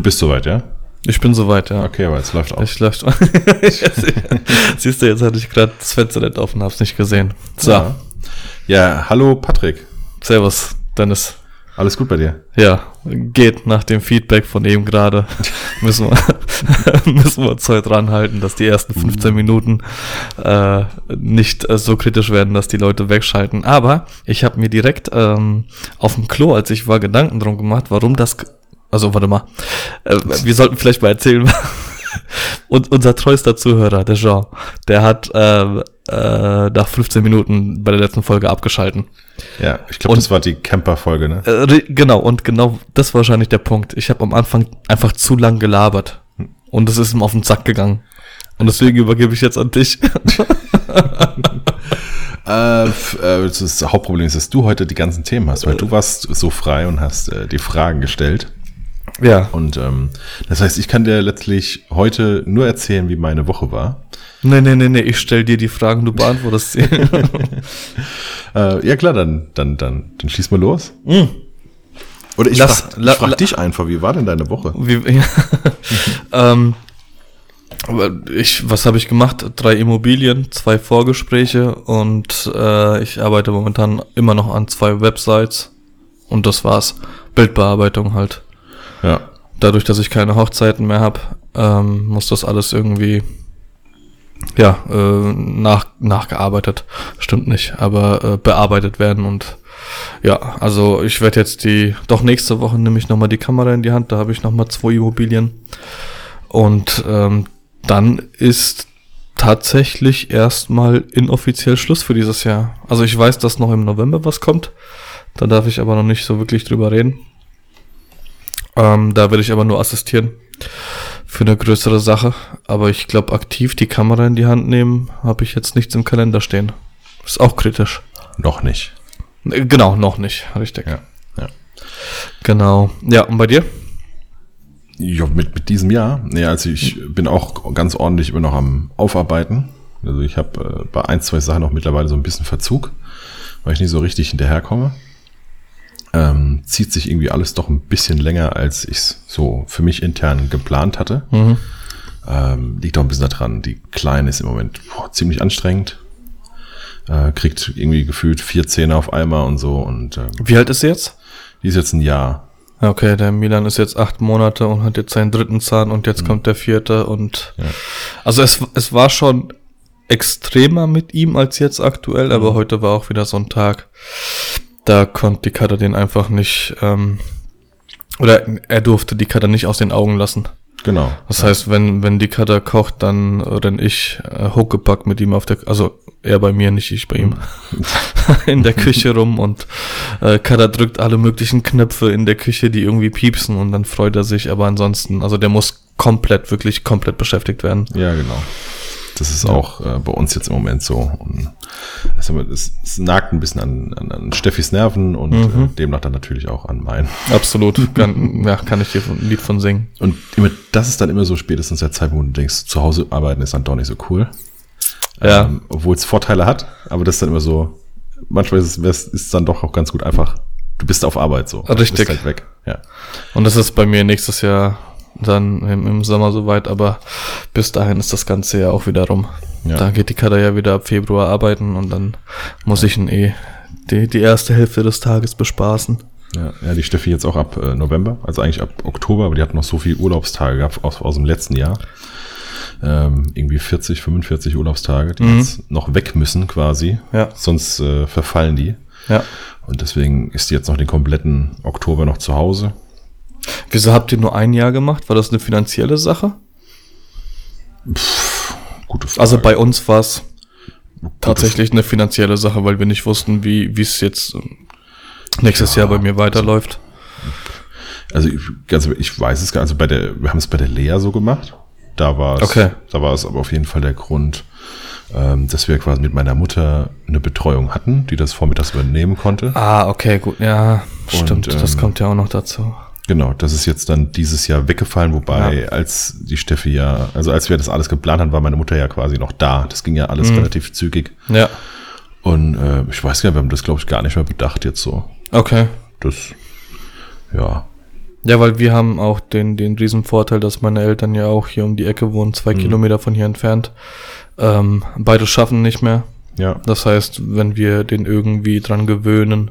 Du bist soweit, ja? Ich bin soweit, ja. Okay, aber jetzt läuft auch. Ich läuft. Siehst du, jetzt hatte ich gerade das Fenster nicht offen, hab's nicht gesehen. So, Ja. ja, hallo Patrick. servus, Dennis. Alles gut bei dir? Ja, geht nach dem Feedback von eben gerade. müssen wir, müssen wir uns heute dran halten, dass die ersten 15 Minuten äh, nicht äh, so kritisch werden, dass die Leute wegschalten. Aber ich habe mir direkt ähm, auf dem Klo, als ich war, Gedanken drum gemacht, warum das. Also, warte mal. Äh, wir sollten vielleicht mal erzählen. Und unser treuester Zuhörer, der Jean, der hat ähm, äh, nach 15 Minuten bei der letzten Folge abgeschalten. Ja, ich glaube, das war die Camper-Folge, ne? Äh, genau, und genau das war wahrscheinlich der Punkt. Ich habe am Anfang einfach zu lang gelabert. Und es ist ihm auf den Sack gegangen. Und deswegen übergebe ich jetzt an dich. Äh, äh, das, Hauptproblem ist, dass du heute die ganzen Themen hast, weil du warst so frei und hast äh, die Fragen gestellt. Ja. Und ähm, das heißt, ich kann dir letztlich heute nur erzählen, wie meine Woche war. Nee, nee, nee, nee, ich stell dir die Fragen, du beantwortest sie. Äh, ja klar, dann, dann, dann, dann schieß mal los. Oder ich Lass- frag, la- ich frag la- dich einfach, wie war denn deine Woche? Wie, ja. ähm, ich, was habe ich gemacht? Drei Immobilien, zwei Vorgespräche und äh, ich arbeite momentan immer noch an zwei Websites. Und das war's. Bildbearbeitung halt. Ja. dadurch, dass ich keine Hochzeiten mehr habe, ähm, muss das alles irgendwie ja äh, nach, nachgearbeitet. Stimmt nicht, aber äh, bearbeitet werden und ja, also ich werde jetzt die, doch nächste Woche nehme ich nochmal die Kamera in die Hand, da habe ich nochmal zwei Immobilien und ähm, dann ist tatsächlich erstmal inoffiziell Schluss für dieses Jahr. Also ich weiß, dass noch im November was kommt, da darf ich aber noch nicht so wirklich drüber reden. Ähm, da werde ich aber nur assistieren für eine größere Sache. Aber ich glaube, aktiv die Kamera in die Hand nehmen, habe ich jetzt nichts im Kalender stehen. Ist auch kritisch. Noch nicht. Äh, Genau, noch nicht, richtig. Ja. ja. Genau. Ja, und bei dir? Ja, mit, mit diesem Jahr. Nee, also ich bin auch ganz ordentlich immer noch am Aufarbeiten. Also ich habe äh, bei ein, zwei Sachen auch mittlerweile so ein bisschen Verzug, weil ich nicht so richtig hinterherkomme. Ähm, zieht sich irgendwie alles doch ein bisschen länger, als ich es so für mich intern geplant hatte. Mhm. Ähm, liegt auch ein bisschen daran, die Kleine ist im Moment boah, ziemlich anstrengend. Äh, kriegt irgendwie gefühlt vier Zähne auf einmal und so. Und ähm, Wie alt ist sie jetzt? die ist jetzt ein Jahr. Ja, Okay, der Milan ist jetzt acht Monate und hat jetzt seinen dritten Zahn und jetzt kommt der vierte und Ja. also es, es war schon extremer mit ihm als jetzt aktuell, aber heute war auch wieder so ein Tag, da konnte die Kater den einfach nicht, ähm, oder er durfte die Kater nicht aus den Augen lassen. Genau. Das heißt, wenn, wenn die Kater kocht, dann renn ich äh, huckepack mit ihm auf der, also er bei mir, nicht ich bei ihm, in der Küche rum und äh, Kater drückt alle möglichen Knöpfe in der Küche, die irgendwie piepsen und dann freut er sich, aber ansonsten, also der muss komplett, wirklich komplett beschäftigt werden. Ja, genau. Das ist auch äh, bei uns jetzt im Moment so. Und es, es, es nagt ein bisschen an, an, an Steffis Nerven und Mhm. äh, demnach dann natürlich auch an meinen. Absolut, kann, ja, kann ich dir ein Lied von singen. Und immer, das ist dann immer so spätestens der Zeitpunkt, wo du denkst, zu Hause arbeiten ist dann doch nicht so cool. Ja. Ähm, Obwohl es Vorteile hat, aber das ist dann immer so, manchmal ist es ist dann doch auch ganz gut einfach, du bist auf Arbeit so. Du Richtig. bist halt weg. Ja. Und das ist bei mir nächstes Jahr dann im, im Sommer soweit, aber bis dahin ist das Ganze ja auch wieder rum. Ja. Da geht die Kader ja wieder ab Februar arbeiten und dann muss ich ihn eh die, die erste Hälfte des Tages bespaßen. Ja, ja, die Steffi jetzt auch ab äh, November, also eigentlich ab Oktober, aber die hat noch so viele Urlaubstage gehabt aus, aus dem letzten Jahr. Ähm, irgendwie 40, 45 Urlaubstage, die jetzt noch weg müssen quasi. Ja. Sonst äh, verfallen die. Ja. Und deswegen ist die jetzt noch den kompletten Oktober noch zu Hause. Wieso habt ihr nur ein Jahr gemacht? War das eine finanzielle Sache? Gute Frage. Also bei uns war es tatsächlich eine finanzielle Sache, weil wir nicht wussten, wie es jetzt ähm, nächstes Jahr bei mir weiterläuft. Also ich, also ich weiß es gar nicht. Also bei der, wir haben es bei der Lea so gemacht. Da war es, Okay. da war es aber auf jeden Fall der Grund, ähm, dass wir quasi mit meiner Mutter eine Betreuung hatten, die das vormittags übernehmen konnte. Ah, okay, gut. Ja, stimmt. das ähm, kommt ja auch noch dazu. Genau, das ist jetzt dann dieses Jahr weggefallen, wobei als die Steffi ja, also als wir das alles geplant haben, war meine Mutter ja quasi noch da. Das ging ja alles relativ zügig. Ja. Und äh, ich weiß gar nicht, wir haben das, glaube ich, gar nicht mehr bedacht jetzt so. Okay. Das, ja, Ja, weil wir haben auch den, den riesen Vorteil, dass meine Eltern ja auch hier um die Ecke wohnen, zwei Mhm. Kilometer von hier entfernt. Ähm, beide schaffen nicht mehr. Ja. Das heißt, wenn wir den irgendwie dran gewöhnen, ja,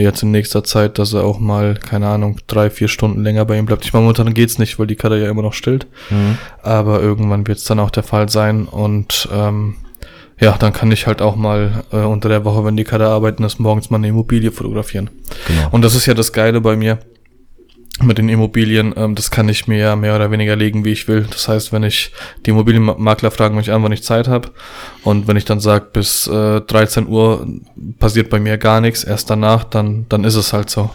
jetzt in nächster Zeit, dass er auch mal, keine Ahnung, drei, vier Stunden länger bei ihm bleibt. Ich meine, momentan geht's nicht, weil die Kader ja immer noch stillt. Mhm. Aber irgendwann wird's dann auch der Fall sein. Und ähm, ja, dann kann ich halt auch mal äh, unter der Woche, wenn die Kader arbeiten, ist morgens mal eine Immobilie fotografieren. Genau. Und das ist ja das Geile bei mir mit den Immobilien. Ähm, das kann ich mir ja mehr oder weniger legen, wie ich will. Das heißt, wenn ich die Immobilienmakler fragen mich an, wann ich Zeit habe. Und wenn ich dann sage, bis äh, 13 Uhr passiert bei mir gar nichts, erst danach, dann, dann ist es halt so.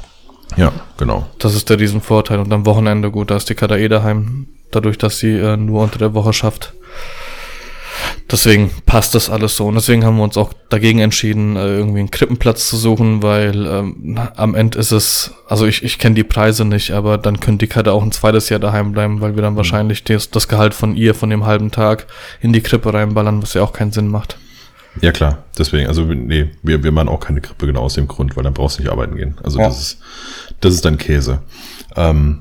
ja, genau. Das ist der Riesenvorteil. Und am Wochenende, gut, da ist die Kada eh daheim, dadurch, dass sie äh, nur unter der Woche schafft. Deswegen passt das alles so. Und deswegen haben wir uns auch dagegen entschieden, äh, irgendwie einen Krippenplatz zu suchen, weil ähm, am Ende ist es, also ich, ich kenne die Preise nicht, aber dann könnte die Katte auch ein zweites Jahr daheim bleiben, weil wir dann wahrscheinlich das, das Gehalt von ihr von dem halben Tag in die Krippe reinballern, was ja auch keinen Sinn macht. Ja, klar. Deswegen, also, nee, wir, wir machen auch keine Krippe genau aus dem Grund, weil dann brauchst du nicht arbeiten gehen. Also, Ja. das ist, das ist dann Käse. Ähm,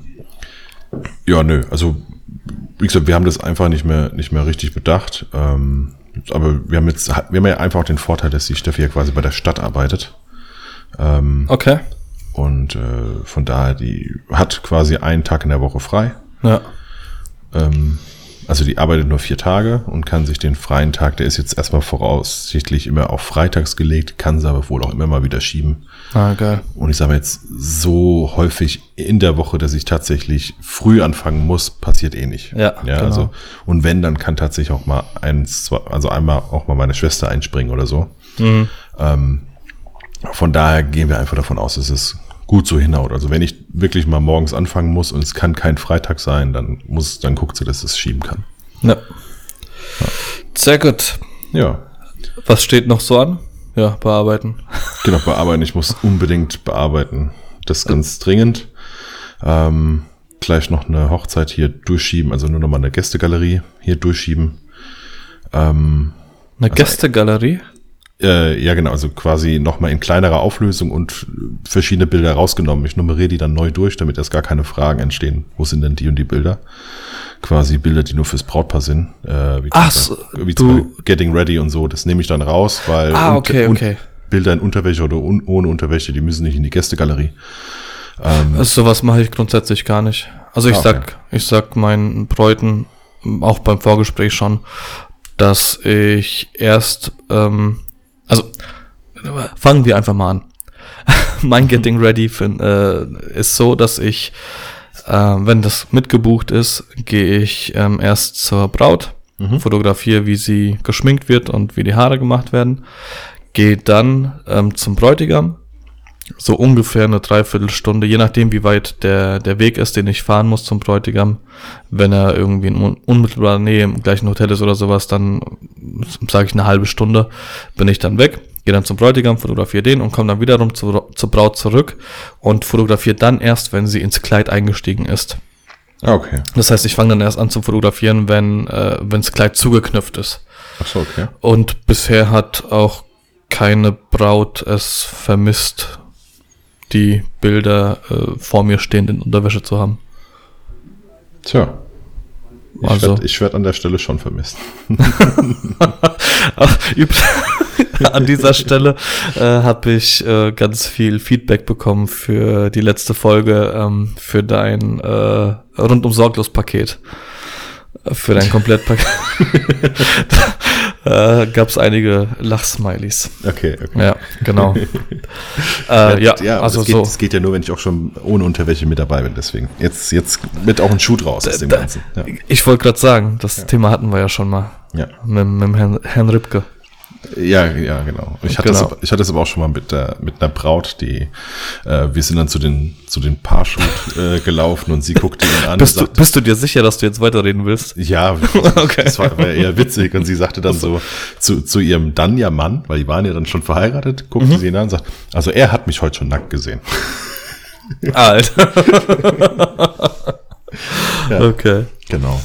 ja, nö, also, wie gesagt, wir haben das einfach nicht mehr, nicht mehr richtig bedacht. Ähm, aber wir haben jetzt, wir haben ja einfach auch den Vorteil, dass die Steffi ja quasi bei der Stadt arbeitet. Ähm, Okay. und äh, von daher, die hat quasi einen Tag in der Woche frei. Ja. Ähm, also die arbeitet nur vier Tage und kann sich den freien Tag, der ist jetzt erstmal voraussichtlich immer auf freitags gelegt, kann sie aber wohl auch immer mal wieder schieben. Ah, geil. Und ich sage jetzt, so häufig in der Woche, dass ich tatsächlich früh anfangen muss, passiert eh nicht. Ja, ja genau. also, und wenn, dann kann tatsächlich auch mal eins, zwei, also einmal auch mal meine Schwester einspringen oder so. Mhm. Ähm, von daher gehen wir einfach davon aus, dass es gut so hinhaut. Also wenn ich wirklich mal morgens anfangen muss und es kann kein Freitag sein, dann muss, dann guckt sie, dass es schieben kann. Ja. Sehr gut. Ja, Was steht noch so an? Ja, bearbeiten. genau, bearbeiten. Ich muss unbedingt bearbeiten. Das ist ganz dringend. Ähm, gleich noch eine Hochzeit hier durchschieben, also nur noch mal eine Gästegalerie hier durchschieben. Ähm, Eine Gästegalerie? Äh, ja, genau, also quasi noch mal in kleinerer Auflösung und verschiedene Bilder rausgenommen. Ich nummeriere die dann neu durch, damit erst gar keine Fragen entstehen. Wo sind denn die und die Bilder? Quasi Bilder, die nur fürs Brautpaar sind. Äh, wie Ach zum so, wie du- Getting Ready und so. Das nehme ich dann raus, weil Ah, okay, un- okay. Bilder in Unterwäsche oder un ohne Unterwäsche, die müssen nicht in die Gästegalerie. Also sowas mache ich grundsätzlich gar nicht. Also ich Ah, okay. sag, ich sag meinen Bräuten auch beim Vorgespräch schon, dass ich erst, ähm, also fangen wir einfach mal an. mein Getting Ready für, äh, ist so, dass ich, äh, wenn das mitgebucht ist, gehe ich ähm, erst zur Braut, fotografiere, wie sie geschminkt wird und wie die Haare gemacht werden, gehe dann ähm, zum Bräutigam, so ungefähr eine Dreiviertelstunde, je nachdem, wie weit der, der Weg ist, den ich fahren muss zum Bräutigam. Wenn er irgendwie in un unmittelbarer Nähe im gleichen Hotel ist oder sowas, dann sage ich eine halbe Stunde, bin ich dann weg, gehe dann zum Bräutigam, fotografiere den und komme dann wiederum zu, zur Braut zurück und fotografiere dann erst, wenn sie ins Kleid eingestiegen ist. Ah, okay. Das heißt, ich fange dann erst an zu fotografieren, wenn äh, wenn das Kleid zugeknüpft ist. Ach so, okay. Und bisher hat auch keine Braut es vermisst, die Bilder äh, vor mir stehend in Unterwäsche zu haben. Tja. Ich Also- werd ich werd an der Stelle schon vermisst. An dieser Stelle äh, habe ich äh, ganz viel Feedback bekommen für die letzte Folge, ähm, für dein äh, rundum sorglos Paket. Für dein Komplettpaket. Äh, gab es einige Lachsmilies. Okay, okay. Ja, genau. äh, ja, aber also das, geht, so. das geht ja nur, wenn ich auch schon ohne Unterwäsche mit dabei bin. Deswegen. Jetzt, jetzt wird auch ein Schuh draus aus dem Da- Ganzen. Ja. Ich wollte gerade sagen, das Thema hatten wir ja schon mal Ja. mit, mit Herrn, Herrn Ripke. Ja, ja, genau. Ich hatte, Genau. Das, ich hatte das aber auch schon mal mit, der, mit einer Braut, die, äh, wir sind dann zu den, zu den Paarshoot äh, gelaufen und sie guckte ihn an Bist und du, sagte, bist du dir sicher, dass du jetzt weiterreden willst? ja, Okay. das war, war eher witzig und sie sagte dann so zu, zu ihrem dann ja Mann, weil die waren ja dann schon verheiratet, guckte Mhm. sie ihn an und sagt, also er hat mich heute schon nackt gesehen. Alter. Ja. Okay. Genau.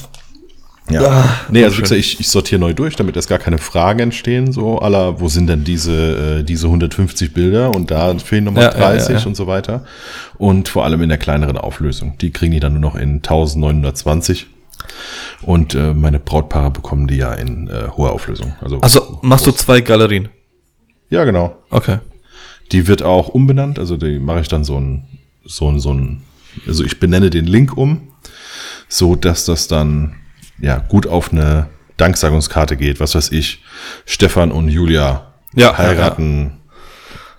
Ja. Ah, nee, also gesagt, ich, ich sortiere neu durch, damit erst gar keine Fragen entstehen, so aller, wo sind denn diese, äh, diese 150 Bilder und da fehlen nochmal Ja, ja, 30 ja, und so weiter. Und vor allem in der kleineren Auflösung. Die kriegen die dann nur noch in 1920. Und äh, meine Brautpaare bekommen die ja in äh, hoher Auflösung. Also, Also machst du zwei Galerien. ja, genau. Okay. Die wird auch umbenannt, also die mache ich dann so ein, so ein, so ein, also ich benenne den Link um, so dass das dann ja gut auf eine Danksagungskarte geht, was weiß ich, Stefan und Julia Ja, heiraten,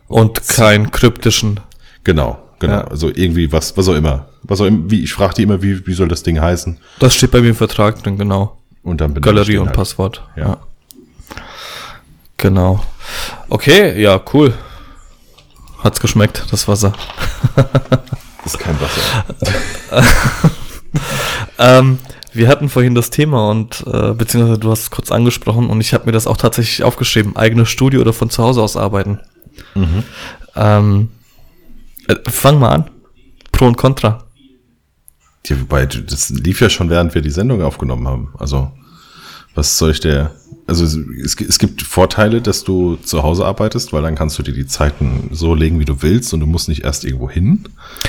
Und keinen kryptischen. genau, genau, Ja. also irgendwie was, was auch immer, was auch immer, wie ich frage die immer, wie, wie soll das Ding heißen Das steht bei mir im Vertrag drin, genau. und dann ich Galerie und halt. Passwort. Ja. Genau. Okay, ja, cool. Hat's geschmeckt, das Wasser. Das ist kein Wasser. Ähm, wir hatten vorhin das Thema und äh, beziehungsweise du hast es kurz angesprochen und ich habe mir das auch tatsächlich aufgeschrieben. Eigenes Studio oder von zu Hause aus arbeiten. Ähm, äh, fang mal an. Pro und Contra. Ja, wobei, das lief ja schon, während wir die Sendung aufgenommen haben. Also, was soll ich der. Also, es, es gibt Vorteile, dass du zu Hause arbeitest, weil dann kannst du dir die Zeiten so legen, wie du willst und du musst nicht erst irgendwo hin.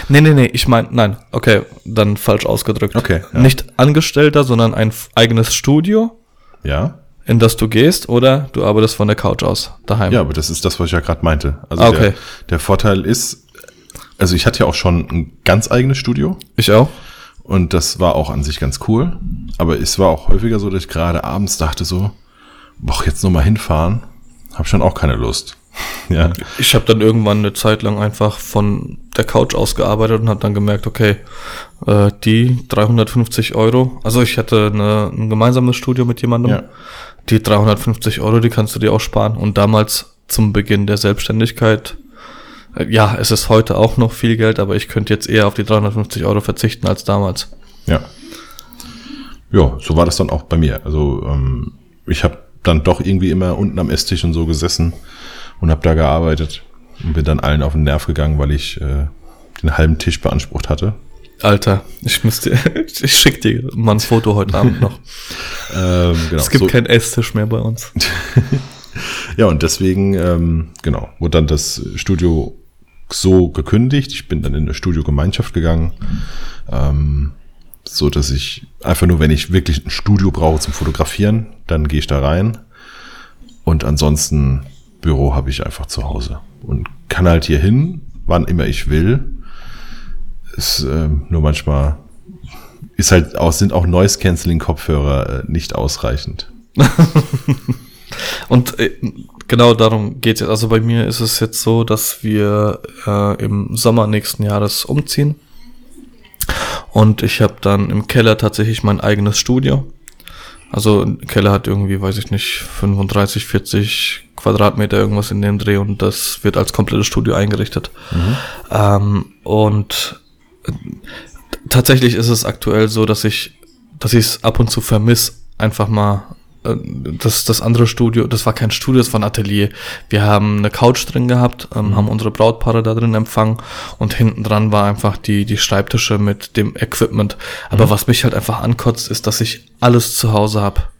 Nee, nee, nee, ich meine, nein, okay, dann falsch ausgedrückt. Okay, ja. Nicht Angestellter, sondern ein eigenes Studio, Ja. in das du gehst oder du arbeitest von der Couch aus, daheim. Ja, aber das ist das, was ich ja gerade meinte. Also, Ah, okay. der, der Vorteil ist, also ich hatte ja auch schon ein ganz eigenes Studio Ich auch. Und das war auch an sich ganz cool. Aber es war auch häufiger so, dass ich gerade abends dachte so, boah, jetzt noch mal hinfahren, hab schon auch keine Lust. Ja. Ich habe dann irgendwann eine Zeit lang einfach von der Couch aus gearbeitet und habe dann gemerkt, okay, äh, die 350 Euro, also ich hatte eine, ein gemeinsames Studio mit jemandem, Ja. die 350 Euro, die kannst du dir auch sparen. Und damals zum Beginn der Selbstständigkeit, ja, es ist heute auch noch viel Geld, aber ich könnte jetzt eher auf die 350 Euro verzichten als damals. Ja. Ja, so war das dann auch bei mir. Also ähm, ich habe dann doch irgendwie immer unten am Esstisch und so gesessen und habe da gearbeitet und bin dann allen auf den Nerv gegangen, weil ich äh, den halben Tisch beansprucht hatte. Alter, ich müsste, ich schick dir mal ein Foto heute Abend noch. Ähm, genau. Es gibt so, keinen Esstisch mehr bei uns. ja, und deswegen, ähm, genau, wurde dann das Studio so gekündigt. Ich bin dann in eine Studiogemeinschaft gegangen, ähm, so dass ich einfach nur, wenn ich wirklich ein Studio brauche zum Fotografieren, dann gehe ich da rein. Und ansonsten Büro habe ich einfach zu Hause und kann halt hier hin, wann immer ich will. Ist ähm, nur manchmal ist halt auch, sind auch Noise Cancelling Kopfhörer äh, nicht ausreichend. Und äh, genau darum geht es. Also bei mir ist es jetzt so, dass wir äh, im Sommer nächsten Jahres umziehen. Und ich habe dann im Keller tatsächlich mein eigenes Studio. Also Keller hat irgendwie, weiß ich nicht, 35, 40 Quadratmeter irgendwas in dem Dreh und das wird als komplettes Studio eingerichtet. Ähm, und äh, tatsächlich ist es aktuell so, dass ich, dass ich es ab und zu vermisse, einfach mal das, das andere Studio, das war kein Studio, das war ein Atelier. Wir haben eine Couch drin gehabt, ähm, haben unsere Brautpaare da drin empfangen und hinten dran war einfach die, die Schreibtische mit dem Equipment. Aber was mich halt einfach ankotzt, ist, dass ich alles zu Hause hab.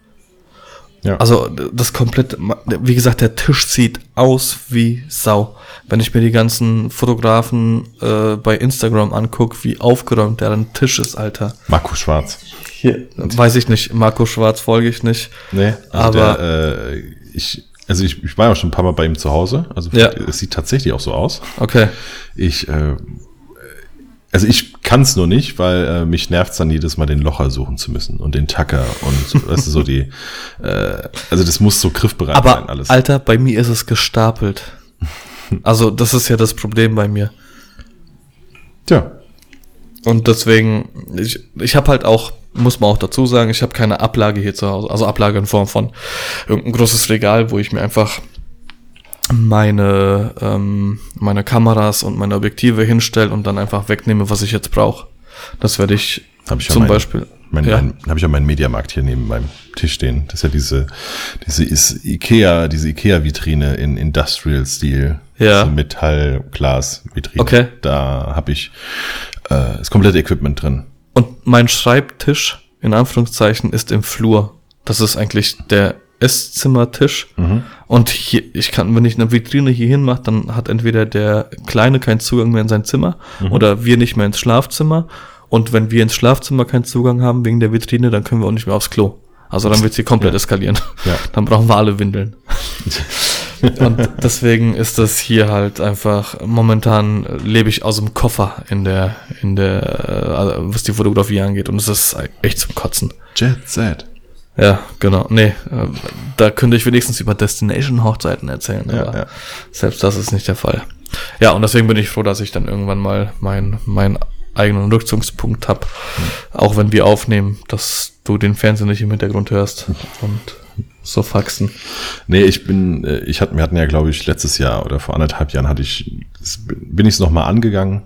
Ja. Also das komplett, wie gesagt, der Tisch sieht aus wie Sau. Wenn ich mir die ganzen Fotografen äh, bei Instagram anguck, wie aufgeräumt deren Tisch ist, Alter. Marco Schwarz. Hier, weiß ich nicht, Marco Schwarz folge ich nicht. Nee, also Aber- der, äh, ich, also ich, ich war ja schon ein paar Mal bei ihm zu Hause. Also Ja. es sieht tatsächlich auch so aus. Okay. Ich, äh, also ich kann es nur nicht, weil äh, mich nervt dann jedes Mal den Locher suchen zu müssen und den Tacker und so, weißt du, so die, äh, also das muss so griffbereit sein Aber alles. Alter, bei mir ist es gestapelt. Also das ist ja das Problem bei mir. Tja, Und deswegen, ich, ich habe halt auch, muss man auch dazu sagen, ich habe keine Ablage hier zu Hause. Also Ablage in Form von irgendein großes Regal, wo ich mir einfach meine, ähm, meine Kameras und meine Objektive hinstelle und dann einfach wegnehme, was ich jetzt brauche. Das werde ich, habe ich zum mein, Beispiel. mein, ja. habe ich ja meinen Mediamarkt hier neben meinem Tisch stehen. Das ist ja diese, diese ist Ikea, diese Ikea-Vitrine in Industrial-Stil. Ja. So Metall, Glas-Vitrine. Okay. Da habe ich äh, das komplette Equipment drin. Und mein Schreibtisch in Anführungszeichen, ist im Flur. Das ist eigentlich der Esszimmertisch. Mhm. Und hier, ich kann, wenn ich eine Vitrine hier hinmache, dann hat entweder der Kleine keinen Zugang mehr in sein Zimmer Mhm. oder wir nicht mehr ins Schlafzimmer. Und wenn wir ins Schlafzimmer keinen Zugang haben wegen der Vitrine, dann können wir auch nicht mehr aufs Klo. Also dann wird sie komplett Ja. eskalieren. Ja. Dann brauchen wir alle Windeln. Und deswegen ist das hier halt einfach, momentan lebe ich aus dem Koffer in der, in der, äh, was die Fotografie angeht. Und es ist echt zum Kotzen. Jet Set. Ja, genau. Nee, äh, da könnte ich wenigstens über Destination-Hochzeiten erzählen, Ja, aber ja. selbst das ist nicht der Fall. Ja, und deswegen bin ich froh, dass ich dann irgendwann mal meinen meinen eigenen Rückzugspunkt habe. Auch wenn wir aufnehmen, dass du den Fernseher nicht im Hintergrund hörst und so faxen. Nee, ich bin, äh, ich hatte, wir hatten ja, glaube ich, letztes Jahr oder vor anderthalb Jahren hatte ich, bin ich es nochmal angegangen,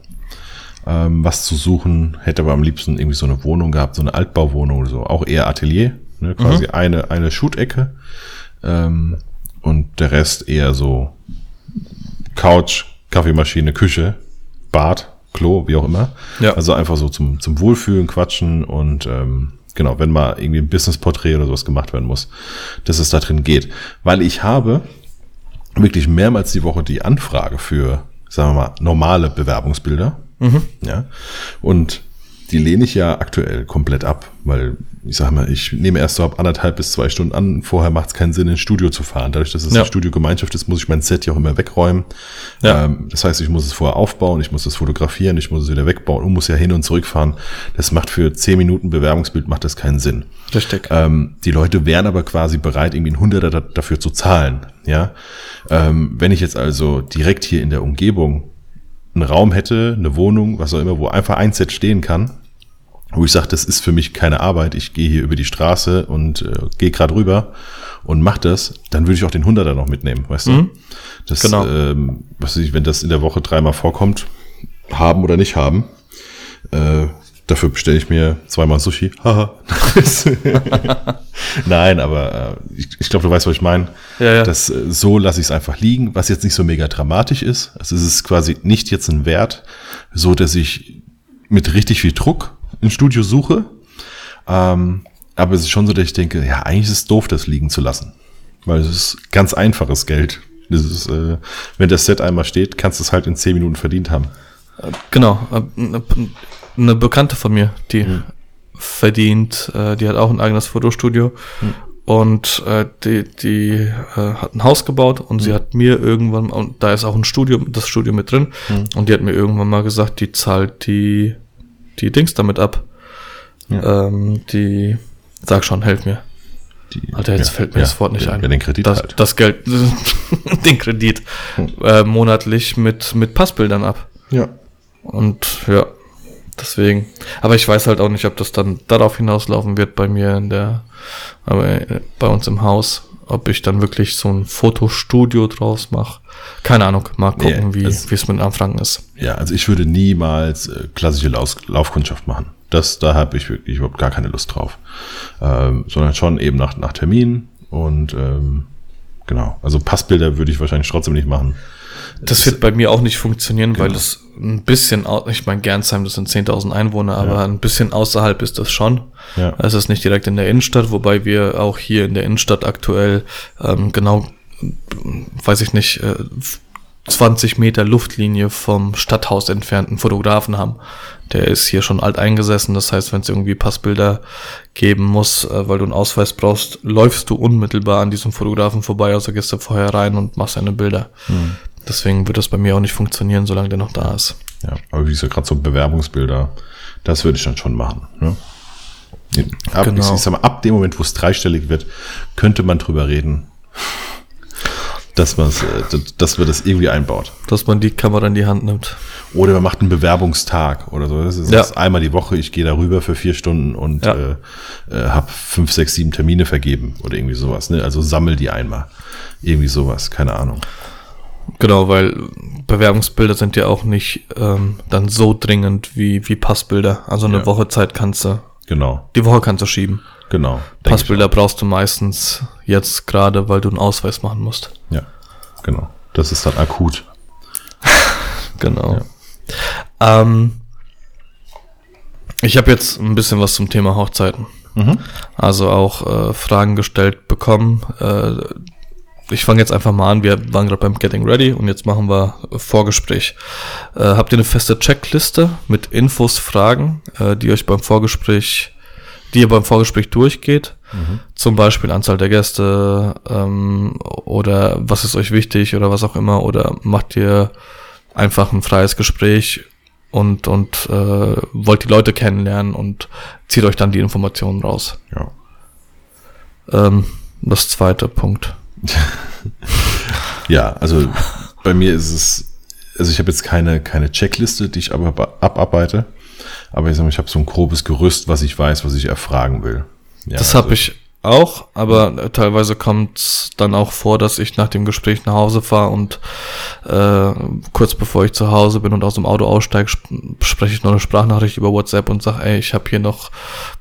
ähm, was zu suchen, hätte aber am liebsten irgendwie so eine Wohnung gehabt, so eine Altbauwohnung oder so, auch eher Atelier, ne, quasi eine, eine Shoot-Ecke, ähm, und der Rest eher so Couch, Kaffeemaschine, Küche, Bad, Klo, wie auch immer. Ja. Also einfach so zum, zum Wohlfühlen, Quatschen und ähm, genau, wenn mal irgendwie ein Business-Porträt oder sowas gemacht werden muss, dass es da drin geht. Weil ich habe wirklich mehrmals die Woche die Anfrage für, sagen wir mal, normale Bewerbungsbilder. Ja. Und die lehne ich ja aktuell komplett ab, weil ich sage mal, ich nehme erst so ab anderthalb bis zwei Stunden an. Vorher macht es keinen Sinn, ins Studio zu fahren. Dadurch, dass es Ja. eine Studiogemeinschaft ist, muss ich mein Set ja auch immer wegräumen. Ja. Ähm, das heißt, ich muss es vorher aufbauen, ich muss es fotografieren, ich muss es wieder wegbauen und muss ja hin und zurück fahren. Das macht für zehn Minuten Bewerbungsbild macht das keinen Sinn. Richtig. Ähm, die Leute wären aber quasi bereit, irgendwie ein Hunderter da- dafür zu zahlen. Ja, ähm, wenn ich jetzt also direkt hier in der Umgebung einen Raum hätte, eine Wohnung, was auch immer, wo einfach ein Set stehen kann, wo ich sage, das ist für mich keine Arbeit, ich gehe hier über die Straße und äh, gehe gerade rüber und mach das, dann würde ich auch den Hunderter noch mitnehmen, weißt du? Das, Genau. ähm, was weiß ich, wenn das in der Woche dreimal vorkommt, haben oder nicht haben, äh, dafür bestelle ich mir zweimal Sushi. Haha. Nein, aber äh, ich, ich glaube, du weißt, was ich meine. Ja, ja. Das, äh, so lasse ich es einfach liegen, was jetzt nicht so mega dramatisch ist. Also es ist quasi nicht jetzt ein Wert, so dass ich mit richtig viel Druck ein Studio suche. Ähm, aber es ist schon so, dass ich denke, ja, eigentlich ist es doof, das liegen zu lassen. Weil es ist ganz einfaches Geld. Das ist, äh, wenn das Set einmal steht, kannst du es halt in zehn Minuten verdient haben. Genau. äh, Eine, Bekannte von mir, die verdient, äh, die hat auch ein eigenes Fotostudio. Und äh, die, die äh, hat ein Haus gebaut und sie hat mir irgendwann, und da ist auch ein Studio, das Studio mit drin, und die hat mir irgendwann mal gesagt, die zahlt die, die Dings damit ab. Ähm, die, sag schon, helf mir. Die, Alter, jetzt ja, fällt mir ja, das Wort nicht ja, ein. Ja, den Kredit das, halt. das Geld, den Kredit, äh, monatlich mit, mit Passbildern ab. ja. Und ja, deswegen. Aber ich weiß halt auch nicht, ob das dann darauf hinauslaufen wird bei mir in der, aber äh, bei uns im Haus, ob ich dann wirklich so ein Fotostudio draus mache. Keine Ahnung, mal Nee, gucken, wie es- wie es mit Anfragen ist. Ja, also ich würde niemals äh, klassische Laus Laufkundschaft machen. Das, da habe ich wirklich überhaupt gar keine Lust drauf. Ähm, sondern schon eben nach, nach Termin und ähm, genau. Also Passbilder würde ich wahrscheinlich trotzdem nicht machen. Das wird bei mir auch nicht funktionieren, weil Genau. es ein bisschen, ich meine, Gernsheim, das sind 10.000 Einwohner, aber ein bisschen außerhalb ist das schon. Ja. Es ist nicht direkt in der Innenstadt, wobei wir auch hier in der Innenstadt aktuell ähm, genau, äh, weiß ich nicht, äh, 20 Meter Luftlinie vom Stadthaus entfernten Fotografen haben. Der ist hier schon alt eingesessen, das heißt, wenn es irgendwie Passbilder geben muss, äh, weil du einen Ausweis brauchst, läufst du unmittelbar an diesem Fotografen vorbei, also gehst du vorher rein und machst deine Bilder. Deswegen wird das bei mir auch nicht funktionieren, solange der noch da ist. Ja, aber wie gesagt, gerade so Bewerbungsbilder, das würde ich dann schon machen. Ne? Ab, Genau. ich, sag mal, ab dem Moment, wo es dreistellig wird, könnte man drüber reden, dass, man's, äh, dass wir das irgendwie einbaut. Dass man die Kamera in die Hand nimmt. Oder man macht einen Bewerbungstag oder so. Das ist Ja. einmal die Woche, ich gehe darüber für vier Stunden und Ja. äh, äh, habe fünf, sechs, sieben Termine vergeben oder irgendwie sowas. Ne? Also sammel die einmal. Irgendwie sowas, keine Ahnung. Genau, weil Bewerbungsbilder sind ja auch nicht ähm, dann so dringend wie, wie Passbilder. Also eine Ja. Woche Zeit kannst du, Genau, die Woche kannst du schieben. genau. Passbilder brauchst du meistens jetzt gerade, weil du einen Ausweis machen musst. Ja, genau. Das ist dann akut. Genau. Ähm, ich habe jetzt ein bisschen was zum Thema Hochzeiten. Also auch äh, Fragen gestellt bekommen. Äh, ich fange jetzt einfach mal an. Wir waren gerade beim Getting Ready und jetzt machen wir Vorgespräch. Äh, habt ihr eine feste Checkliste mit Infos, Fragen, äh, die euch beim Vorgespräch, die ihr beim Vorgespräch durchgeht? Zum Beispiel Anzahl der Gäste ähm, oder was ist euch wichtig oder was auch immer oder macht ihr einfach ein freies Gespräch und und äh, wollt die Leute kennenlernen und zieht euch dann die Informationen raus. Ja. Ähm, das zweite Punkt. Ja, also bei mir ist es, also ich habe jetzt keine, keine Checkliste, die ich aber abarbeite, aber ich sag mal, ich habe so ein grobes Gerüst, was ich weiß, was ich erfragen will. Ja, das also, habe ich auch, aber äh, teilweise kommt dann auch vor, dass ich nach dem Gespräch nach Hause fahre und äh, kurz bevor ich zu Hause bin und aus dem Auto aussteige, sp spreche ich noch eine Sprachnachricht über WhatsApp und sage, ey, ich habe hier noch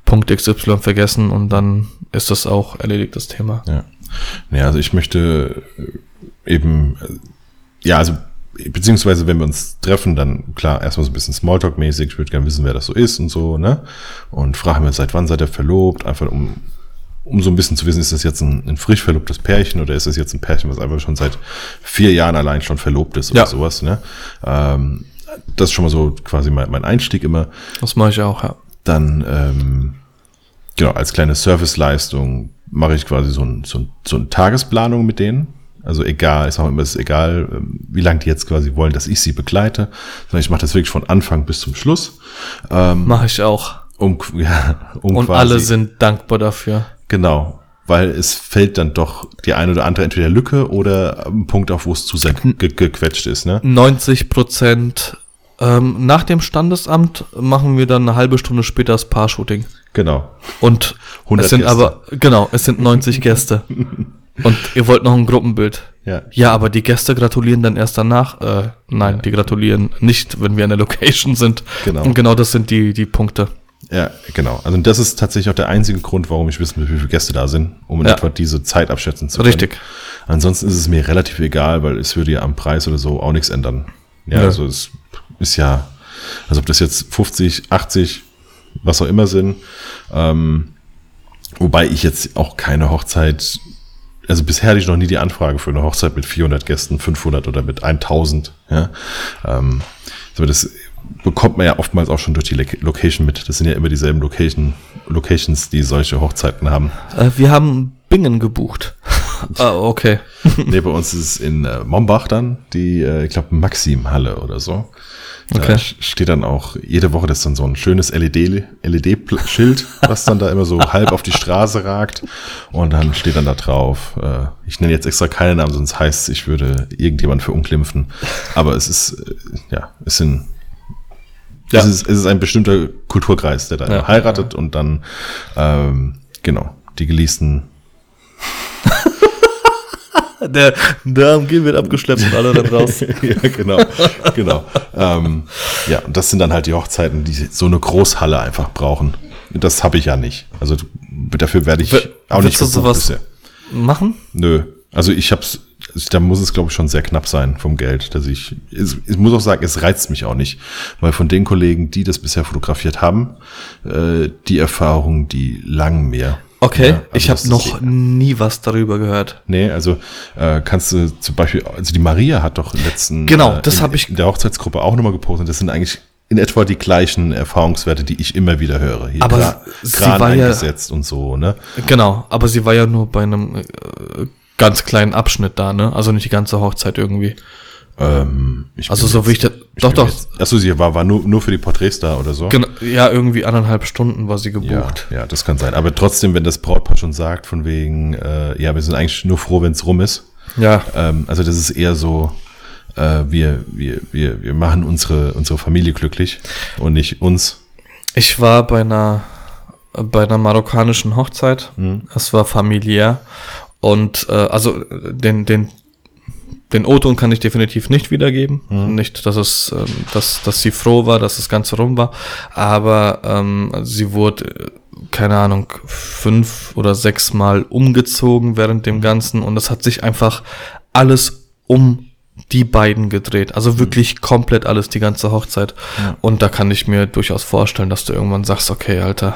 Punkt XY vergessen und dann ist das auch erledigt, das Thema. Ja. Ja, also ich möchte äh, eben, äh, ja, also beziehungsweise wenn wir uns treffen, dann klar, erstmal so ein bisschen Smalltalk-mäßig, ich würde gerne wissen, wer das so ist und so, ne? Und fragen wir, seit wann seid ihr verlobt? Einfach um, um so ein bisschen zu wissen, ist das jetzt ein, ein frisch verlobtes Pärchen oder ist das jetzt ein Pärchen, was einfach schon seit vier Jahren allein schon verlobt ist oder Ja. sowas, ne? Ähm, das ist schon mal so quasi mein, mein Einstieg immer. Das mache ich auch, ja. Dann, ähm, genau, als kleine Serviceleistung mache ich quasi so, ein, so, ein, so eine Tagesplanung mit denen. Also egal, ich sage immer, es ist egal, ähm, wie lange die jetzt quasi wollen, dass ich sie begleite, sondern ich mache das wirklich von Anfang bis zum Schluss. Ähm, Mache ich auch. um, ja, um Und alle sind dankbar dafür. Genau, weil es fällt dann doch die eine oder andere entweder Lücke oder ein Punkt auf, wo es zu sehr ge gequetscht ist. Ne? 90 Prozent ähm, nach dem Standesamt machen wir dann eine halbe Stunde später das Paar-Shooting. Genau. Und 100 es sind Gäste. aber, genau, es sind 90 Gäste. Und ihr wollt noch ein Gruppenbild. Ja. Ja, aber die Gäste gratulieren dann erst danach. Äh, nein, die gratulieren nicht, wenn wir in der Location sind. Genau. Und genau das sind die, die Punkte. Ja, genau. Also das ist tatsächlich auch der einzige Grund, warum ich wissen will, wie viele Gäste da sind, um in Ja. etwa diese Zeit abschätzen zu können. Richtig. Ansonsten ist es mir relativ egal, weil es würde ja am Preis oder so auch nichts ändern. Ja, Ja. also es ist ja, also ob das jetzt 50, 80, was auch immer sind. Ähm, wobei ich jetzt auch keine Hochzeit, also bisher hatte ich noch nie die Anfrage für eine Hochzeit mit 400 Gästen, 500 oder mit 1000. Ja, ähm, so das bekommt man ja oftmals auch schon durch die Loc- Location mit. Das sind ja immer dieselben Location, Locations, die solche Hochzeiten haben. Äh, wir haben Bingen gebucht. ah, okay. nee, bei uns ist es in äh, Mombach dann, die, äh, ich glaube, Maxim-Halle oder so. Da Okay. steht dann auch jede Woche das ist dann so ein schönes LED, LED-Schild, was dann da immer so halb auf die Straße ragt. Und dann steht dann da drauf, äh, ich nenne jetzt extra keinen Namen, sonst heißt es, ich würde irgendjemand verunglimpfen. Aber es ist, äh, ja, es sind, Ja. es, ist, es ist ein bestimmter Kulturkreis, der da Ja. heiratet und dann, ähm, genau, die geleasten Der, AMG wird abgeschleppt und alle dann raus. ja, genau, genau. ähm, ja, und das sind dann halt die Hochzeiten, die so eine Großhalle einfach brauchen. Das habe ich ja nicht. Also dafür werde ich Wi- auch nicht sowas- bisher. Machen? Nö. Also ich hab's, da muss es, glaube ich, schon sehr knapp sein vom Geld, dass ich, es, ich muss auch sagen, es reizt mich auch nicht, weil von den Kollegen, die das bisher fotografiert haben, äh, die Erfahrung, die lang mehr. Okay, Ja, also ich habe noch nie was darüber gehört. Nee, also äh, kannst du zum Beispiel, also die Maria hat doch im letzten Genau, äh, das in, hab ich- in der Hochzeitsgruppe auch nochmal gepostet. Das sind eigentlich in etwa die gleichen Erfahrungswerte, die ich immer wieder höre. Hier Aber Kra- sie war ja- eingesetzt und so, ne? Genau, aber sie war ja nur bei einem äh, ganz kleinen Abschnitt da, ne? Also nicht die ganze Hochzeit irgendwie. Ähm, ich Also so jetzt- wie ich das. ich Doch, doch. Jetzt, achso, sie war, war nur, nur für die Porträts da oder so? Genau, ja, irgendwie anderthalb Stunden war sie Ja, gebucht. ja, das kann sein. Aber trotzdem, wenn das Brautpaar schon sagt, von wegen, äh, ja, wir sind eigentlich nur froh, wenn es rum ist. Ja. Ähm, also das ist eher so, äh, wir, wir, wir, wir machen unsere, unsere Familie glücklich und nicht uns. Ich war bei einer bei einer marokkanischen Hochzeit. Es war familiär und äh, also den den den O-Ton kann ich definitiv nicht wiedergeben. Nicht, dass es, ähm, dass, dass sie froh war, dass das Ganze rum war. Aber ähm, sie wurde, keine Ahnung, fünf oder sechs Mal umgezogen während dem Ganzen und es hat sich einfach alles um die beiden gedreht. Also wirklich komplett alles, die ganze Hochzeit. Und da kann ich mir durchaus vorstellen, dass du irgendwann sagst, okay, Alter,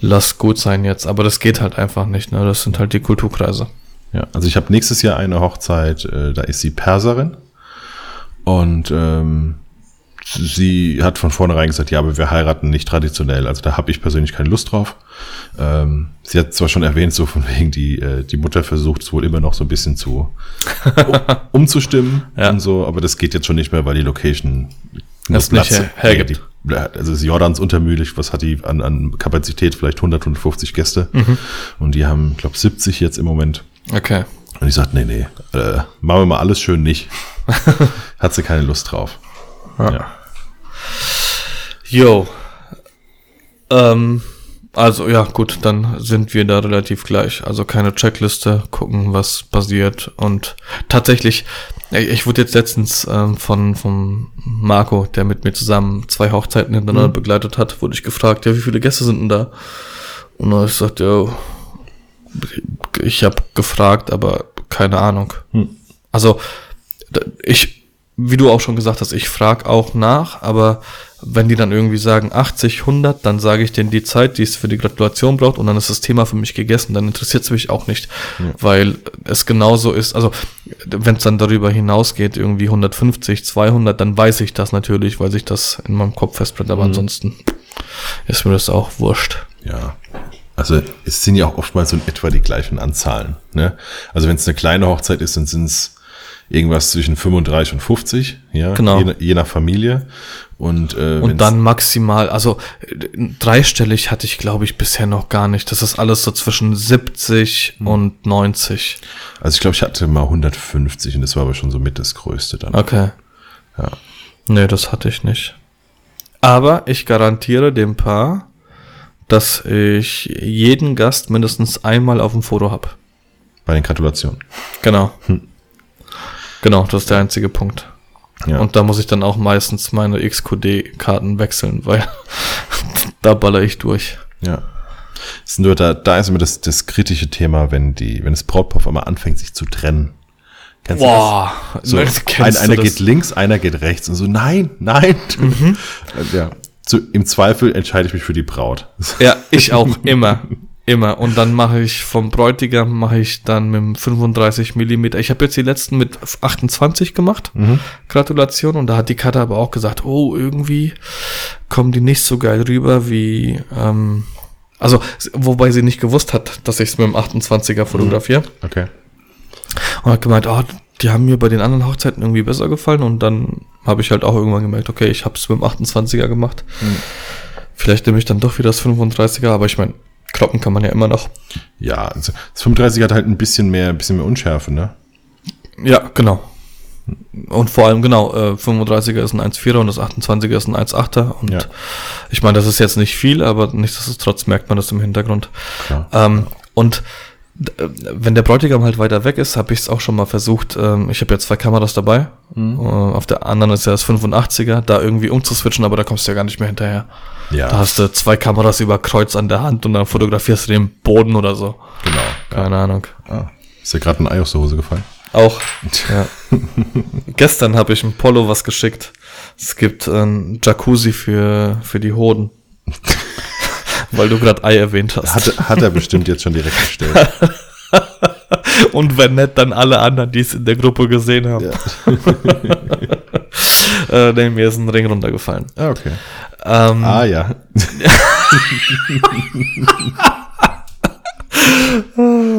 lass gut sein jetzt. Aber das geht halt einfach nicht, ne? Das sind halt die Kulturkreise. Ja, also ich habe nächstes Jahr eine Hochzeit, äh, da ist sie Perserin. Und ähm, sie hat von vornherein gesagt, ja, aber wir heiraten nicht traditionell. Also da habe ich persönlich keine Lust drauf. Ähm, sie hat zwar schon erwähnt, so von wegen, die, äh, die Mutter versucht es wohl immer noch so ein bisschen zu um, umzustimmen Ja. und so, aber das geht jetzt schon nicht mehr, weil die Location Das nicht her- hergibt. die, also ist Jordans untermüdig, was hat die an, an Kapazität? Vielleicht 100, 150 Gäste. Mhm. Und die haben, glaube 70 jetzt im Moment. Okay. Und ich sagte, nee, nee, äh, machen wir mal alles schön nicht. Hat sie keine Lust drauf. Ja. Yo. Ähm, also ja, gut, dann sind wir da relativ gleich. Also keine Checkliste, gucken, was passiert. Und tatsächlich, ich wurde jetzt letztens ähm, von, von Marco, der mit mir zusammen zwei Hochzeiten hintereinander begleitet hat, wurde ich gefragt, ja, wie viele Gäste sind denn da? Und dann hab ich gesagt, ja, ich habe gefragt, aber keine Ahnung. Also d- ich, wie du auch schon gesagt hast, ich frag auch nach, aber wenn die dann irgendwie sagen 80, 100, dann sage ich denen die Zeit, die es für die Gratulation braucht und dann ist das Thema für mich gegessen. Dann interessiert es mich auch nicht, weil es genauso ist. Also wenn es dann darüber hinausgeht, irgendwie 150, 200, dann weiß ich das natürlich, weil sich das in meinem Kopf festbrennt. Aber ansonsten ist mir das auch wurscht. Ja. Also es sind ja auch oftmals so in etwa die gleichen Anzahlen. Ne? Also wenn es eine kleine Hochzeit ist, dann sind es irgendwas zwischen 35 und 50, ja, Genau. je, je nach Familie. Und, äh, Und dann maximal, also äh, dreistellig hatte ich, glaube ich, bisher noch gar nicht. Das ist alles so zwischen 70 und 90. also ich glaube, ich hatte mal 150 und das war aber schon so mit das Größte dann. Okay. Ja. Nee, das hatte ich nicht. Aber ich garantiere dem Paar, dass ich jeden Gast mindestens einmal auf dem Foto hab. Bei den Gratulationen. Genau. Genau, das ist der einzige Punkt. Ja. Und da muss ich dann auch meistens meine XQD-Karten wechseln, weil da baller ich durch. Ja. Ist nur da, da ist immer das, das kritische Thema, wenn die, wenn das Brautpaar auf einmal anfängt, sich zu trennen. Kennst du das? So, Kennst ein, einer das? geht links, einer geht rechts und so, nein, nein. Mhm. Ja. So, Im Zweifel entscheide ich mich für die Braut. Ja, ich auch, immer. Immer. Und dann mache ich vom Bräutigam, mache ich dann mit dem 35 Millimeter. Ich habe jetzt die letzten mit 28 gemacht. Gratulation. Und da hat die Karte aber auch gesagt, oh, irgendwie kommen die nicht so geil rüber wie, ähm, also, wobei sie nicht gewusst hat, dass ich es mit dem 28er fotografiere. Okay. Und hat gemeint, oh, die haben mir bei den anderen Hochzeiten irgendwie besser gefallen. Und dann habe ich halt auch irgendwann gemerkt, okay, ich habe es mit dem 28er gemacht. Vielleicht nehme ich dann doch wieder das 35er, aber ich meine, kloppen kann man ja immer noch. Ja, also das 35 hat halt ein bisschen mehr, ein bisschen mehr Unschärfe, ne? Ja, genau. Und vor allem, genau, äh, 35er ist ein 1,4er und das 28er ist ein 1,8er. Und Ja. ich meine, das ist jetzt nicht viel, aber nichtsdestotrotz merkt man das im Hintergrund. Klar. Ähm, und wenn der Bräutigam halt weiter weg ist, habe ich es auch schon mal versucht. Ähm, ich habe jetzt zwei Kameras dabei. Mhm. Äh, auf der anderen ist ja das 85er, da irgendwie umzuswitchen, aber da kommst du ja gar nicht mehr hinterher. Ja. Da hast du zwei Kameras über Kreuz an der Hand und dann fotografierst du den Boden oder so. Genau. Keine Ahnung. Ah, ist dir gerade ein Ei aus der Hose gefallen? Auch. Ja. Gestern habe ich ein Polo was geschickt. Es gibt ein Jacuzzi für, für die Hoden. Weil du gerade Ei erwähnt hast. Hat, hat er bestimmt jetzt schon direkt bestellt. Und wenn nicht, dann alle anderen, die es in der Gruppe gesehen haben. äh, nee, mir ist ein Ring runtergefallen. Ah, okay. Ähm, Ah, ja.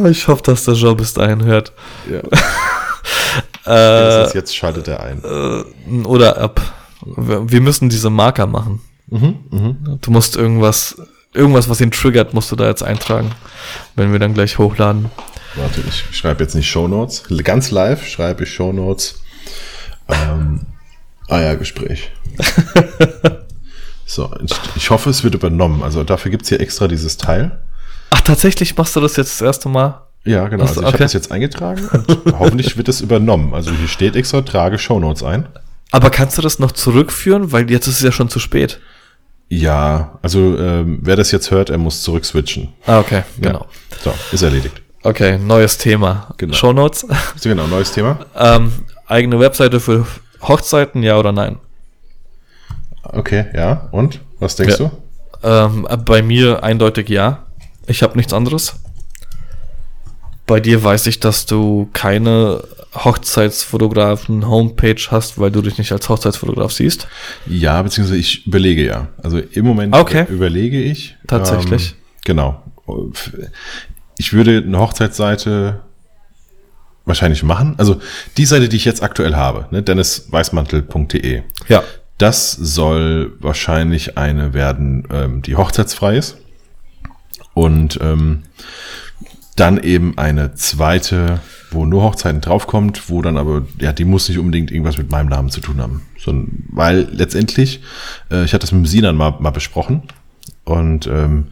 Ich hoffe, dass der Joe bis dahin hört. ja. Äh, Jetzt, schaltet er ein. oder ab. Wir müssen diese Marker machen. Mhm, Du musst irgendwas, irgendwas, was ihn triggert, musst du da jetzt eintragen, wenn wir dann gleich hochladen. Warte, ich schreibe jetzt nicht Shownotes. Ganz live schreibe ich Shownotes. Ähm, Eiergespräch. so, ich, ich hoffe, es wird übernommen. Also dafür gibt's hier extra dieses Teil. Ach, tatsächlich machst du das jetzt das erste Mal? Ja, genau. Also ich okay. habe das jetzt eingetragen und hoffentlich wird es übernommen. Also hier steht extra, trage Shownotes ein. Aber kannst du das noch zurückführen? Weil jetzt ist es ja schon zu spät. Ja, also ähm, wer das jetzt hört, er muss zurück switchen. Ah, okay, genau. Ja. So, ist erledigt. Okay, neues Thema. Genau. Shownotes. Genau, neues Thema. ähm, eigene Webseite für Hochzeiten, ja oder nein? Okay, ja. Und? Was denkst Ja. Ähm, bei mir eindeutig ja. Ich habe nichts anderes. Bei dir weiß ich, dass du keine Hochzeitsfotografen-Homepage hast, weil du dich nicht als Hochzeitsfotograf siehst. Ja, beziehungsweise ich überlege ja. Also im Moment Okay. überlege ich. Tatsächlich. Ähm, genau. Ich würde eine Hochzeitsseite wahrscheinlich machen. Also die Seite, die ich jetzt aktuell habe, ne, dennisweißmantel.de. Ja. Das soll wahrscheinlich eine werden, ähm, die hochzeitsfrei ist. Und ähm, dann eben eine zweite, wo nur Hochzeiten draufkommt, wo dann aber, ja, die muss nicht unbedingt irgendwas mit meinem Namen zu tun haben. Sondern, weil letztendlich, äh, ich hatte das mit dem Sinan mal, mal besprochen und ähm,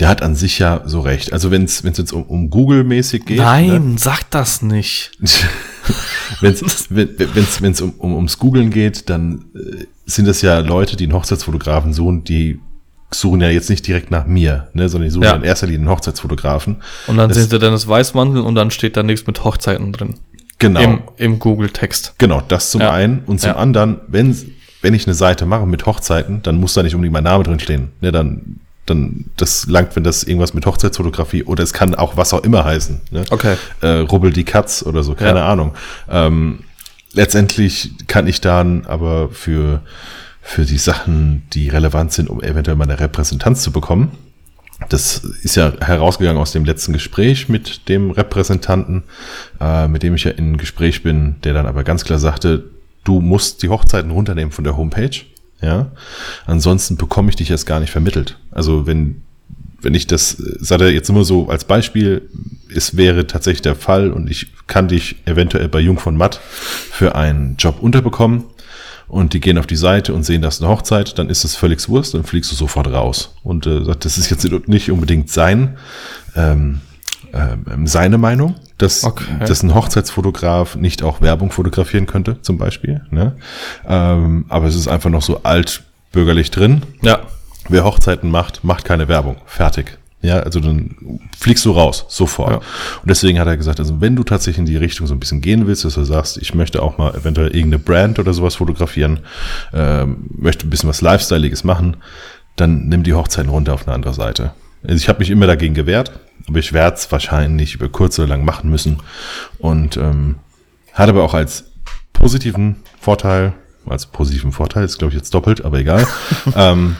der hat an sich ja so recht. Also wenn es jetzt um, um Google-mäßig geht. Nein, Ne? sag das nicht. wenn's, wenn es wenn's um, um, ums Googlen geht, dann äh, sind das ja Leute, die einen Hochzeitsfotografen suchen, die suchen ja jetzt nicht direkt nach mir, ne, sondern die suchen Ja. in erster Linie einen Hochzeitsfotografen. Und dann Das- sehen sie Dennis Weißmantel und dann steht da nichts mit Hochzeiten drin. Genau. Im, im Google-Text. Genau, das zum Ja. einen. Und zum Ja. anderen, wenn, wenn ich eine Seite mache mit Hochzeiten, dann muss da nicht unbedingt mein Name drin stehen. Ne, dann, dann, das langt, wenn das irgendwas mit Hochzeitsfotografie oder es kann auch was auch immer heißen. Ne? Okay. Äh, Rubbel die Katz oder so, keine. Ahnung. Ähm, letztendlich kann ich dann aber für, für die Sachen, die relevant sind, um eventuell mal eine Repräsentanz zu bekommen, das ist ja herausgegangen aus dem letzten Gespräch mit dem Repräsentanten, äh, mit dem ich ja in Gespräch bin, der dann aber ganz klar sagte, du musst die Hochzeiten runternehmen von der Homepage. Ja, ansonsten bekomme ich dich jetzt gar nicht vermittelt. Also wenn wenn ich das, sagt er jetzt immer so als Beispiel, es wäre tatsächlich der Fall und ich kann dich eventuell bei Jung von Matt für einen Job unterbekommen und die gehen auf die Seite und sehen, das ist eine Hochzeit, dann ist es völlig Wurst, dann fliegst du sofort raus. Und äh, sagt, das ist jetzt nicht unbedingt sein, ähm, ähm, seine Meinung, dass, Okay. dass ein Hochzeitsfotograf nicht auch Werbung fotografieren könnte, zum Beispiel. Ne? Ähm, aber es ist einfach noch so altbürgerlich drin. Ja. Wer Hochzeiten macht, macht keine Werbung. Fertig. Ja, also dann fliegst du raus, sofort. Ja. Und deswegen hat er gesagt, also wenn du tatsächlich in die Richtung so ein bisschen gehen willst, dass du sagst, ich möchte auch mal eventuell irgendeine Brand oder sowas fotografieren, ähm, möchte ein bisschen was Lifestyleiges machen, dann nimm die Hochzeiten runter auf eine andere Seite. Also ich habe mich immer dagegen gewehrt, aber ich werde es wahrscheinlich über kurz oder lang machen müssen. Und ähm, hat aber auch als positiven Vorteil, als positiven Vorteil, ist glaube ich jetzt doppelt, aber egal, ähm,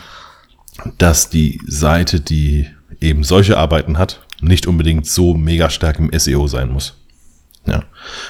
dass die Seite, die eben solche Arbeiten hat, nicht unbedingt so mega stark im SEO sein muss. Ja,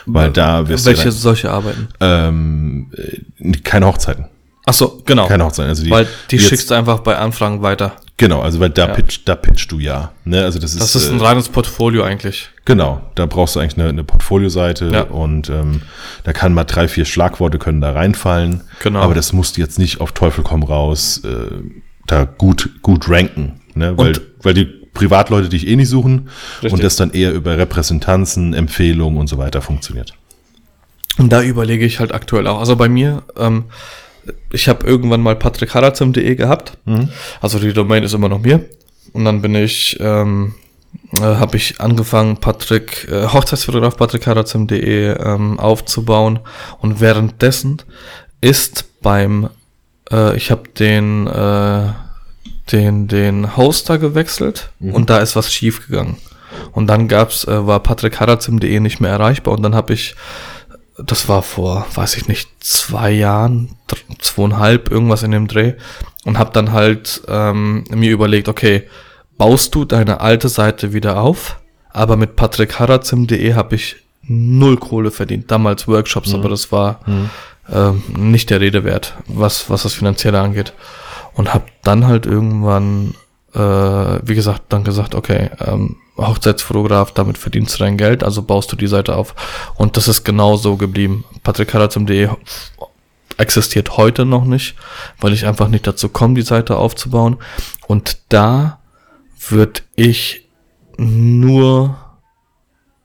weil da wirst Welche du solche Arbeiten? dann, ähm, äh, keine Hochzeiten, Ach so, genau. keine Hochzeiten. Also die, Weil die jetzt- schickst du einfach bei Anfragen weiter. Genau, also weil da Ja. pitch, da pitchst du ja. Ne? Also das ist, Das ist ein äh, reines Portfolio eigentlich. Genau, da brauchst du eigentlich eine, eine Portfolioseite Ja. und ähm, da kann mal drei, vier Schlagworte können da reinfallen. Genau. Aber das musst du jetzt nicht auf Teufel komm raus äh, da gut, gut ranken. Ne? Weil, Und- weil die Privatleute dich eh nicht suchen Richtig. und das dann eher über Repräsentanzen, Empfehlungen und so weiter funktioniert. Und da überlege ich halt aktuell auch. Also bei mir, ähm, ich habe irgendwann mal patrickharazim.de gehabt. Also die Domain ist immer noch mir. Und dann bin ich, ähm, äh, habe ich angefangen, Patrick, äh, Hochzeitsfotograf patrickharazim.de ähm, aufzubauen. Und währenddessen ist beim, äh, ich habe den, äh, den, den Hoster gewechselt und da ist was schief gegangen. Und dann gab's, äh, war patrickharazim.de nicht mehr erreichbar und dann habe ich das war vor, weiß ich nicht, zwei Jahren, zweieinhalb, irgendwas in dem Dreh. Und habe dann halt ähm, mir überlegt, okay, baust du deine alte Seite wieder auf? Aber mit patrickharazim.de habe ich null Kohle verdient. Damals Workshops, aber das war ähm, nicht der Rede wert, was, was das Finanzielle angeht. Und habe dann halt irgendwann, äh, wie gesagt, dann gesagt, okay, ähm, Hochzeitsfotograf, damit verdienst du dein Geld, also baust du die Seite auf. Und das ist genau so geblieben. patrickharazim.de existiert heute noch nicht, weil ich einfach nicht dazu komme, die Seite aufzubauen. Und da würde ich nur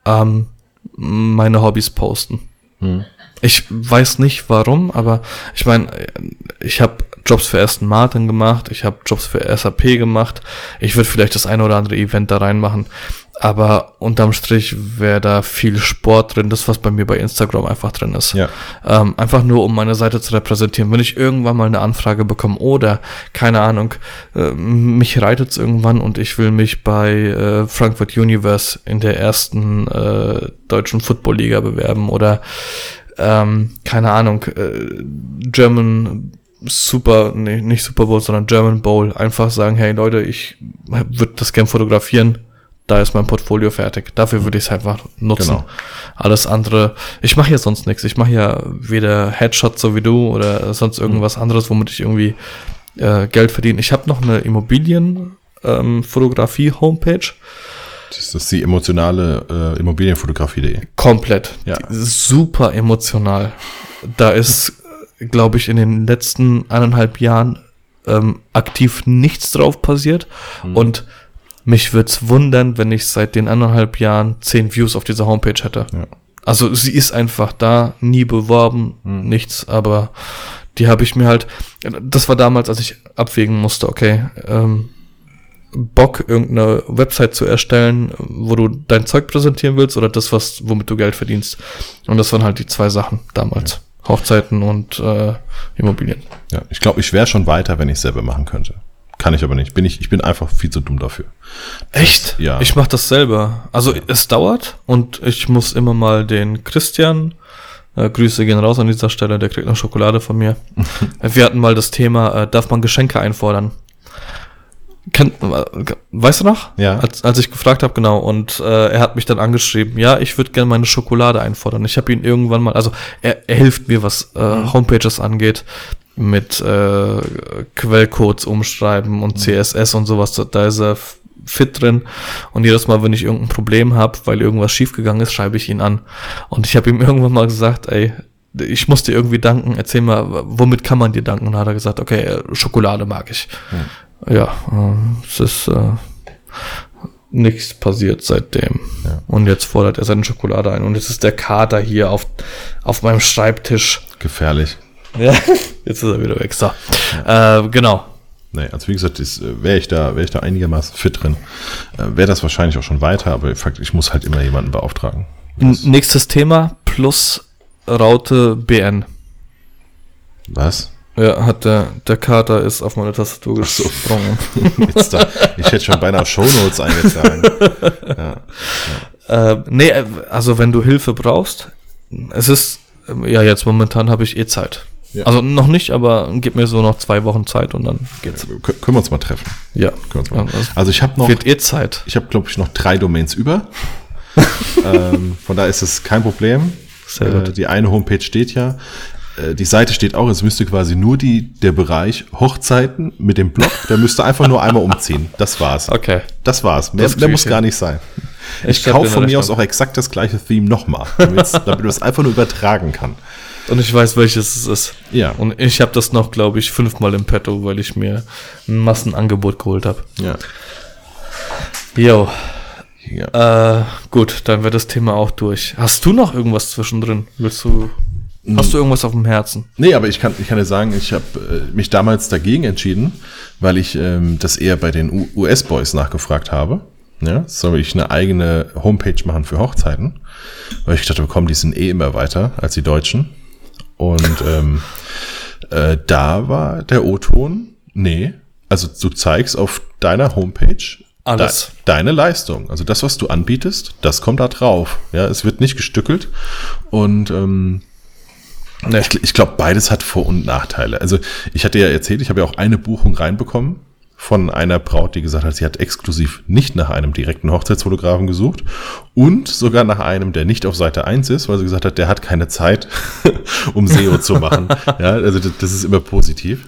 ähm, meine Hobbys posten. Ich weiß nicht warum, aber ich meine, ich habe Jobs für Aston Martin gemacht, ich habe Jobs für SAP gemacht. Ich würde vielleicht das eine oder andere Event da reinmachen. Aber unterm Strich wäre da viel Sport drin, das was bei mir bei Instagram einfach drin ist. Ja. Ähm, einfach nur, um meine Seite zu repräsentieren. Wenn ich irgendwann mal eine Anfrage bekomme oder, keine Ahnung, äh, mich reitet es irgendwann und ich will mich bei äh, Frankfurt Universe in der ersten äh, deutschen Football-Liga bewerben oder, ähm, keine Ahnung, äh, German Super, nee, nicht Super Bowl, sondern German Bowl. Einfach sagen, hey Leute, ich würde das gern fotografieren da ist mein Portfolio fertig. Dafür würde ich es einfach nutzen. Genau. Alles andere, ich mache ja sonst nichts. Ich mache ja weder Headshots so wie du oder sonst mhm. irgendwas mhm. anderes, womit ich irgendwie äh, Geld verdiene. Ich habe noch eine Immobilienfotografie-Homepage. Ähm, das ist die emotionale äh, Immobilienfotografie.de. Komplett. Ja. Super emotional. Da ist, glaube ich, in den letzten eineinhalb Jahren ähm, aktiv nichts drauf passiert. Mhm. Und mich würde es wundern, wenn ich seit den anderthalb Jahren zehn Views auf dieser Homepage hätte. Ja. Also sie ist einfach da, nie beworben, mhm. nichts, aber die habe ich mir halt, das war damals, als ich abwägen musste, okay, ähm, Bock, irgendeine Website zu erstellen, wo du dein Zeug präsentieren willst oder das, was, womit du Geld verdienst. Und das waren halt die zwei Sachen damals. Ja. Hochzeiten und äh, Immobilien. Ja, ich glaube, ich wäre schon weiter, wenn ich selber machen könnte. Kann ich aber nicht. Bin ich, ich bin einfach viel zu dumm dafür. Echt? ja. Ich mache das selber. Also ja. es dauert und ich muss immer mal den Christian, äh, Grüße gehen raus an dieser Stelle, der kriegt noch Schokolade von mir. Wir hatten mal das Thema, äh, darf man Geschenke einfordern? Kennt, weißt du noch? Ja. Als, als ich gefragt habe, genau. Und äh, er hat mich dann angeschrieben, ja, ich würde gerne meine Schokolade einfordern. Ich habe ihn irgendwann mal, also er, er hilft mir, was äh, mhm. Homepages angeht mit äh, Quellcodes umschreiben und CSS und sowas. Da ist er fit drin. Und jedes Mal, wenn ich irgendein Problem habe, weil irgendwas schiefgegangen ist, schreibe ich ihn an. Und ich habe ihm irgendwann mal gesagt, ey, ich muss dir irgendwie danken, erzähl mal, womit kann man dir danken? Und hat er gesagt, okay, Schokolade mag ich. Hm. Ja, äh, es ist äh, nichts passiert seitdem. Ja. Und jetzt fordert er seine Schokolade ein. Und jetzt ist der Kater hier auf, auf meinem Schreibtisch. Gefährlich. Ja, jetzt ist er wieder weg. So. Äh, genau. Nee, also wie gesagt, äh, wäre ich da, wäre ich da einigermaßen fit drin, äh, wäre das wahrscheinlich auch schon weiter, aber Fakt, ich muss halt immer jemanden beauftragen. Das Nächstes Thema plus Raute BN. Was? Ja, hat der, der Kater ist auf meine Tastatur gesprungen. So. ich hätte schon beinahe Shownotes eingetragen. ja. ja. Äh, nee, also wenn du Hilfe brauchst, es ist, ja, jetzt momentan habe ich eh Zeit. Ja. Also noch nicht, aber gib mir so noch zwei Wochen Zeit und dann geht's. Ja, können wir uns mal treffen? Ja. Mal. Also ich habe noch. Wird eh Zeit. Ich habe, glaube ich, noch drei Domains über. ähm, von da ist es kein Problem. Äh, die eine Homepage steht ja. Äh, die Seite steht auch, es müsste quasi nur die, der Bereich Hochzeiten mit dem Blog, der müsste einfach nur einmal umziehen. Das war's. Okay. Das war's. Mehr, das mehr muss gar nicht sein. Ich, ich kaufe von mir aus auch exakt das gleiche Theme nochmal, damit du es einfach nur übertragen kann. Und ich weiß, welches es ist. Ja. Und ich habe das noch, glaube ich, fünfmal im Petto, weil ich mir ein Massenangebot geholt habe. Ja. Jo. Ja. Äh, gut, dann wird das Thema auch durch. Hast du noch irgendwas zwischendrin? Willst du. Hast du irgendwas auf dem Herzen? Nee, aber ich kann, ich kann dir sagen, ich habe äh, mich damals dagegen entschieden, weil ich ähm, das eher bei den US-Boys nachgefragt habe. Ja, soll ich eine eigene Homepage machen für Hochzeiten? Weil ich dachte, komm, die sind eh immer weiter als die Deutschen. Und ähm, äh, da war der O-Ton, nee, also du zeigst auf deiner Homepage alles. De deine Leistung. Also das, was du anbietest, das kommt da drauf. Ja, es wird nicht gestückelt. Und ähm, nee. ich, ich glaube, beides hat Vor- und Nachteile. Also ich hatte ja erzählt, ich habe ja auch eine Buchung reinbekommen von einer Braut, die gesagt hat, sie hat exklusiv nicht nach einem direkten Hochzeitsfotografen gesucht und sogar nach einem, der nicht auf Seite 1 ist, weil sie gesagt hat, der hat keine Zeit, um SEO zu machen. Ja, also das, ist immer positiv.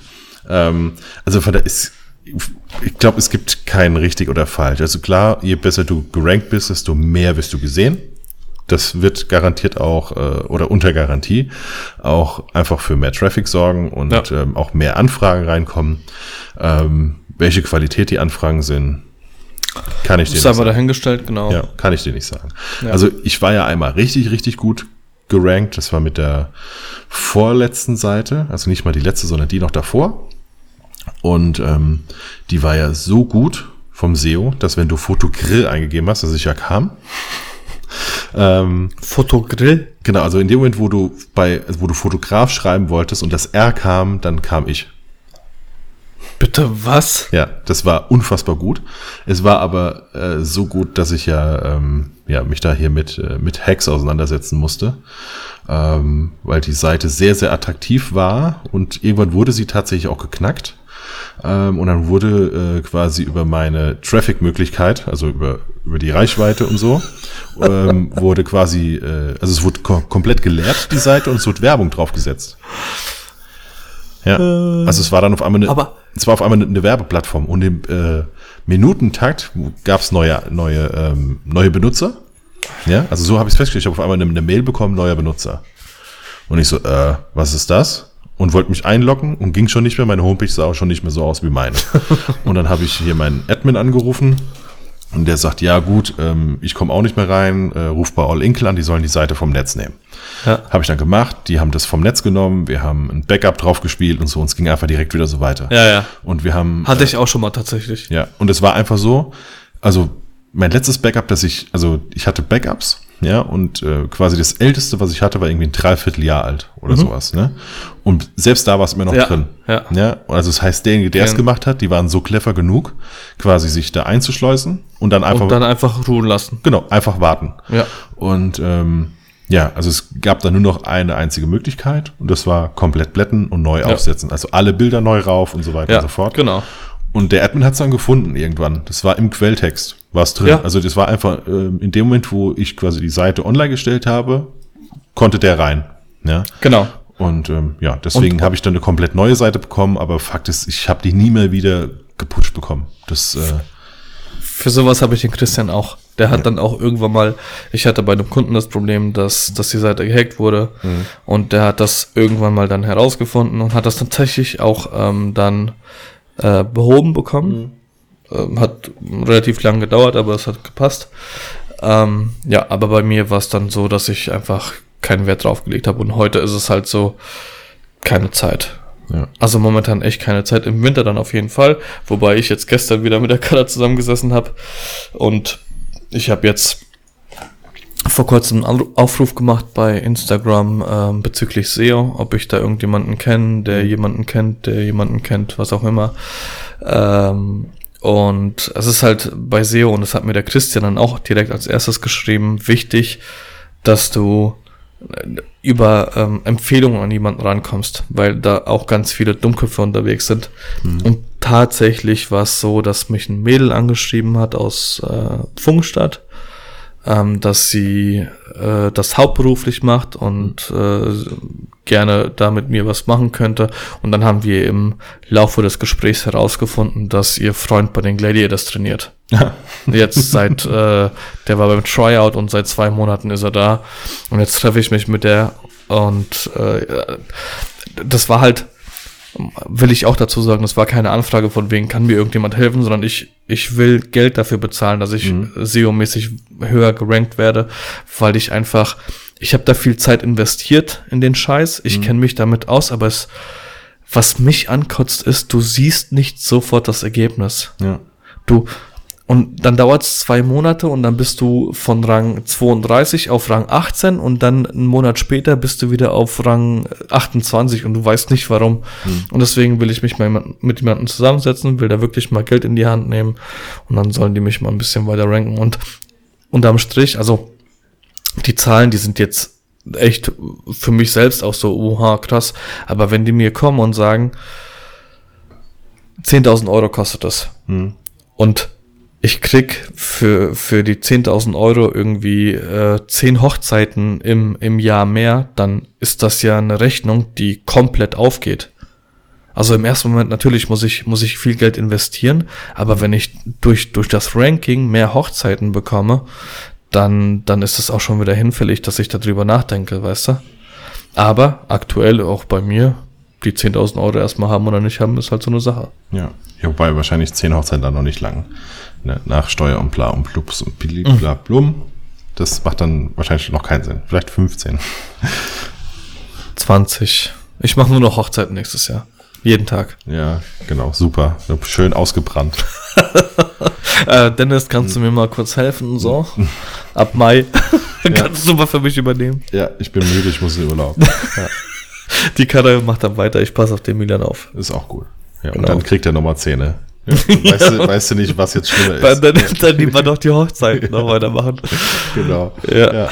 Ähm, also von der ist, ich glaube, es gibt keinen richtig oder falsch. Also klar, je besser du gerankt bist, desto mehr wirst du gesehen. Das wird garantiert auch äh, oder unter Garantie auch einfach für mehr Traffic sorgen und ja. ähm, auch mehr Anfragen reinkommen. Ähm, welche Qualität die Anfragen sind, kann ich dir nicht sagen. Ist aber dahingestellt, genau. Ja, kann ich dir nicht sagen. Ja. Also ich war ja einmal richtig, richtig gut gerankt. Das war mit der vorletzten Seite, also nicht mal die letzte, sondern die noch davor. Und ähm, die war ja so gut vom SEO, dass wenn du Fotogrill eingegeben hast, das ich ja kam, ähm, Fotogrill? Genau, also in dem Moment, wo du bei, wo du Fotograf schreiben wolltest und das R kam, dann kam ich. Bitte was? Ja, das war unfassbar gut. Es war aber äh, so gut, dass ich ja, ähm, ja mich da hier mit, äh, mit Hacks auseinandersetzen musste, ähm, weil die Seite sehr, sehr attraktiv war und irgendwann wurde sie tatsächlich auch geknackt. Ähm, und dann wurde äh, quasi über meine Traffic-Möglichkeit, also über, über die Reichweite und so, ähm, wurde quasi, äh, also es wurde kom komplett geleert, die Seite, und es wurde Werbung draufgesetzt. Ja, äh, also es war dann auf einmal eine, aber es war auf einmal eine, eine Werbeplattform und im äh, Minutentakt gab es neue, neue, ähm, neue Benutzer. Ja, also so habe ich es festgestellt. Ich habe auf einmal eine, eine Mail bekommen, neuer Benutzer. Und ich so, äh, was ist das? Und wollte mich einloggen und ging schon nicht mehr. Meine Homepage sah auch schon nicht mehr so aus wie meine. und dann habe ich hier meinen Admin angerufen und der sagt, ja gut, ähm, ich komme auch nicht mehr rein, äh, ruf bei All Inkle an, die sollen die Seite vom Netz nehmen. Ja. Habe ich dann gemacht, die haben das vom Netz genommen, wir haben ein Backup drauf gespielt und so, und es ging einfach direkt wieder so weiter. Ja, ja. Und wir haben... Hatte äh, ich auch schon mal tatsächlich. Ja, und es war einfach so, also mein letztes Backup, dass ich, also ich hatte Backups, ja, und äh, quasi das älteste, was ich hatte, war irgendwie ein Dreivierteljahr alt oder mhm. sowas, ne? Und selbst da war es immer noch ja, drin. Ja. ja. Also das heißt, derjenige, der es gemacht hat, die waren so clever genug, quasi sich da einzuschleusen und dann einfach. Und dann einfach ruhen lassen. Genau, einfach warten. Ja. Und ähm, ja, also es gab da nur noch eine einzige Möglichkeit und das war komplett blätten und neu ja. aufsetzen. Also alle Bilder neu rauf und so weiter ja, und so fort. Genau. Und der Admin hat es dann gefunden irgendwann. Das war im Quelltext, war es drin. Ja. Also das war einfach äh, in dem Moment, wo ich quasi die Seite online gestellt habe, konnte der rein. Ja. Genau. Und ähm, ja, deswegen habe ich dann eine komplett neue Seite bekommen, aber Fakt ist, ich habe die nie mehr wieder gepusht bekommen. Das äh, für sowas habe ich den Christian auch. Der hat ja. dann auch irgendwann mal, ich hatte bei einem Kunden das Problem, dass, dass die Seite gehackt wurde mhm. und der hat das irgendwann mal dann herausgefunden und hat das tatsächlich auch ähm, dann äh, behoben bekommen. Mhm. Ähm, hat relativ lang gedauert, aber es hat gepasst. Ähm, ja, aber bei mir war es dann so, dass ich einfach keinen Wert drauf gelegt habe. Und heute ist es halt so, keine Zeit. Ja. Also momentan echt keine Zeit. Im Winter dann auf jeden Fall. Wobei ich jetzt gestern wieder mit der Kader zusammengesessen habe. Und ich habe jetzt vor kurzem einen Aufruf gemacht bei Instagram ähm, bezüglich SEO, ob ich da irgendjemanden kenne, der mhm. jemanden kennt, der jemanden kennt, was auch immer. Ähm, und es ist halt bei SEO, und das hat mir der Christian dann auch direkt als erstes geschrieben, wichtig, dass du äh, über ähm, Empfehlungen an jemanden rankommst, weil da auch ganz viele Dummköpfe unterwegs sind. Mhm. Und tatsächlich war es so, dass mich ein Mädel angeschrieben hat aus äh, Funkstadt ähm, dass sie äh, das hauptberuflich macht und äh, gerne da mit mir was machen könnte. Und dann haben wir im Laufe des Gesprächs herausgefunden, dass ihr Freund bei den Gladiators trainiert. jetzt seit, äh, der war beim Tryout und seit zwei Monaten ist er da. Und jetzt treffe ich mich mit der und äh, das war halt will ich auch dazu sagen, das war keine Anfrage von wegen, kann mir irgendjemand helfen, sondern ich, ich will Geld dafür bezahlen, dass ich mhm. SEO-mäßig höher gerankt werde, weil ich einfach, ich habe da viel Zeit investiert in den Scheiß, ich mhm. kenne mich damit aus, aber es, was mich ankotzt, ist, du siehst nicht sofort das Ergebnis. Ja. Du, und dann dauert es zwei Monate und dann bist du von Rang 32 auf Rang 18 und dann einen Monat später bist du wieder auf Rang 28 und du weißt nicht warum. Hm. Und deswegen will ich mich mal mit jemandem zusammensetzen, will da wirklich mal Geld in die Hand nehmen und dann sollen die mich mal ein bisschen weiter ranken. Und unterm Strich, also die Zahlen, die sind jetzt echt für mich selbst auch so, oha, krass. Aber wenn die mir kommen und sagen, 10.000 Euro kostet das. Hm. Und ich krieg für, für die 10.000 Euro irgendwie äh, 10 Hochzeiten im, im Jahr mehr, dann ist das ja eine Rechnung, die komplett aufgeht. Also im ersten Moment natürlich muss ich, muss ich viel Geld investieren, aber wenn ich durch, durch das Ranking mehr Hochzeiten bekomme, dann, dann ist es auch schon wieder hinfällig, dass ich darüber nachdenke, weißt du? Aber aktuell auch bei mir, die 10.000 Euro erstmal haben oder nicht haben, ist halt so eine Sache. Ja, wobei wahrscheinlich 10 Hochzeiten dann noch nicht lang ne, nach Steuer und bla und plups und mhm. bla blum. Das macht dann wahrscheinlich noch keinen Sinn. Vielleicht 15. 20. Ich mache nur noch Hochzeiten nächstes Jahr. Jeden Tag. Ja, genau, super. Schön ausgebrannt. Äh, Dennis, kannst du mir mal kurz helfen? So, ab Mai kannst du mal für mich übernehmen. Ja, ich bin müde, ich muss in Urlaub. Ja, Die Kader macht dann weiter, ich passe auf den Milan auf. ist auch gut. Ja, und Genau. dann kriegt er nochmal Zähne. Ja, weißt, du, weißt du nicht, was jetzt schlimmer Dann, ist? dann, dann lieber noch die Hochzeit noch weitermachen. Genau. Ja. ja.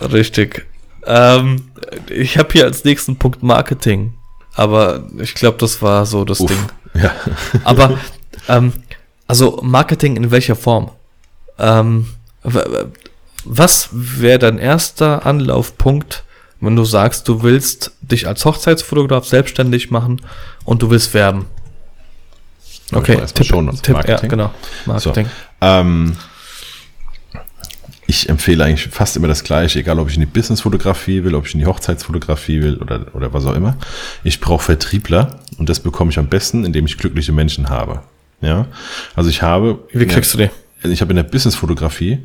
Richtig. Ähm, ich habe hier als nächsten Punkt Marketing. Aber ich glaube, das war so das Uff. Ding. Ja. Aber, ähm, also Marketing in welcher Form? Ähm, was wäre dein erster Anlaufpunkt, wenn du sagst, du willst dich als Hochzeitsfotograf selbstständig machen und du willst werben? Okay, Tipp, Shownotes, Tipp, ja, Marketing. genau, Marketing. Ähm, ich empfehle eigentlich fast immer das Gleiche, egal ob ich in die Businessfotografie will, ob ich in die Hochzeitsfotografie will oder, oder was auch immer. Ich brauche Vertriebler und das bekomme ich am besten, indem ich glückliche Menschen habe. Ja, also ich habe. Wie kriegst du die? Ich habe in der Businessfotografie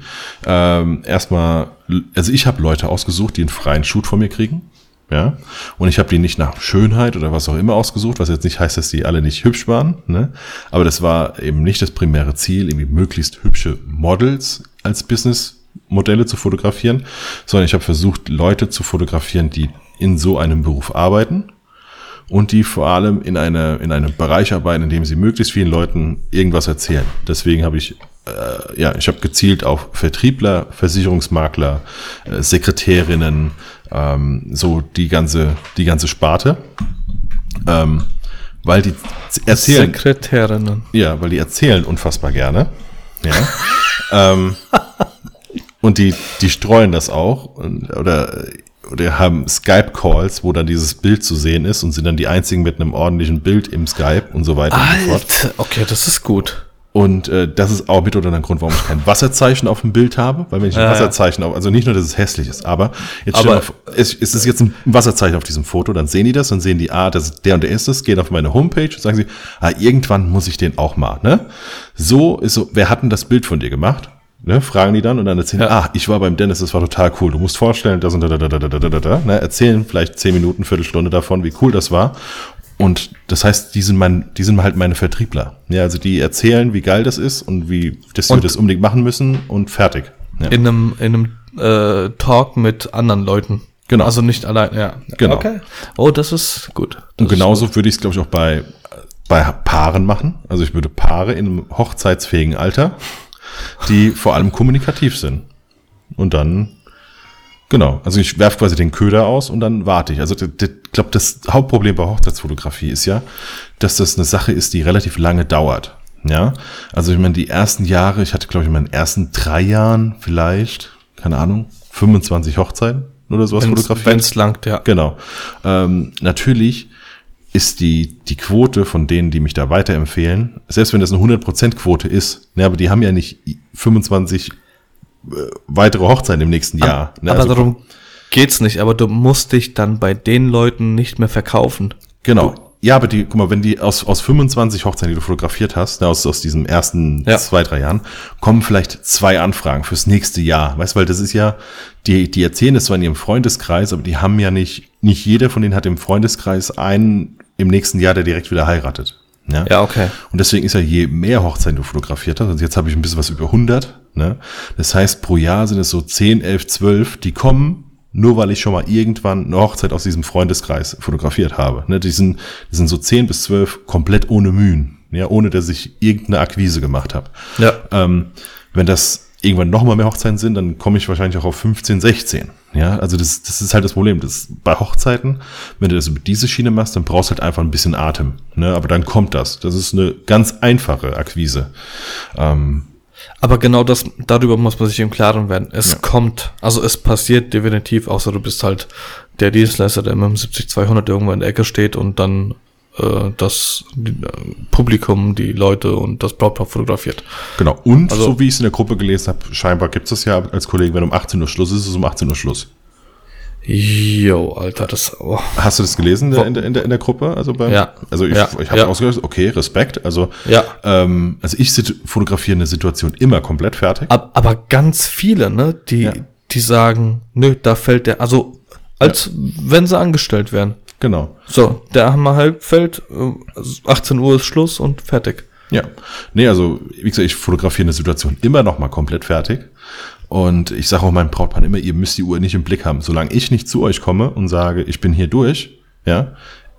ähm, erstmal, also ich habe Leute ausgesucht, die einen freien Shoot von mir kriegen. Ja, und ich habe die nicht nach Schönheit oder was auch immer ausgesucht, was jetzt nicht heißt, dass die alle nicht hübsch waren, ne? Aber das war eben nicht das primäre Ziel, irgendwie möglichst hübsche Models als Businessmodelle zu fotografieren, sondern ich habe versucht, Leute zu fotografieren, die in so einem Beruf arbeiten und die vor allem in, eine, in einem Bereich arbeiten, in dem sie möglichst vielen Leuten irgendwas erzählen. Deswegen habe ich, äh, ja, ich habe gezielt auf Vertriebler, Versicherungsmakler, äh, Sekretärinnen, ähm, so die ganze, die ganze Sparte, ähm, weil die erzählen, Sekretärinnen. ja, weil die erzählen unfassbar gerne. Ja. ähm, und die, die streuen das auch und, oder, oder haben Skype-Calls, wo dann dieses Bild zu sehen ist und sind dann die einzigen mit einem ordentlichen Bild im Skype und so weiter und so fort. Alter, okay, das ist gut. Und äh, das ist auch mit oder ein Grund, warum ich kein Wasserzeichen auf dem Bild habe, weil wenn ich ein ja, Wasserzeichen auf, also nicht nur, dass es hässlich ist, aber jetzt aber, auf, ist, ist es jetzt ein Wasserzeichen auf diesem Foto, dann sehen die das und sehen die, ah, das ist der und der ist es, gehen auf meine Homepage und sagen sie, ah, irgendwann muss ich den auch mal, ne? So ist so, wer hat denn das Bild von dir gemacht? Ne, fragen die dann und dann erzählen, ja. ah, ich war beim Dennis, das war total cool. Du musst vorstellen, das und da, da, da, da, da, da, da, ne, erzählen vielleicht zehn Minuten, Viertelstunde davon, wie cool das war. Und das heißt, die sind, mein, die sind halt meine Vertriebler. Ja, also die erzählen, wie geil das ist und wie, dass wir das unbedingt machen müssen und fertig. Ja. In einem, in einem äh, Talk mit anderen Leuten. Genau. Also nicht allein, ja. Genau. Okay. Oh, das ist gut. Das Und genauso würde ich es, glaube ich, auch bei, bei Paaren machen. Also ich würde Paare in einem hochzeitsfähigen Alter, die vor allem kommunikativ sind. Und dann, genau, also ich werfe quasi den Köder aus und dann warte ich. Also ich glaube, das Hauptproblem bei Hochzeitsfotografie ist ja, dass das eine Sache ist, die relativ lange dauert. Ja, also ich meine, die ersten Jahre, ich hatte, glaube ich, in meinen ersten drei Jahren vielleicht, keine Ahnung, 25 Hochzeiten oder sowas fotografiert. Wenn es langt, ja. Genau. Ähm, natürlich ist die, die Quote von denen, die mich da weiterempfehlen, selbst wenn das eine 100% Quote ist, ne, aber die haben ja nicht 25 äh, weitere Hochzeiten im nächsten Jahr. Ne, aber also- darum geht's nicht. Aber du musst dich dann bei den Leuten nicht mehr verkaufen. Genau. Ja, aber die, guck mal, wenn die aus, aus 25 Hochzeiten, die du fotografiert hast, ne, aus, aus diesen ersten Ja. zwei, drei Jahren, kommen vielleicht zwei Anfragen fürs nächste Jahr. Weißt du, weil das ist ja, die, die erzählen das zwar in ihrem Freundeskreis, aber die haben ja nicht, nicht jeder von denen hat im Freundeskreis einen im nächsten Jahr, der direkt wieder heiratet. Ja, Ja, okay. Und deswegen ist ja, je mehr Hochzeiten du fotografiert hast, also jetzt habe ich ein bisschen was über 100, ne? Das heißt, pro Jahr sind es so 10, 11, 12, die kommen, nur weil ich schon mal irgendwann eine Hochzeit aus diesem Freundeskreis fotografiert habe. Ne? Die, sind, die sind so 10 bis 12 komplett ohne Mühen, ja, ohne dass ich irgendeine Akquise gemacht habe. Ja. Ähm, wenn das irgendwann noch mal mehr Hochzeiten sind, dann komme ich wahrscheinlich auch auf 15, 16. Ja, also das, das ist halt das Problem. Das, bei Hochzeiten, wenn du das mit diese Schiene machst, dann brauchst du halt einfach ein bisschen Atem. Ne? Aber dann kommt das. Das ist eine ganz einfache Akquise. Ähm, Aber genau das, darüber muss man sich im Klaren werden. Es Ja. kommt, also es passiert definitiv, außer du bist halt der Dienstleister, der mit dem 70-200 irgendwo in der Ecke steht und dann äh, das äh, Publikum, die Leute und das Brautpaar fotografiert. genau. Und Also- so wie ich es in der Gruppe gelesen habe, scheinbar gibt es ja als Kollegen, wenn um 18 Uhr Schluss ist, ist es um 18 Uhr Schluss. Yo, Alter, das, oh. Hast du das gelesen in der, in der, in der, Gruppe? Also, beim, Ja. also ich, Ja. ich habe Ja. ausgelöst, okay, Respekt. Also, Ja. ähm, also ich fotografiere eine Situation immer komplett fertig. Ab, aber ganz viele, ne, die, Ja. die sagen, nö, da fällt der, also als wenn sie angestellt wären. Genau. So, der Hammer halt fällt, äh, 18 Uhr ist Schluss und fertig. Ja. Nee, also, wie gesagt, ich fotografiere eine Situation immer noch mal komplett fertig. Und ich sage auch meinem Brautpaar immer, ihr müsst die Uhr nicht im Blick haben. Solange ich nicht zu euch komme und sage, ich bin hier durch, ja,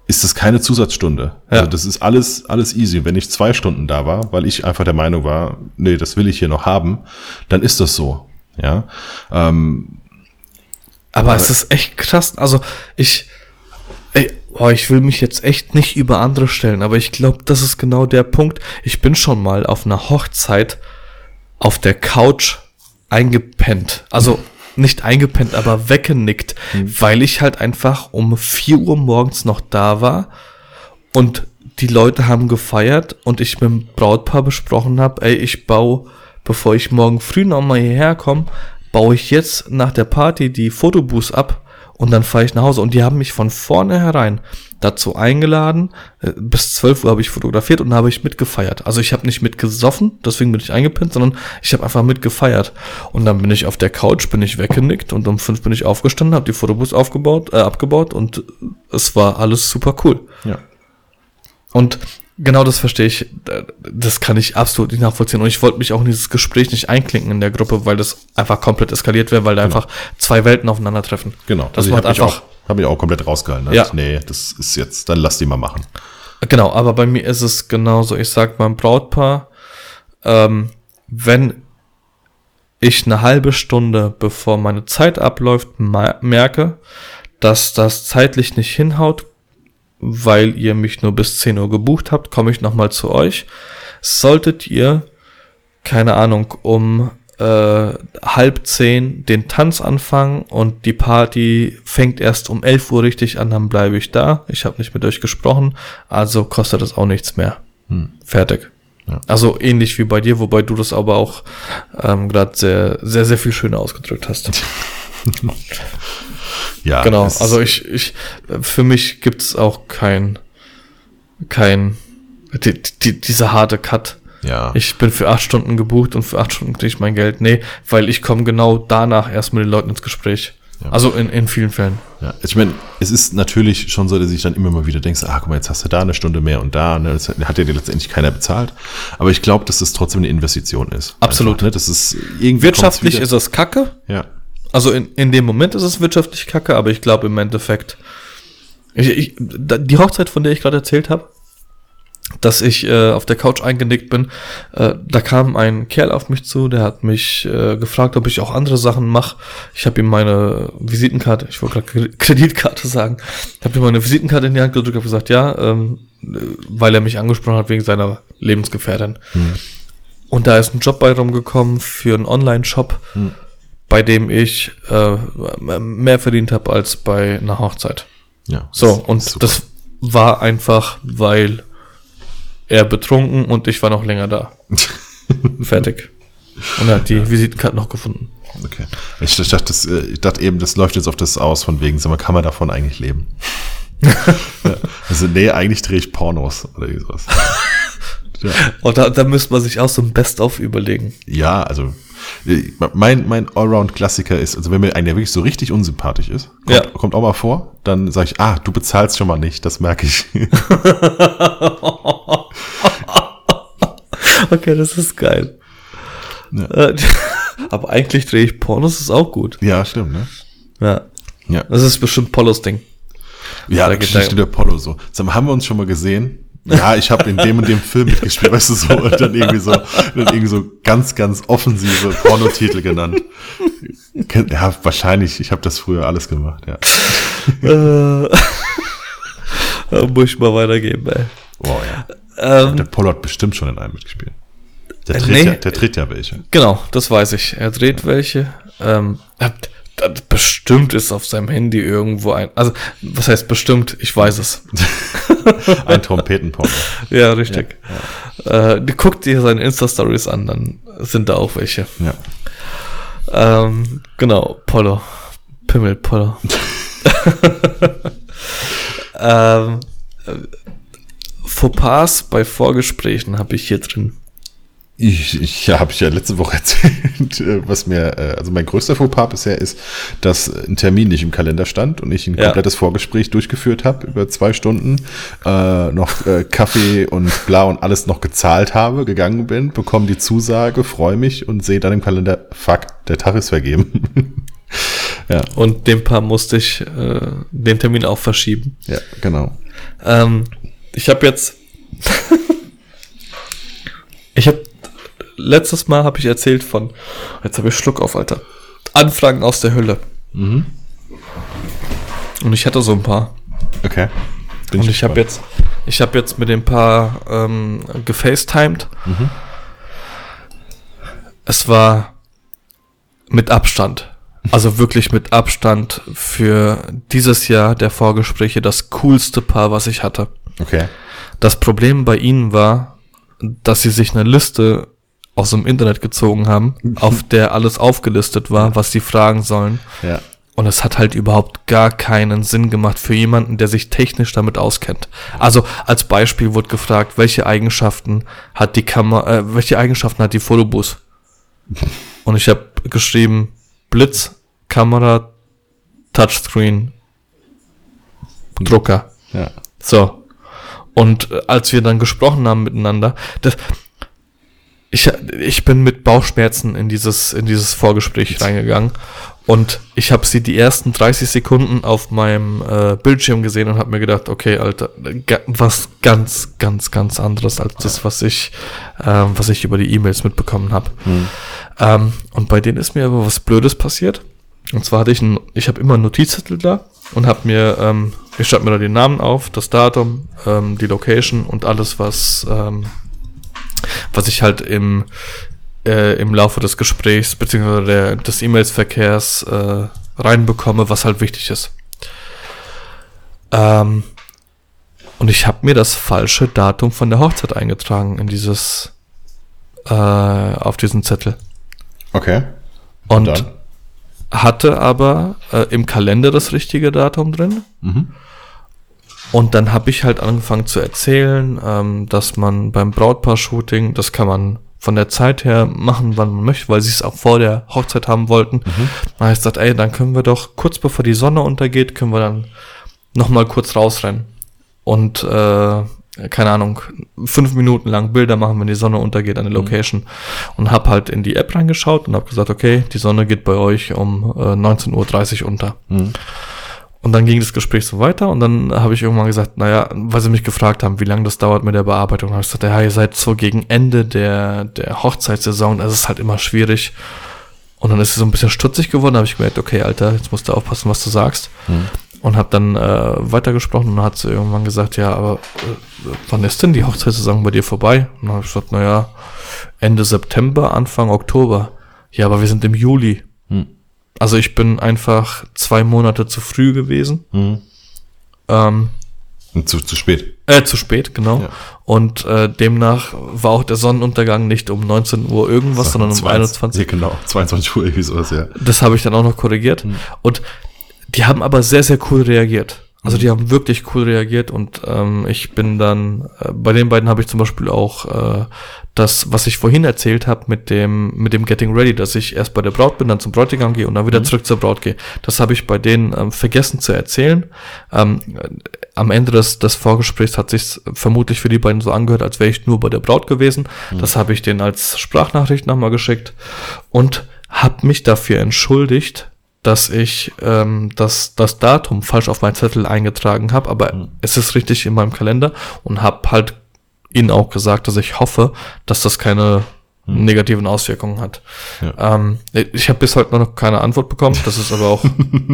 ist das keine Zusatzstunde. Ja. Also das ist alles, alles easy. Wenn ich zwei Stunden da war, weil ich einfach der Meinung war, nee, das will ich hier noch haben, dann ist das so. Ja. Ähm, Aber es ist echt krass. Also ich, ey, boah, ich will mich jetzt echt nicht über andere stellen, aber ich glaube, das ist genau der Punkt. Ich bin schon mal auf einer Hochzeit auf der Couch eingepennt. Also nicht eingepennt, aber weggenickt, weil ich halt einfach um 4 Uhr morgens noch da war und die Leute haben gefeiert und ich mit dem Brautpaar besprochen habe, ey, ich baue, bevor ich morgen früh nochmal hierher komme, baue ich jetzt nach der Party die Fotobooths ab und dann fahre ich nach Hause. Und die haben mich von vornherein dazu eingeladen. Äh, Bis 12 Uhr habe ich fotografiert und da habe ich mitgefeiert. Also ich habe nicht mitgesoffen, deswegen bin ich eingepinnt, sondern ich habe einfach mitgefeiert. Und dann bin ich auf der Couch, bin ich weggenickt und um fünf bin ich aufgestanden, habe die Fotobooths aufgebaut, äh, abgebaut und es war alles super cool. ja. Und genau das verstehe ich, das kann ich absolut nicht nachvollziehen. Und ich wollte mich auch in dieses Gespräch nicht einklinken in der Gruppe, weil das einfach komplett eskaliert wäre, weil da einfach zwei Welten aufeinandertreffen. Genau. Das also macht ich habe mich, einfach, auch- hab mich auch komplett rausgehalten. Ja. Nee, das ist jetzt, dann lass die mal machen. genau, aber bei mir ist es genauso. Ich sag meinem Brautpaar, ähm, wenn ich eine halbe Stunde bevor meine Zeit abläuft merke, dass das zeitlich nicht hinhaut, weil ihr mich nur bis 10 Uhr gebucht habt, komme ich nochmal zu euch. Solltet ihr, keine Ahnung, um äh, halb zehn den Tanz anfangen und die Party fängt erst um 11 Uhr richtig an, dann bleibe ich da. Ich habe nicht mit euch gesprochen, also kostet es auch nichts mehr. Fertig. Ja. Also ähnlich wie bei dir, wobei du das aber auch ähm, gerade sehr, sehr, sehr viel schöner ausgedrückt hast. Ja. Genau, es- also ich, ich, für mich gibt's auch kein, kein, die, die, dieser harte Cut. Ja. Ich bin für acht Stunden gebucht und für acht Stunden kriege ich mein Geld. Nee, weil ich komme genau danach erst mit den Leuten ins Gespräch. Ja. Also in, in vielen Fällen. Ja, ich meine, es ist natürlich schon so, dass ich dann immer mal wieder denkst, ah, guck mal, jetzt hast du da eine Stunde mehr und da, ne, das hat ja dir letztendlich keiner bezahlt. Aber ich glaube, dass das trotzdem eine Investition ist. Absolut. Einfach, ne? Das ist irgendwie Wirtschaftlich ist es kacke. Ja, Also in, in dem Moment ist es wirtschaftlich kacke, aber ich glaube im Endeffekt. Ich, ich, die Hochzeit, von der ich gerade erzählt habe, dass ich äh, auf der Couch eingenickt bin, äh, da kam ein Kerl auf mich zu, der hat mich äh, gefragt, ob ich auch andere Sachen mache. Ich habe ihm meine Visitenkarte, ich wollte gerade Kreditkarte sagen, habe ihm meine Visitenkarte in die Hand gedrückt, habe gesagt, ja, ähm, äh, weil er mich angesprochen hat wegen seiner Lebensgefährtin. Und da ist ein Job bei rumgekommen für einen Online-Shop, bei dem ich äh, mehr verdient habe als bei einer Hochzeit. ja. So, und super. das war einfach, weil er betrunken und ich war noch länger da. Fertig. Und er hat die Visitenkarte noch gefunden. Okay. Ich dachte, das, äh, ich dachte eben, das läuft jetzt auf das aus, von wegen, sag mal, kann man davon eigentlich leben? ja. Also, nee, eigentlich drehe ich Pornos oder sowas. ja. Und da, da müsste man sich auch so ein Best-of überlegen. ja, also mein, mein Allround-Klassiker ist, also wenn mir einer wirklich so richtig unsympathisch ist, kommt, Ja. kommt auch mal vor, dann sage ich, ah, du bezahlst schon mal nicht, das merke ich. Okay, das ist geil. Ja. Äh, Aber eigentlich drehe ich Pornos, ist auch gut. ja, stimmt, ne? Ja. Ja. Das ist bestimmt Polos Ding. Ja, Da steht der- Polo so. Haben wir uns schon mal gesehen? Ja, ich habe in dem und dem Film mitgespielt, weißt du so, und dann irgendwie so, dann irgendwie so ganz, ganz offensive Pornotitel genannt. Ja, wahrscheinlich, ich habe das früher alles gemacht, ja. äh, muss ich mal weitergeben, ey. Wow, ja. Ähm, Der hat bestimmt schon in einem mitgespielt. Der Äh, tritt, nee. ja, der tritt ja welche. Genau, das weiß ich. Er dreht welche. Ähm, bestimmt ist auf seinem Handy irgendwo ein. Also, was heißt bestimmt? Ich weiß es. Ein Trompetenporno. Ja, richtig. Äh, die guckt dir seine Insta-Stories an, dann sind da auch welche. Ja. Ähm, genau, Polo. Pimmel, Polo. ähm, äh, Fauxpas bei Vorgesprächen habe ich hier drin. Ich, ich ja, habe ich ja letzte Woche erzählt, äh, was mir, äh, also mein größter Fauxpas bisher ist, dass ein Termin nicht im Kalender stand und ich ein Ja. komplettes Vorgespräch durchgeführt habe über zwei Stunden, äh, noch äh, Kaffee und bla und alles noch gezahlt habe, gegangen bin, bekomme die Zusage, freue mich und sehe dann im Kalender, fuck, der Tag ist vergeben. ja, Und dem Paar musste ich äh, den Termin auch verschieben. ja, genau. Ähm, ich habe jetzt. letztes Mal habe ich erzählt von. Jetzt habe ich Schluck auf, Alter. Anfragen aus der Hölle. Mhm. Und ich hatte so ein paar. Okay. Bin Und ich habe jetzt, ich habe jetzt mit dem Paar ähm, gefacetimed. Mhm. Es war mit Abstand, also wirklich mit Abstand für dieses Jahr der Vorgespräche das coolste Paar, was ich hatte. Okay. Das Problem bei ihnen war, dass sie sich eine Liste aus dem Internet gezogen haben, auf der alles aufgelistet war, was sie fragen sollen. Ja. Und es hat halt überhaupt gar keinen Sinn gemacht für jemanden, der sich technisch damit auskennt. Also als Beispiel wurde gefragt, welche Eigenschaften hat die Kamera, äh, welche Eigenschaften hat die Fotobus? Und ich habe geschrieben Blitz, Kamera, Touchscreen, Drucker. Ja. So. Und äh, als wir dann gesprochen haben miteinander, das, ich, ich bin mit Bauchschmerzen in dieses, in dieses Vorgespräch reingegangen und ich habe sie die ersten 30 Sekunden auf meinem äh, Bildschirm gesehen und habe mir gedacht, okay, Alter, was ganz, ganz, ganz anderes als das, was ich, ähm, was ich über die E-Mails mitbekommen habe. Ähm, und bei denen ist mir aber was Blödes passiert. Und zwar hatte ich ein, ich habe immer einen Notizzettel da und habe mir, ähm, ich schreibe mir da den Namen auf, das Datum, ähm, die Location und alles, was, ähm, was ich halt im, äh, im Laufe des Gesprächs beziehungsweise der, des E-Mails-Verkehrs äh, reinbekomme, was halt wichtig ist. Ähm, und ich habe mir das falsche Datum von der Hochzeit eingetragen in dieses, äh, auf diesen Zettel. Okay. Und Dann? hatte aber äh, im Kalender das richtige Datum drin. Mhm. Und dann habe ich halt angefangen zu erzählen, ähm, dass man beim Brautpaar-Shooting, das kann man von der Zeit her machen, wann man möchte, weil sie es auch vor der Hochzeit haben wollten. Dann habe ich gesagt, ey, dann können wir doch kurz bevor die Sonne untergeht, können wir dann nochmal kurz rausrennen. Und äh, keine Ahnung, fünf Minuten lang Bilder machen, wenn die Sonne untergeht an der Location. Und hab halt in die App reingeschaut und hab gesagt, okay, die Sonne geht bei euch um äh, 19.30 Uhr unter. Mhm. Und dann ging das Gespräch so weiter und dann habe ich irgendwann gesagt, naja, weil sie mich gefragt haben, wie lange das dauert mit der Bearbeitung, habe ich gesagt, ja, ihr seid so gegen Ende der, der Hochzeitssaison, das ist halt immer schwierig. Und dann ist sie so ein bisschen stutzig geworden, habe ich gemerkt, okay, Alter, jetzt musst du aufpassen, was du sagst. Und habe dann äh, weitergesprochen und dann hat sie irgendwann gesagt, ja, aber äh, wann ist denn die Hochzeitssaison bei dir vorbei? Und dann habe ich gesagt, naja, Ende September, Anfang Oktober. Ja, aber wir sind im Juli. Hm. Also ich bin einfach zwei Monate zu früh gewesen. Mhm. Ähm, zu, zu spät. äh, zu spät, genau. Ja. Und äh, demnach war auch der Sonnenuntergang nicht um 19 Uhr irgendwas, sondern um 21. Ja, genau. 22 Uhr irgendwie sowas, ja. Das habe ich dann auch noch korrigiert. Mhm. Und die haben aber sehr, sehr cool reagiert. Also Mhm. die haben wirklich cool reagiert und ähm, ich bin dann, äh, bei den beiden habe ich zum Beispiel auch äh, das, was ich vorhin erzählt habe mit dem, mit dem Getting Ready, dass ich erst bei der Braut bin, dann zum Bräutigam gehe und dann Mhm. wieder zurück zur Braut gehe. Das habe ich bei denen ähm, vergessen zu erzählen. Ähm, äh, am Ende des, des Vorgesprächs hat sich vermutlich für die beiden so angehört, als wäre ich nur bei der Braut gewesen. Mhm. Das habe ich denen als Sprachnachricht nochmal geschickt und habe mich dafür entschuldigt, dass ich ähm, das, das Datum falsch auf meinen Zettel eingetragen habe, aber es ist richtig in meinem Kalender und habe halt ihnen auch gesagt, dass ich hoffe, dass das keine negativen Auswirkungen hat. Ja. Ähm, ich habe bis heute noch keine Antwort bekommen, das ist aber auch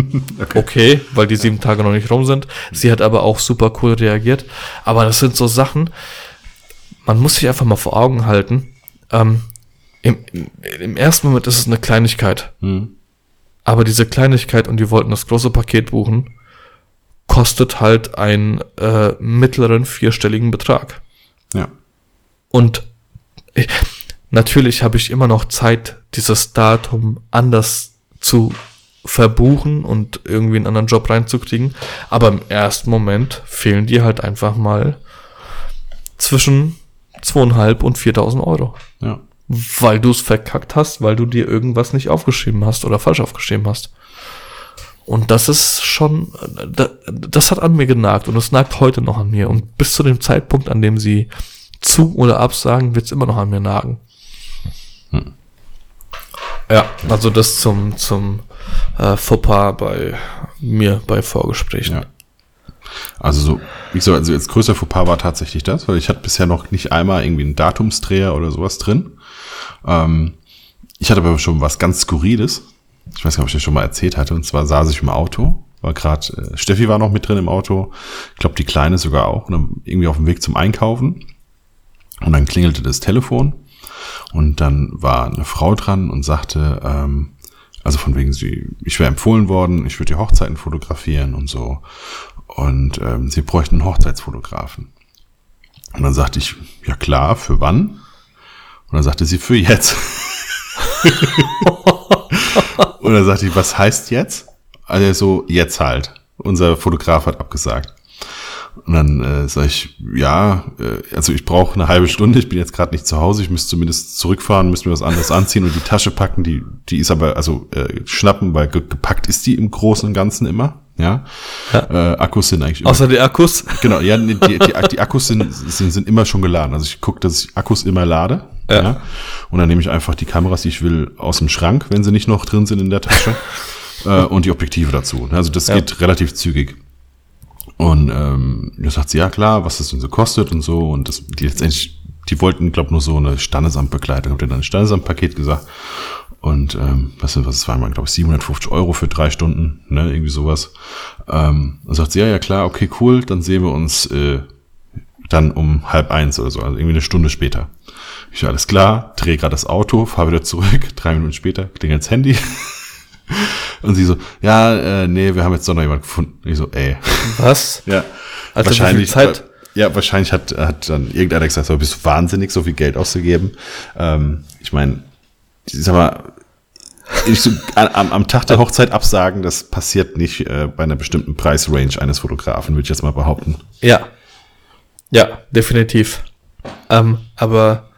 okay. weil die sieben Tage noch nicht rum sind. Sie hat aber auch super cool reagiert. Aber das sind so Sachen, man muss sich einfach mal vor Augen halten. Ähm, im, im, Im ersten Moment ist es eine Kleinigkeit. Mhm. Aber diese Kleinigkeit und die wollten das große Paket buchen, kostet halt einen äh, mittleren vierstelligen Betrag. Ja. Und ich, natürlich habe ich immer noch Zeit, dieses Datum anders zu verbuchen und irgendwie einen anderen Job reinzukriegen. Aber im ersten Moment fehlen dir halt einfach mal zwischen zweieinhalb und 4.000 Euro. Ja. Weil du es verkackt hast, weil du dir irgendwas nicht aufgeschrieben hast oder falsch aufgeschrieben hast. Und das ist schon, das hat an mir genagt und es nagt heute noch an mir. Und bis zu dem Zeitpunkt, an dem sie zu oder absagen, wird es immer noch an mir nagen. Hm. Ja, also das zum, zum äh, Fauxpas bei mir bei Vorgesprächen. Ja. Also so, wie gesagt, also jetzt größter Fauxpas war tatsächlich das, weil ich hatte bisher noch nicht einmal irgendwie einen Datumsdreher oder sowas drin. Ähm, ich hatte aber schon was ganz Skurriles. Ich weiß gar nicht, ob ich das schon mal erzählt hatte. Und zwar saß ich im Auto, war gerade, äh, Steffi war noch mit drin im Auto. Ich glaube, die Kleine sogar auch. Und dann irgendwie auf dem Weg zum Einkaufen. Und dann klingelte das Telefon. Und dann war eine Frau dran und sagte, ähm, also von wegen sie, ich wäre empfohlen worden, ich würde die Hochzeiten fotografieren und so. Und ähm, sie bräuchten einen Hochzeitsfotografen. Und dann sagte ich, ja klar, für wann? Und dann sagte sie, für jetzt. und dann sagte ich, was heißt jetzt? Also so, jetzt halt. Unser Fotograf hat abgesagt. Und dann äh, sage ich, ja, äh, also ich brauche eine halbe Stunde, ich bin jetzt gerade nicht zu Hause, ich müsste zumindest zurückfahren, müsste mir was anderes anziehen und die Tasche packen, die, die ist aber, also äh, schnappen, weil gepackt ist die im Großen und Ganzen immer. Ja, ja. Äh, Akkus sind eigentlich immer, außer die Akkus. Genau, ja, die, die, die Akkus sind, sind sind immer schon geladen. Also ich gucke, dass ich Akkus immer lade. Ja. ja. Und dann nehme ich einfach die Kameras, die ich will, aus dem Schrank, wenn sie nicht noch drin sind in der Tasche, äh, und die Objektive dazu. Also das ja. geht relativ zügig. Und ähm, da sagt sie, ja klar, was das denn so kostet und so. Und das, die letztendlich, die wollten, glaube nur so eine Standesamtbegleitung. Habt ihr dann ein Standesamtpaket gesagt? Und ähm, was, was es waren, glaube ich, 750 Euro für drei Stunden, ne, irgendwie sowas. Ähm, dann sagt sie, ja, ja klar, okay, cool, dann sehen wir uns äh, dann um halb eins oder so, also irgendwie eine Stunde später. Ich alles klar, drehe gerade das Auto, fahre wieder zurück, drei Minuten später, klingelt das Handy. Und sie so, ja, äh, nee, wir haben jetzt doch noch jemand gefunden. Ich so, ey. Was? ja. Also wahrscheinlich, Zeit? Ja, wahrscheinlich hat, hat dann irgendeiner gesagt, so, bist du wahnsinnig, so viel Geld auszugeben. Ähm, ich meine, sag mal, ich so, am, am Tag der Hochzeit absagen, das passiert nicht äh, bei einer bestimmten Preisrange eines Fotografen, würde ich jetzt mal behaupten. Ja. Ja, definitiv. Ähm, aber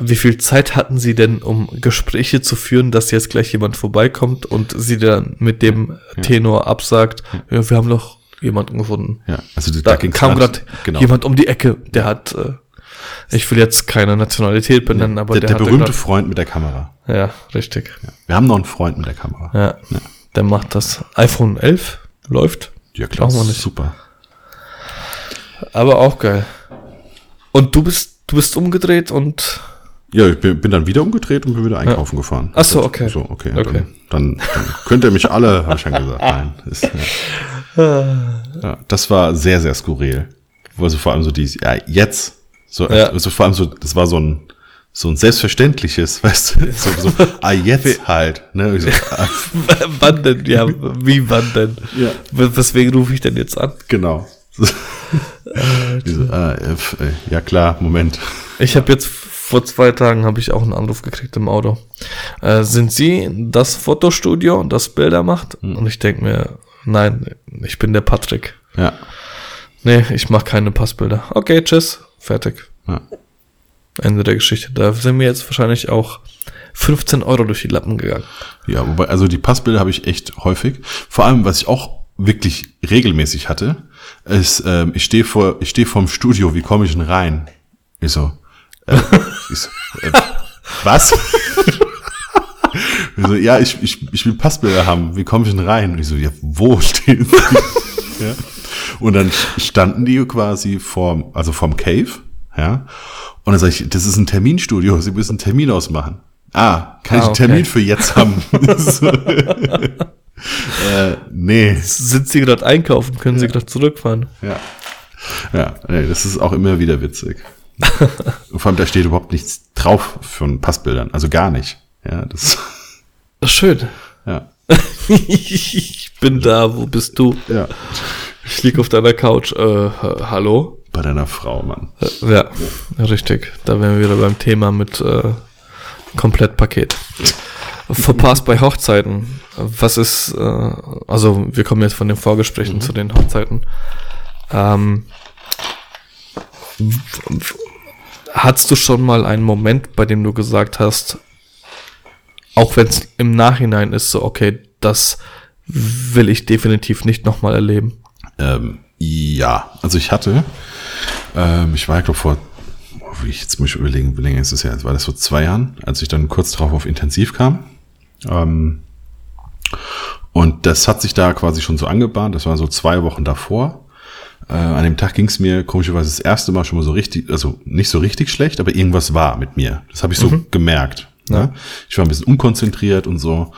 wie viel Zeit hatten Sie denn, um Gespräche zu führen, dass jetzt gleich jemand vorbeikommt und Sie dann mit dem ja. Tenor absagt, ja, wir haben doch jemanden gefunden. Ja, also da, da kam gerade genau. jemand um die Ecke, der hat, äh, ich will jetzt keine Nationalität benennen, ja, aber der, der, der berühmte Freund mit der Kamera. Ja, richtig. Ja. Wir haben noch einen Freund mit der Kamera. Ja, ja. der macht das. iPhone 11 läuft. Ja klar, Brauchen wir nicht. super. Aber auch geil. Und du bist, du bist umgedreht und ja, ich bin, bin dann wieder umgedreht und bin wieder einkaufen ja. gefahren. Ach so, okay. So, okay. okay. Dann, dann, dann könnt ihr mich alle, habe ich schon gesagt. Nein. Ist, ja. ja. das war sehr, sehr skurril. Also vor allem so die, ja, jetzt. So, also vor allem so, das war so ein, so ein selbstverständliches, weißt du, so, so ah, jetzt halt, ne? So, ah. wann denn, ja, wie wann denn? Ja. Weswegen rufe ich denn jetzt an? Genau. so, ah, ja klar, Moment. Ich habe jetzt vor zwei Tagen habe ich auch einen Anruf gekriegt im Auto. Äh, sind Sie das Fotostudio, das Bilder macht? Mhm. Und ich denke mir, nein, ich bin der Patrick. Ja. Nee, ich mache keine Passbilder. Okay, tschüss, fertig. Ja. Ende der Geschichte. Da sind mir jetzt wahrscheinlich auch 15 Euro durch die Lappen gegangen. Ja, wobei, also die Passbilder habe ich echt häufig. Vor allem, was ich auch wirklich regelmäßig hatte, ist, ähm, ich stehe vor, ich stehe vorm Studio, wie komme ich denn rein? Ich so, äh, ich äh, was? so, ja, ich, ich, ich will Passbilder haben. Wie komme ich denn rein? Und ich so, ja, wo stehen sie? ja. Und dann standen die quasi vorm, also vorm Cave, ja. Und dann sage ich, das ist ein Terminstudio, Sie müssen einen Termin ausmachen. Ah, kann ah, ich einen Termin für jetzt haben? äh, nee. Sind Sie gerade einkaufen? Können Sie gerade zurückfahren? Ja. Ja, nee, das ist auch immer wieder witzig. Vor allem, da steht überhaupt nichts drauf von Passbildern. Also gar nicht. Ja, das. Schön. Ja. ich bin da, wo bist du? Ja. Ich lieg auf deiner Couch. Äh, hallo? Bei deiner Frau, Mann. Äh, ja, richtig. Da wären wir wieder beim Thema mit äh, Komplettpaket. Verpasst bei Hochzeiten. Was ist, äh, also wir kommen jetzt von den Vorgesprächen mhm. zu den Hochzeiten. Ähm, Hattest du schon mal einen Moment, bei dem du gesagt hast, auch wenn es im Nachhinein ist, so, okay, das will ich definitiv nicht nochmal erleben? Ähm, ja, also ich hatte, ähm, ich war ja glaube vor, oh, jetzt muss ich überlegen, wie lange ist es ja, war das vor zwei Jahren, als ich dann kurz darauf auf Intensiv kam. Ähm, und das hat sich da quasi schon so angebahnt, das war so zwei Wochen davor. Äh, an dem Tag ging es mir komischerweise das erste Mal schon mal so richtig, also nicht so richtig schlecht, aber irgendwas war mit mir. Das habe ich so mhm. gemerkt. Ja. Ne? Ich war ein bisschen unkonzentriert und so.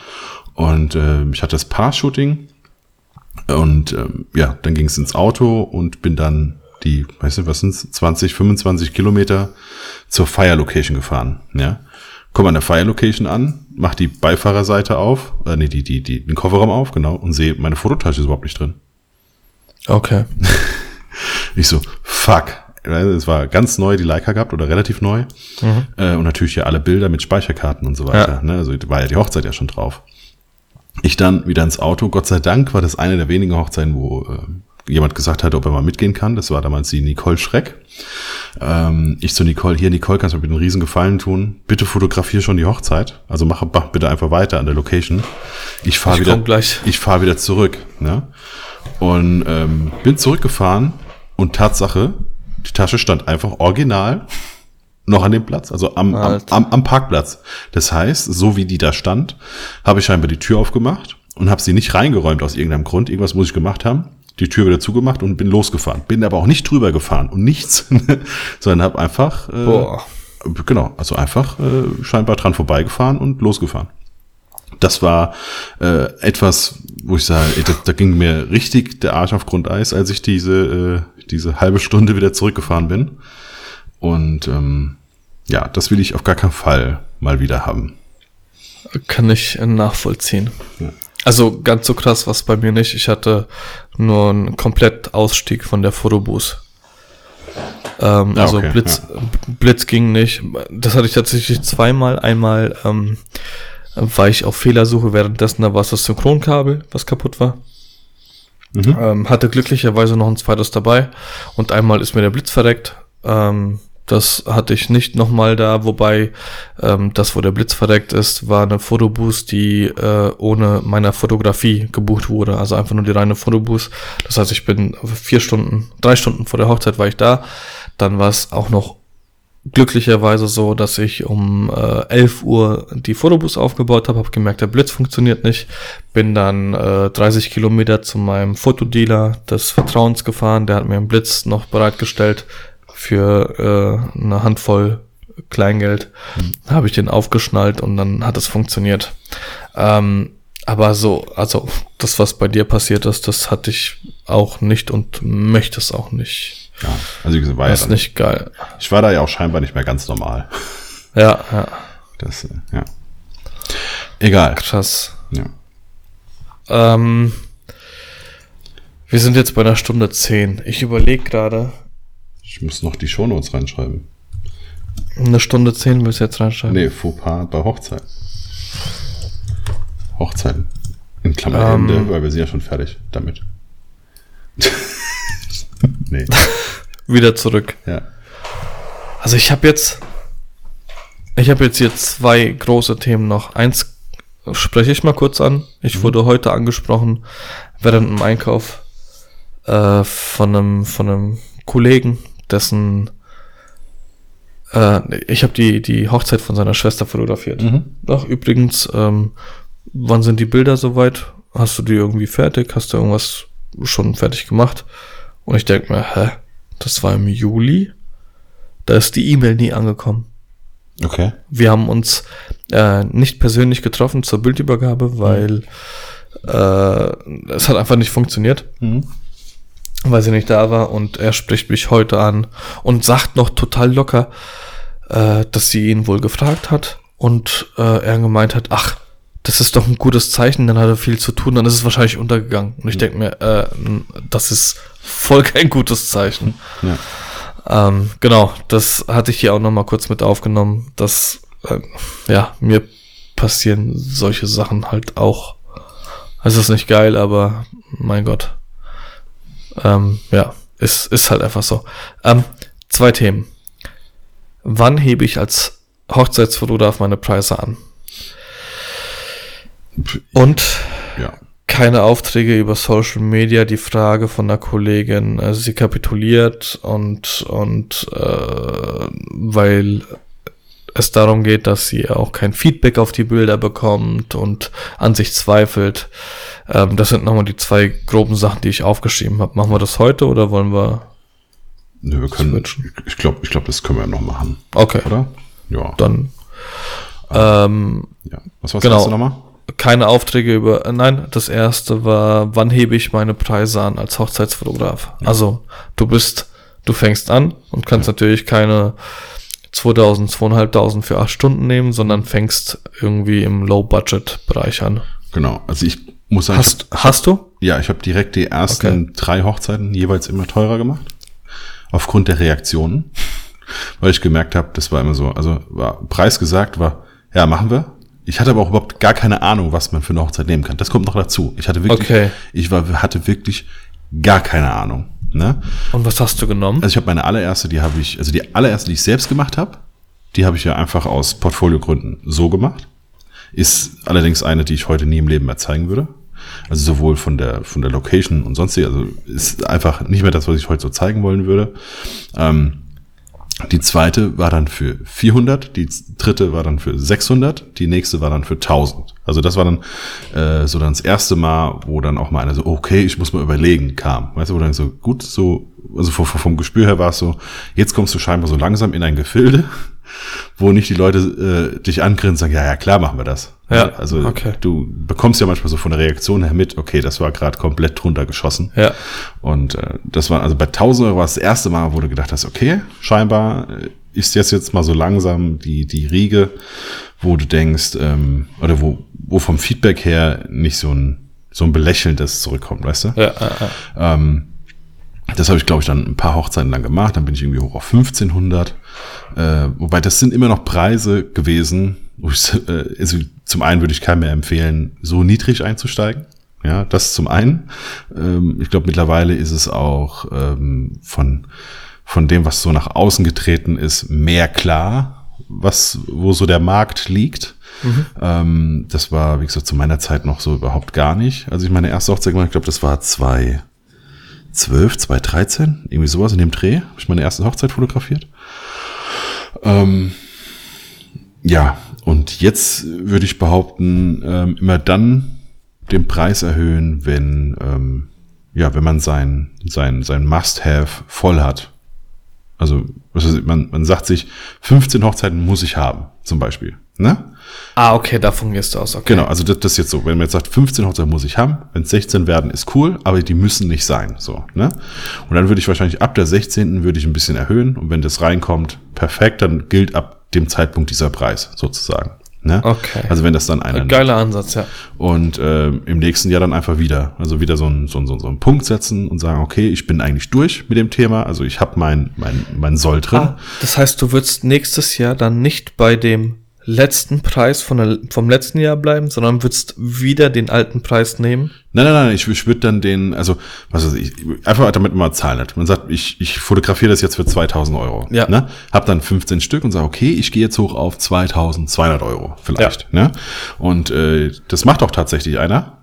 Und äh, ich hatte das Paar-Shooting. Und ähm, ja, dann ging es ins Auto und bin dann die, weißt du, was sind's, 20, 25 Kilometer zur Fire Location gefahren. Ja, komm an der Fire Location an, mach die Beifahrerseite auf, äh, nee, die, die, die, den Kofferraum auf, genau, und sehe, meine Fototasche ist überhaupt nicht drin. Okay. ich so, fuck. Es war ganz neu, die Leica gehabt oder relativ neu. Mhm. Äh, und natürlich ja alle Bilder mit Speicherkarten und so weiter. Ja. Ne? Also war ja die Hochzeit ja schon drauf. Ich dann wieder ins Auto. Gott sei Dank war das eine der wenigen Hochzeiten, wo äh, jemand gesagt hat, ob er mal mitgehen kann. Das war damals die Nicole Schreck. Ähm, ich zu Nicole, hier Nicole, kannst du mir einen riesen Gefallen tun? Bitte fotografiere schon die Hochzeit. Also mach, mach bitte einfach weiter an der Location. Ich fahre wieder, ich fahre wieder zurück. Ne? Und ähm, bin zurückgefahren und Tatsache, die Tasche stand einfach original noch an dem Platz, also am, am, am, am Parkplatz. Das heißt, so wie die da stand, habe ich scheinbar die Tür aufgemacht und habe sie nicht reingeräumt aus irgendeinem Grund. Irgendwas muss ich gemacht haben. Die Tür wieder zugemacht und bin losgefahren. Bin aber auch nicht drüber gefahren und nichts, sondern habe einfach, äh, Boah. genau, also einfach äh, scheinbar dran vorbeigefahren und losgefahren. Das war äh, etwas, wo ich sage, da, da ging mir richtig der Arsch auf Grundeis, als ich diese, äh, diese halbe Stunde wieder zurückgefahren bin. Und ähm, ja, das will ich auf gar keinen Fall mal wieder haben. Kann ich nachvollziehen. Ja. Also ganz so krass war es bei mir nicht. Ich hatte nur einen komplett Ausstieg von der Fotobooth. Ähm, ja, also okay, Blitz, ja. Blitz ging nicht. Das hatte ich tatsächlich zweimal. Einmal ähm, war ich auf Fehlersuche währenddessen, da war es das Synchronkabel, was kaputt war. Mhm. Ähm, hatte glücklicherweise noch ein zweites dabei und einmal ist mir der Blitz verreckt. Ähm, das hatte ich nicht nochmal da, wobei ähm, das, wo der Blitz verdeckt ist, war eine Fotoboost, die äh, ohne meiner Fotografie gebucht wurde. Also einfach nur die reine Fotoboost. Das heißt, ich bin vier Stunden, drei Stunden vor der Hochzeit war ich da. Dann war es auch noch glücklicherweise so, dass ich um äh, 11 Uhr die Fotobus aufgebaut habe, habe gemerkt, der Blitz funktioniert nicht, bin dann äh, 30 Kilometer zu meinem Fotodealer des Vertrauens gefahren, der hat mir einen Blitz noch bereitgestellt, für äh, eine Handvoll Kleingeld. Mhm. Habe ich den aufgeschnallt und dann hat es funktioniert. Ähm, aber so, also das, was bei dir passiert ist, das hatte ich auch nicht und möchte es auch nicht. Ja, also war das ja ist nicht geil. Ich war da ja auch scheinbar nicht mehr ganz normal. Ja, ja. Das, äh, ja. Egal. Krass. Ja. Ähm, wir sind jetzt bei einer Stunde zehn. Ich überlege gerade, ich muss noch die Shownotes reinschreiben. Eine Stunde zehn bis jetzt reinschreiben. Nee, Fauxpas bei Hochzeit. Hochzeiten. In Klammer um, ähm. weil wir sind ja schon fertig damit. nee. Wieder zurück. Ja. Also ich habe jetzt ich habe jetzt hier zwei große Themen noch. Eins spreche ich mal kurz an. Ich mhm. wurde heute angesprochen während einem Einkauf äh, von einem von einem Kollegen, dessen äh, ich habe die, die Hochzeit von seiner Schwester fotografiert. Mhm. Ach, übrigens, ähm, wann sind die Bilder soweit? Hast du die irgendwie fertig? Hast du irgendwas schon fertig gemacht? Und ich denke mir, hä, das war im Juli? Da ist die E-Mail nie angekommen. Okay. Wir haben uns äh, nicht persönlich getroffen zur Bildübergabe, weil mhm. äh, es hat einfach nicht funktioniert. Mhm weil sie nicht da war und er spricht mich heute an und sagt noch total locker, äh, dass sie ihn wohl gefragt hat und äh, er gemeint hat, ach, das ist doch ein gutes Zeichen, dann hat er viel zu tun, dann ist es wahrscheinlich untergegangen. Und ich denke mir, äh, das ist voll kein gutes Zeichen. Ja. Ähm, genau, das hatte ich hier auch nochmal kurz mit aufgenommen, dass, äh, ja, mir passieren solche Sachen halt auch. Es ist nicht geil, aber mein Gott. Ähm, ja, ist, ist halt einfach so. Ähm, zwei Themen. wann hebe ich als Hochzeitsfotograf meine Preise an? Und Ja. Keine Aufträge über Social Media, die Frage von der Kollegin, also sie kapituliert und, und äh, weil es darum geht, dass sie auch kein Feedback auf die Bilder bekommt und an sich zweifelt. Ähm, das sind nochmal die zwei groben Sachen, die ich aufgeschrieben habe. Machen wir das heute oder wollen wir? Nö, wir können, Switchen. ich glaube, ich glaub, das können wir noch machen, Okay, oder? Ja. dann ähm, ja. Was war's genau. nochmal? Keine Aufträge über. äh, Nein, das erste war, wann hebe ich meine Preise an als Hochzeitsfotograf? Also, du bist, du fängst an und kannst natürlich keine 2000, 2500 für acht Stunden nehmen, sondern fängst irgendwie im Low-Budget-Bereich an. Genau. Also ich muss sagen, Hast, hast du? ja, ich habe direkt die ersten drei Hochzeiten jeweils immer teurer gemacht. Aufgrund der Reaktionen. Weil ich gemerkt habe, das war immer so, also war Preis gesagt, war, ja, machen wir. Ich hatte aber auch überhaupt gar keine Ahnung, was man für eine Hochzeit nehmen kann. Das kommt noch dazu. Ich hatte wirklich, Okay. ich war, hatte wirklich gar keine Ahnung. Ne? Und was hast du genommen? Also ich habe meine allererste, die habe ich, also die allererste, die ich selbst gemacht habe, die habe ich ja einfach aus Portfoliogründen so gemacht. Ist allerdings eine, die ich heute nie im Leben mehr zeigen würde. Also sowohl von der, von der Location und sonstig, also ist einfach nicht mehr das, was ich heute so zeigen wollen würde. Ähm, die zweite war dann für 400, die dritte war dann für 600, die nächste war dann für 1000. Also das war dann äh, so dann das erste Mal, wo dann auch mal einer so, okay, ich muss mal überlegen, kam. Weißt du, wo dann so, gut, so, also vom, vom Gespür her war es so, jetzt kommst du scheinbar so langsam in ein Gefilde, wo nicht die Leute äh, dich angrinsen und sagen, ja, ja, klar machen wir das. Ja, also okay. du bekommst ja manchmal so von der Reaktion her mit, okay, das war gerade komplett drunter geschossen. Ja. Und äh, das war, also bei 1000 Euro war es das erste Mal, wo du gedacht hast, okay, scheinbar äh, ist jetzt jetzt mal so langsam die, die Riege, wo du denkst, ähm, oder wo, wo vom Feedback her nicht so ein, so ein belächelndes zurückkommt, weißt du? Ja, ja, ja. Ähm, das habe ich, glaube ich, dann ein paar Hochzeiten lang gemacht. Dann bin ich irgendwie hoch auf 1500. Äh, wobei das sind immer noch Preise gewesen. Wo ich, äh, also zum einen würde ich keinem mehr empfehlen, so niedrig einzusteigen. Ja, das zum einen. Ähm, ich glaube, mittlerweile ist es auch ähm, von, von dem, was so nach außen getreten ist, mehr klar, was, wo so der Markt liegt. Ähm, das war, wie gesagt, zu meiner Zeit noch so überhaupt gar nicht. Also ich meine erste Hochzeit gemacht, ich glaube, das war zwei, 12, 2013, irgendwie sowas in dem Dreh, habe ich meine erste Hochzeit fotografiert. Ähm, ja, und jetzt würde ich behaupten, ähm, immer dann den Preis erhöhen, wenn, ähm, ja, wenn man sein, sein, sein Must-Have voll hat. Also, man, man sagt sich, 15 Hochzeiten muss ich haben, zum Beispiel. Ne? Ah, okay, davon gehst du aus. Okay. Genau, also das, das ist jetzt so, wenn man jetzt sagt, 15 Hochzeiten muss ich haben, wenn es 16 werden, ist cool, aber die müssen nicht sein. So, ne? Und dann würde ich wahrscheinlich ab der 16. würde ich ein bisschen erhöhen und wenn das reinkommt, perfekt, dann gilt ab dem Zeitpunkt dieser Preis sozusagen. Ne? Okay. Also wenn das dann einer Geiler Ansatz, ja. und ähm, im nächsten Jahr dann einfach wieder, also wieder so einen so, so, so einen Punkt setzen und sagen, okay, ich bin eigentlich durch mit dem Thema, also ich habe mein, mein, mein Soll drin. Ah, das heißt, du würdest nächstes Jahr dann nicht bei dem letzten Preis von der, vom letzten Jahr bleiben, sondern würdest wieder den alten Preis nehmen? Nein, nein, nein, ich, ich würde dann den, also, was weiß ich, einfach damit man mal Zahlen hat. Man sagt, ich, ich fotografiere das jetzt für 2000 Euro. Ja. Ne? Hab dann 15 Stück und sage, okay, ich gehe jetzt hoch auf 2200 Euro vielleicht. Ne? Und äh, das macht auch tatsächlich einer.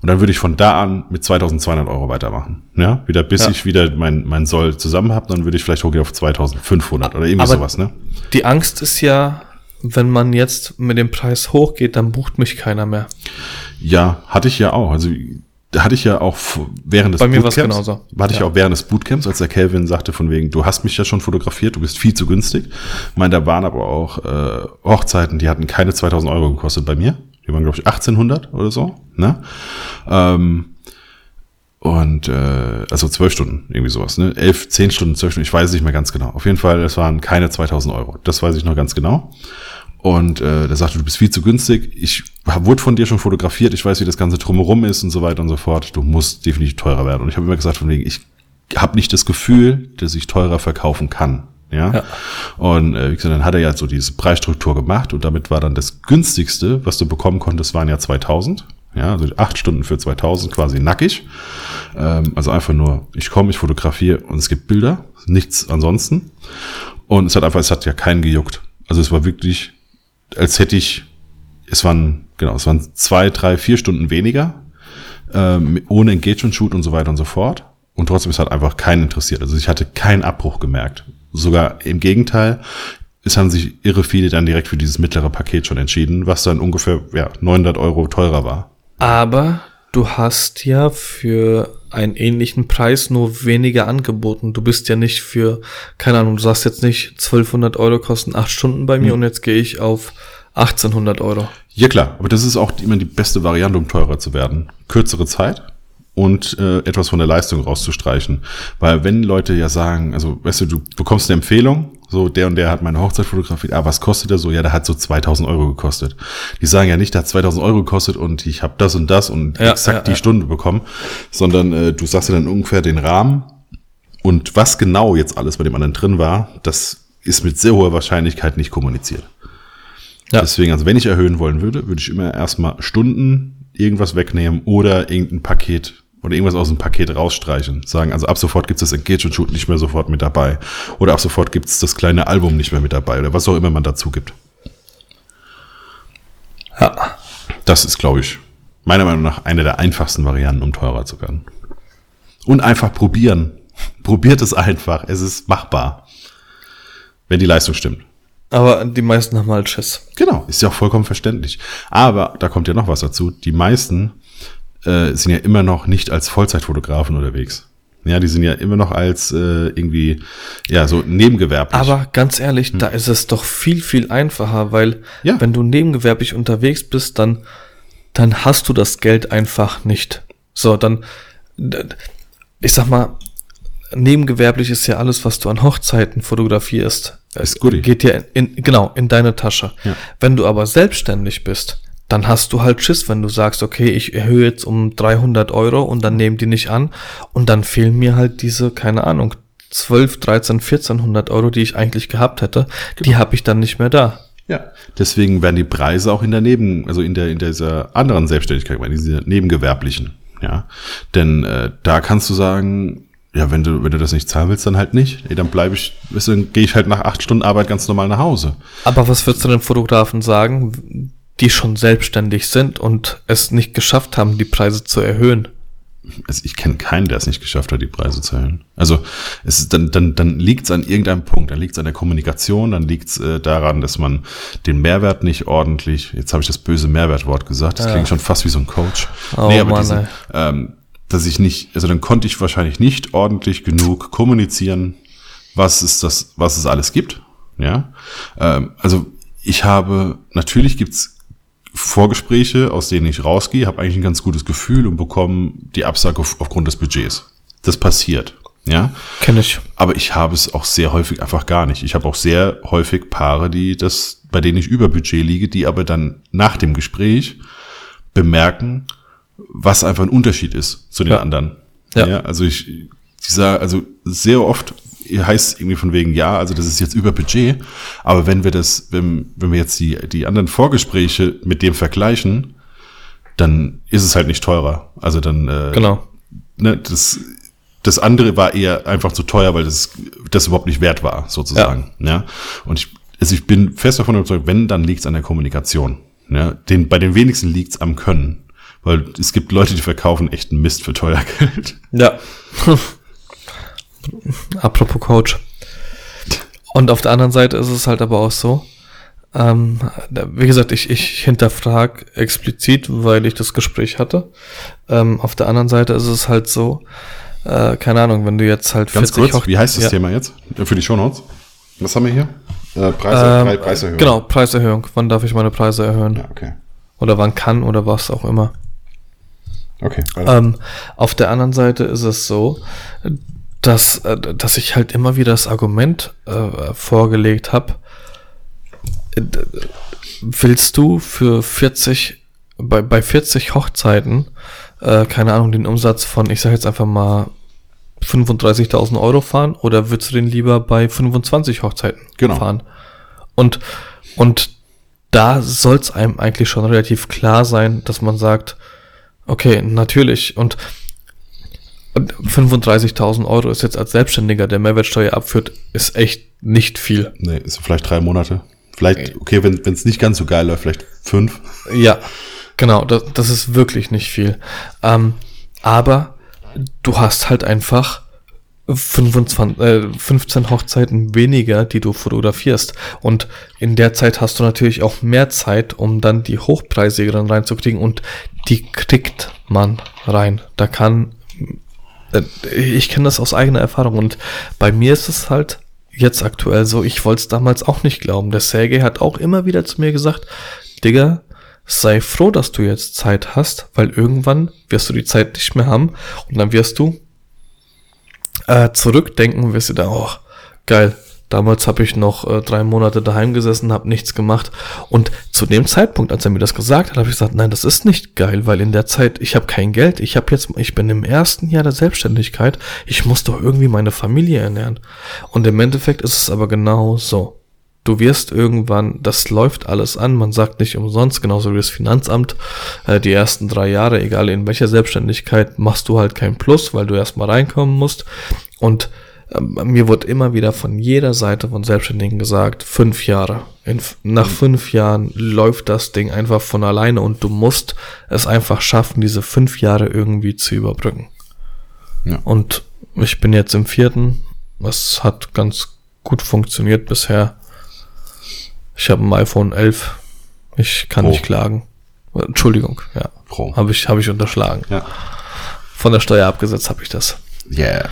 Und dann würde ich von da an mit 2200 Euro weitermachen. Ja, wieder bis Ja. ich wieder mein, mein Soll zusammen habe, dann würde ich vielleicht hochgehen auf 2500 oder irgendwie Aber- sowas, ne? Die Angst ist ja, wenn man jetzt mit dem Preis hochgeht, dann bucht mich keiner mehr. Ja, hatte ich ja auch. Also da hatte ich ja auch während des Bei mir Bootcamps, genauso. hatte ich Ja. auch während des Bootcamps, als der Kelvin sagte von wegen, du hast mich ja schon fotografiert, du bist viel zu günstig. Ich meine, da waren aber auch äh, Hochzeiten, die hatten keine 2000 Euro gekostet bei mir. Die waren, glaube ich, 1800 oder so. Ne? Ähm, und äh, also zwölf Stunden, irgendwie sowas, ne? Elf, zehn Stunden, zwölf Stunden, ich weiß es nicht mehr ganz genau. Auf jeden Fall, es waren keine 2000 Euro. Das weiß ich noch ganz genau. Und äh, der sagte, du bist viel zu günstig. Ich hab, wurde von dir schon fotografiert. Ich weiß, wie das Ganze drumherum ist und so weiter und so fort. Du musst definitiv teurer werden. Und ich habe immer gesagt, von wegen, ich habe nicht das Gefühl, dass ich teurer verkaufen kann. Ja. Ja. Und äh, wie gesagt, dann hat er ja so diese Preisstruktur gemacht und damit war dann das günstigste, was du bekommen konntest, waren ja 2000. Ja, also acht Stunden für 2000 quasi nackig. Ähm, also einfach nur, ich komme, ich fotografiere und es gibt Bilder, nichts ansonsten. Und es hat einfach, es hat ja keinen gejuckt. Also es war wirklich, als hätte ich, es waren, genau, es waren zwei, drei, vier Stunden weniger, ähm, ohne Engagement-Shoot und so weiter und so fort. Und trotzdem ist halt einfach keinen interessiert. Also ich hatte keinen Abbruch gemerkt. Sogar im Gegenteil, es haben sich irre viele dann direkt für dieses mittlere Paket schon entschieden, was dann ungefähr ja, 900 Euro teurer war. Aber du hast ja für einen ähnlichen Preis nur weniger angeboten. Du bist ja nicht für, keine Ahnung, du sagst jetzt nicht 1200 Euro kosten acht Stunden bei mir hm. und jetzt gehe ich auf 1800 Euro. Ja klar, aber das ist auch immer die beste Variante, um teurer zu werden. Kürzere Zeit, und äh, etwas von der Leistung rauszustreichen. Weil wenn Leute ja sagen, also weißt du, du bekommst eine Empfehlung, so der und der hat meine Hochzeit fotografiert, ah, was kostet der so? Ja, der hat so 2000 Euro gekostet. Die sagen ja nicht, der hat 2000 Euro gekostet und ich habe das und das und ja, exakt ja, die ja. Stunde bekommen, sondern äh, du sagst ja dann ungefähr den Rahmen und was genau jetzt alles bei dem anderen drin war, das ist mit sehr hoher Wahrscheinlichkeit nicht kommuniziert. Ja. Deswegen, also wenn ich erhöhen wollen würde, würde ich immer erstmal Stunden irgendwas wegnehmen oder irgendein Paket oder irgendwas aus dem Paket rausstreichen. Sagen, also ab sofort gibt es das Engage Shoot nicht mehr sofort mit dabei. Oder ab sofort gibt es das kleine Album nicht mehr mit dabei. Oder was auch immer man dazu gibt. Ja. Das ist, glaube ich, meiner Meinung nach eine der einfachsten Varianten, um teurer zu werden. Und einfach probieren. Probiert es einfach. Es ist machbar. Wenn die Leistung stimmt. Aber die meisten haben halt Schiss. Genau, ist ja auch vollkommen verständlich. Aber da kommt ja noch was dazu. Die meisten äh, sind ja immer noch nicht als Vollzeitfotografen unterwegs. Ja, die sind ja immer noch als äh, irgendwie, ja, so nebengewerblich. Aber ganz ehrlich, hm. da ist es doch viel, viel einfacher, weil ja. wenn du nebengewerblich unterwegs bist, dann, dann hast du das Geld einfach nicht. So, dann, ich sag mal, nebengewerblich ist ja alles, was du an Hochzeiten fotografierst. Ist gut. Geht ja in, in, genau, in deine Tasche. Ja. Wenn du aber selbstständig bist, dann hast du halt Schiss, wenn du sagst, okay, ich erhöhe jetzt um 300 Euro und dann nehmen die nicht an und dann fehlen mir halt diese, keine Ahnung, 12, 13, 1400 Euro, die ich eigentlich gehabt hätte, genau. die habe ich dann nicht mehr da. Ja, deswegen werden die Preise auch in der Neben, also in der in dieser anderen Selbstständigkeit, in dieser nebengewerblichen, ja, denn äh, da kannst du sagen, ja, wenn du wenn du das nicht zahlen willst, dann halt nicht. Ey, dann bleibe ich, dann gehe ich halt nach acht Stunden Arbeit ganz normal nach Hause. Aber was würdest du den Fotografen sagen? die schon selbstständig sind und es nicht geschafft haben, die Preise zu erhöhen. Also ich kenne keinen, der es nicht geschafft hat, die Preise zu erhöhen. Also es ist dann, dann, dann liegt es an irgendeinem Punkt, dann liegt es an der Kommunikation, dann liegt es äh, daran, dass man den Mehrwert nicht ordentlich, jetzt habe ich das böse Mehrwertwort gesagt, das ja. klingt schon fast wie so ein Coach. Oh, nee, aber Mann, diesen, ähm, dass ich nicht, also dann konnte ich wahrscheinlich nicht ordentlich genug kommunizieren, was es das, was es alles gibt. Ja, ähm, also ich habe, natürlich gibt's Vorgespräche, aus denen ich rausgehe, habe eigentlich ein ganz gutes Gefühl und bekomme die Absage auf, aufgrund des Budgets. Das passiert. Ja. Kenne ich. Aber ich habe es auch sehr häufig einfach gar nicht. Ich habe auch sehr häufig Paare, die das, bei denen ich über Budget liege, die aber dann nach dem Gespräch bemerken, was einfach ein Unterschied ist zu den ja. anderen. Ja. ja. Also ich, ich sage, also sehr oft heißt irgendwie von wegen, ja, also das ist jetzt über Budget, aber wenn wir das, wenn, wenn wir jetzt die, die anderen Vorgespräche mit dem vergleichen, dann ist es halt nicht teurer. Also dann, äh, genau. Ne, das, das andere war eher einfach zu teuer, weil das, das überhaupt nicht wert war, sozusagen. Ja. ja? Und ich, also ich bin fest davon überzeugt, wenn, dann liegt es an der Kommunikation. Ja? Den, bei den wenigsten liegt es am Können. Weil es gibt Leute, die verkaufen echten Mist für teuer Geld. Ja. Apropos Coach. Und auf der anderen Seite ist es halt aber auch so, ähm, wie gesagt, ich, ich hinterfrage explizit, weil ich das Gespräch hatte. Ähm, auf der anderen Seite ist es halt so, äh, keine Ahnung, wenn du jetzt halt Ganz kurz, wie heißt das ja. Thema jetzt für die Shownotes? Was haben wir hier? Äh, Preise, ähm, Preiserhöhung. Genau, Preiserhöhung. Wann darf ich meine Preise erhöhen? Ja, okay. Oder wann kann oder was auch immer. Okay. Ähm, auf der anderen Seite ist es so, dass, äh, dass ich halt immer wieder das Argument äh, vorgelegt habe, äh, willst du für 40, bei, bei 40 Hochzeiten, äh, keine Ahnung, den Umsatz von, ich sage jetzt einfach mal 35.000 Euro fahren oder würdest du den lieber bei 25 Hochzeiten genau. fahren? Und, und da soll es einem eigentlich schon relativ klar sein, dass man sagt, okay, natürlich. Und Und 35.000 Euro ist jetzt als Selbstständiger, der Mehrwertsteuer abführt, ist echt nicht viel. Nee, ist vielleicht drei Monate. Vielleicht, okay, wenn es nicht ganz so geil läuft, vielleicht fünf. Ja, genau, das, das ist wirklich nicht viel. Ähm, aber du hast halt einfach 25, äh, 15 Hochzeiten weniger, die du fotografierst. Und in der Zeit hast du natürlich auch mehr Zeit, um dann die hochpreisigeren reinzukriegen. Und die kriegt man rein. Da kann, äh, ich kenne das aus eigener Erfahrung. Und bei mir ist es halt jetzt aktuell so, ich wollte es damals auch nicht glauben. Der Sergei hat auch immer wieder zu mir gesagt, Digga, sei froh, dass du jetzt Zeit hast, weil irgendwann wirst du die Zeit nicht mehr haben und dann wirst du äh, zurückdenken, wirst du da, oh, geil, damals habe ich noch äh, drei Monate daheim gesessen, habe nichts gemacht. Und zu dem Zeitpunkt, als er mir das gesagt hat, habe ich gesagt, nein, das ist nicht geil, weil in der Zeit, ich habe kein Geld, ich habe jetzt, ich bin im ersten Jahr der Selbstständigkeit, ich muss doch irgendwie meine Familie ernähren. Und im Endeffekt ist es aber genau so. Du wirst irgendwann, das läuft alles an, man sagt nicht umsonst, genauso wie das Finanzamt, äh, die ersten drei Jahre, egal in welcher Selbstständigkeit, machst du halt kein Plus, weil du erstmal reinkommen musst. Und mir wird immer wieder von jeder Seite von Selbstständigen gesagt, fünf Jahre. In, nach fünf Jahren läuft das Ding einfach von alleine und du musst es einfach schaffen, diese fünf Jahre irgendwie zu überbrücken. Ja. Und ich bin jetzt im vierten. Es hat ganz gut funktioniert bisher. Ich habe ein iPhone 11. Ich kann Pro. nicht klagen. Entschuldigung, ja. Pro. Habe ich, hab ich unterschlagen. Ja. Von der Steuer abgesetzt habe ich das. Yeah.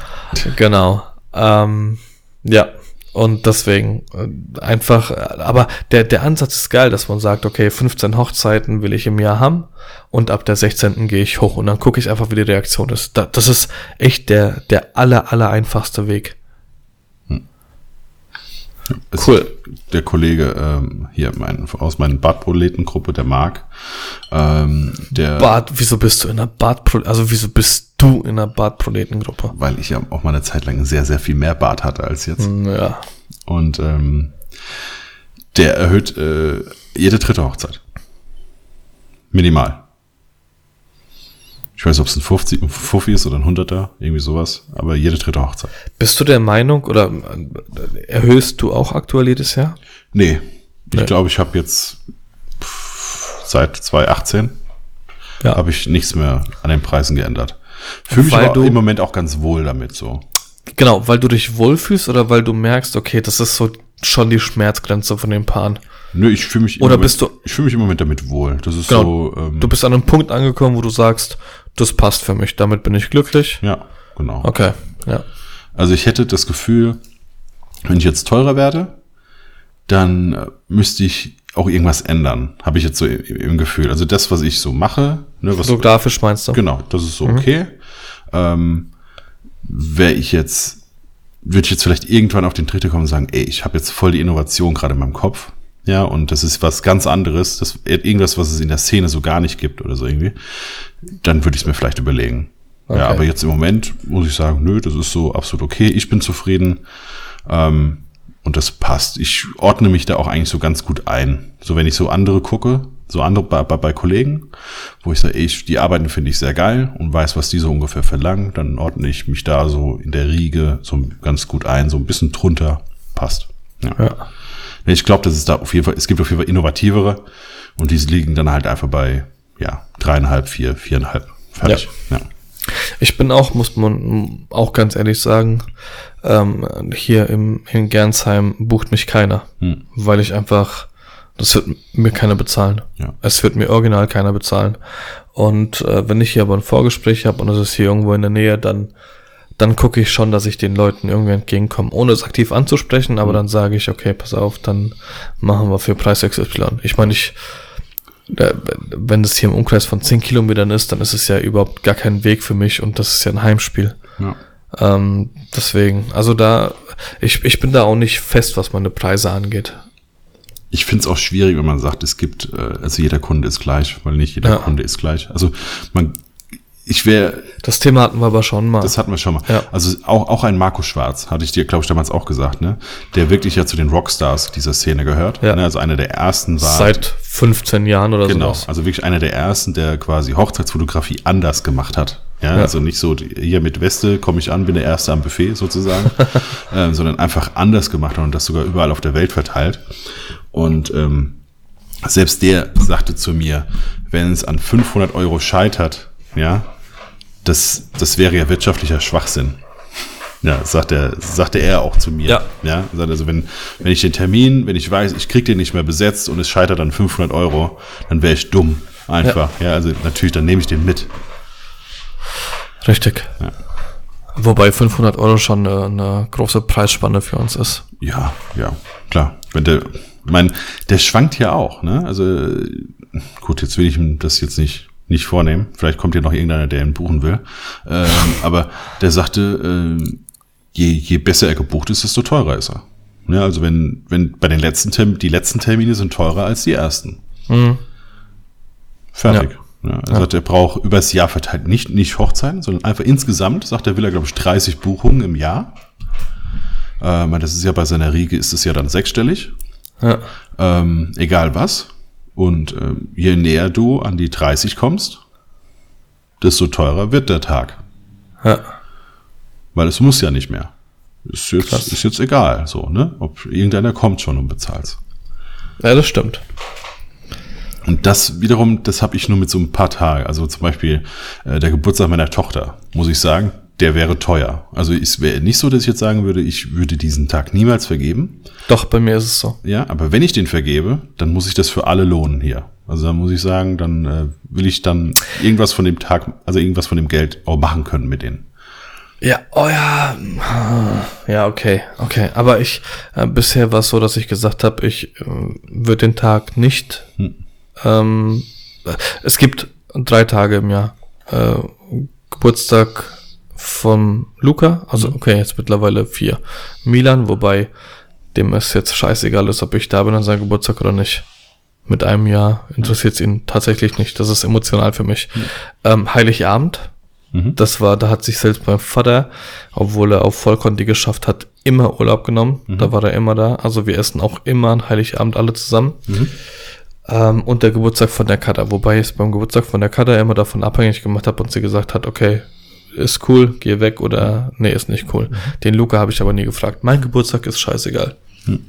Genau. Ähm, ja. Und deswegen äh, einfach, äh, aber der, der Ansatz ist geil, dass man sagt, okay, 15 Hochzeiten will ich im Jahr haben und ab der 16. gehe ich hoch und dann gucke ich einfach, wie die Reaktion ist. Da, das ist echt der, der aller, aller einfachste Weg. Es- Cool. Der Kollege ähm, hier mein, aus meiner Badproletengruppe, der Marc, ähm, der, Bart, wieso bist du in einer Bartpro, also wieso bist du in einer Bartproletengruppe? weil ich ja auch mal eine Zeit lang sehr, sehr viel mehr Bart hatte als jetzt. Ja. Und ähm, der erhöht äh, jede dritte Hochzeit. Minimal. Ich weiß, ob es ein 50, ein Fuffi ist oder ein Hunderter, irgendwie sowas, aber jede dritte Hochzeit. Bist du der Meinung oder erhöhst du auch aktuell jedes Jahr? Nee, ich Nee. glaube, ich habe jetzt seit 2018 Ja. habe ich nichts mehr an den Preisen geändert. Fühle mich aber du- im Moment auch ganz wohl damit so. Genau, weil du dich wohlfühlst oder weil du merkst, okay, das ist so schon die Schmerzgrenze von den Paaren. Nö, ich fühle mich, Oder bist du- ich fühle mich im Moment damit wohl. Das ist Genau. so, ähm, Du bist an einem Punkt angekommen, wo du sagst, das passt für mich, damit bin ich glücklich. ja, genau. Okay, ja. Also ich hätte das Gefühl, wenn ich jetzt teurer werde, dann äh, müsste ich auch irgendwas ändern. Habe ich jetzt so im, im Gefühl. Also das, was ich so mache, ne, was, Fotografisch meinst du? genau, das ist so Mhm. okay. Ähm, Wäre ich jetzt, würde ich jetzt vielleicht irgendwann auf den Tritte kommen und sagen, ey, ich habe jetzt voll die Innovation gerade in meinem Kopf. Ja, und das ist was ganz anderes, das irgendwas, was es in der Szene so gar nicht gibt oder so irgendwie, dann würde ich es mir vielleicht überlegen. Okay. Ja, aber jetzt im Moment muss ich sagen, nö, das ist so absolut okay. Ich bin zufrieden. Ähm, und das passt. Ich ordne mich da auch eigentlich so ganz gut ein. So wenn ich so andere gucke, so andere bei, bei, bei Kollegen, wo ich sage, ich, die Arbeiten finde ich sehr geil und weiß, was die so ungefähr verlangen, dann ordne ich mich da so in der Riege so ganz gut ein, so ein bisschen drunter passt. Ja. Ja. Ich glaube, dass es da auf jeden Fall, es gibt auf jeden Fall innovativere und diese liegen dann halt einfach bei, ja, dreieinhalb, vier, viereinhalb. Fertig. Ja. Ich bin auch, muss man auch ganz ehrlich sagen, ähm, hier im, in Gernsheim bucht mich keiner, Hm. weil ich einfach, das wird mir keiner bezahlen. Ja. Es wird mir original keiner bezahlen. Und äh, wenn ich hier aber ein Vorgespräch habe und es ist hier irgendwo in der Nähe, dann dann gucke ich schon, dass ich den Leuten irgendwie entgegenkomme, ohne es aktiv anzusprechen, aber dann sage ich, okay, pass auf, dann machen wir für Preis XY. Ich meine, ich, wenn es hier im Umkreis von 10 Kilometern ist, dann ist es ja überhaupt gar kein Weg für mich und das ist ja ein Heimspiel. ja. Ähm, deswegen, also da, ich, ich bin da auch nicht fest, was meine Preise angeht. Ich finde es auch schwierig, wenn man sagt, es gibt, äh, also jeder Kunde ist gleich, weil nicht jeder Ja. Kunde ist gleich. Also man, ich wäre, Das Thema hatten wir aber schon mal. das hatten wir schon mal. Ja. Also auch, auch ein Markus Schwarz, hatte ich dir, glaube ich, damals auch gesagt, ne? Der wirklich ja zu den Rockstars dieser Szene gehört. Ja. Ne? Also einer der ersten war. Seit 15 Jahren oder Genau, sowas. also wirklich einer der ersten, der quasi Hochzeitsfotografie anders gemacht hat Ja, Ja. also nicht so hier mit Weste komme ich an, bin der Erste am Buffet sozusagen, ähm, sondern einfach anders gemacht und das sogar überall auf der Welt verteilt. Und ähm, selbst der sagte zu mir, wenn es an 500 Euro scheitert, ja, das, das wäre ja wirtschaftlicher Schwachsinn. Ja, sagt er, sagte er auch zu mir. Ja. ja sagt also, wenn, wenn ich den Termin, wenn ich weiß, ich krieg den nicht mehr besetzt und es scheitert an 500 Euro, dann wäre ich dumm. Einfach. Ja. also natürlich, dann nehme ich den mit. Richtig. Ja. Wobei 500 Euro schon eine, eine große Preisspanne für uns ist. Ja, ja, klar. Wenn der, mein, der schwankt ja auch, ne? Also gut, jetzt will ich ihm das jetzt nicht nicht vornehmen. Vielleicht kommt ja noch irgendeiner, der ihn buchen will. Ähm, aber der sagte, äh, je, je besser er gebucht ist, desto teurer ist er. Ja, also wenn, wenn bei den letzten Terminen, die letzten Termine sind teurer als die ersten. Mhm. Fertig. Ja. er sagt, er braucht übers Jahr verteilt nicht, nicht Hochzeiten, sondern einfach insgesamt, sagt er, will er, glaube ich, 30 Buchungen im Jahr. Äh, meine, das ist ja bei seiner Riege ist es ja dann sechsstellig. Ja. Ähm, egal was. Und ähm, je näher du an die 30 kommst, desto teurer wird der Tag. Ja. Weil es muss ja nicht mehr. Ist jetzt, Krass. ist jetzt egal, so, ne? Ob irgendeiner kommt schon und bezahlt. ja, das stimmt. Und das wiederum, das habe ich nur mit so ein paar Tagen. Also zum Beispiel äh, der Geburtstag meiner Tochter, muss ich sagen, der wäre teuer. Also es wäre nicht so, dass ich jetzt sagen würde, ich würde diesen Tag niemals vergeben. Doch, bei mir ist es so. Ja, aber wenn ich den vergebe, dann muss ich das für alle lohnen hier. Also dann muss ich sagen, dann äh, will ich dann irgendwas von dem Tag, also irgendwas von dem Geld auch machen können mit denen. Ja, oh ja. Ja, okay, okay. Aber ich, äh, bisher war es so, dass ich gesagt habe, ich äh, würde den Tag nicht. Ähm, äh, es gibt drei Tage im Jahr. Äh, Geburtstag von Luca, also okay, jetzt mittlerweile vier. Milan, wobei dem es jetzt scheißegal ist, ob ich da bin an seinem Geburtstag oder nicht. Mit einem Jahr interessiert es ihn tatsächlich nicht. Das ist emotional für mich. Ähm, Heiligabend, Mhm. das war, da hat sich selbst mein Vater, obwohl er auf Vollkonti geschafft hat, immer Urlaub genommen. Da war er immer da. Also wir essen auch immer an Heiligabend alle zusammen. Ähm, und der Geburtstag von der Kader. Wobei ich es beim Geburtstag von der Kader immer davon abhängig gemacht habe und sie gesagt hat, okay, ist cool, geh weg oder nee, ist nicht cool. Den Luca habe ich aber nie gefragt. Mein Geburtstag ist scheißegal.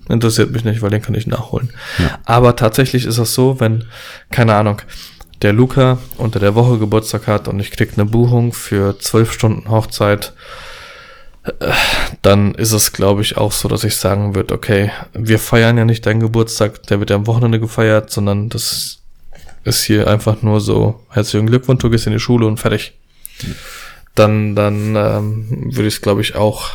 Interessiert mich nicht, weil den kann ich nachholen. Ja. Aber tatsächlich ist das so, wenn, keine Ahnung, der Luca unter der Woche Geburtstag hat und ich krieg eine Buchung für zwölf Stunden Hochzeit, dann ist es, glaube ich, auch so, dass ich sagen würde, okay, wir feiern ja nicht deinen Geburtstag, der wird ja am Wochenende gefeiert, sondern das ist hier einfach nur so, herzlichen Glückwunsch, du gehst in die Schule und fertig. Dann, dann ähm, würde ich es, glaube ich, auch,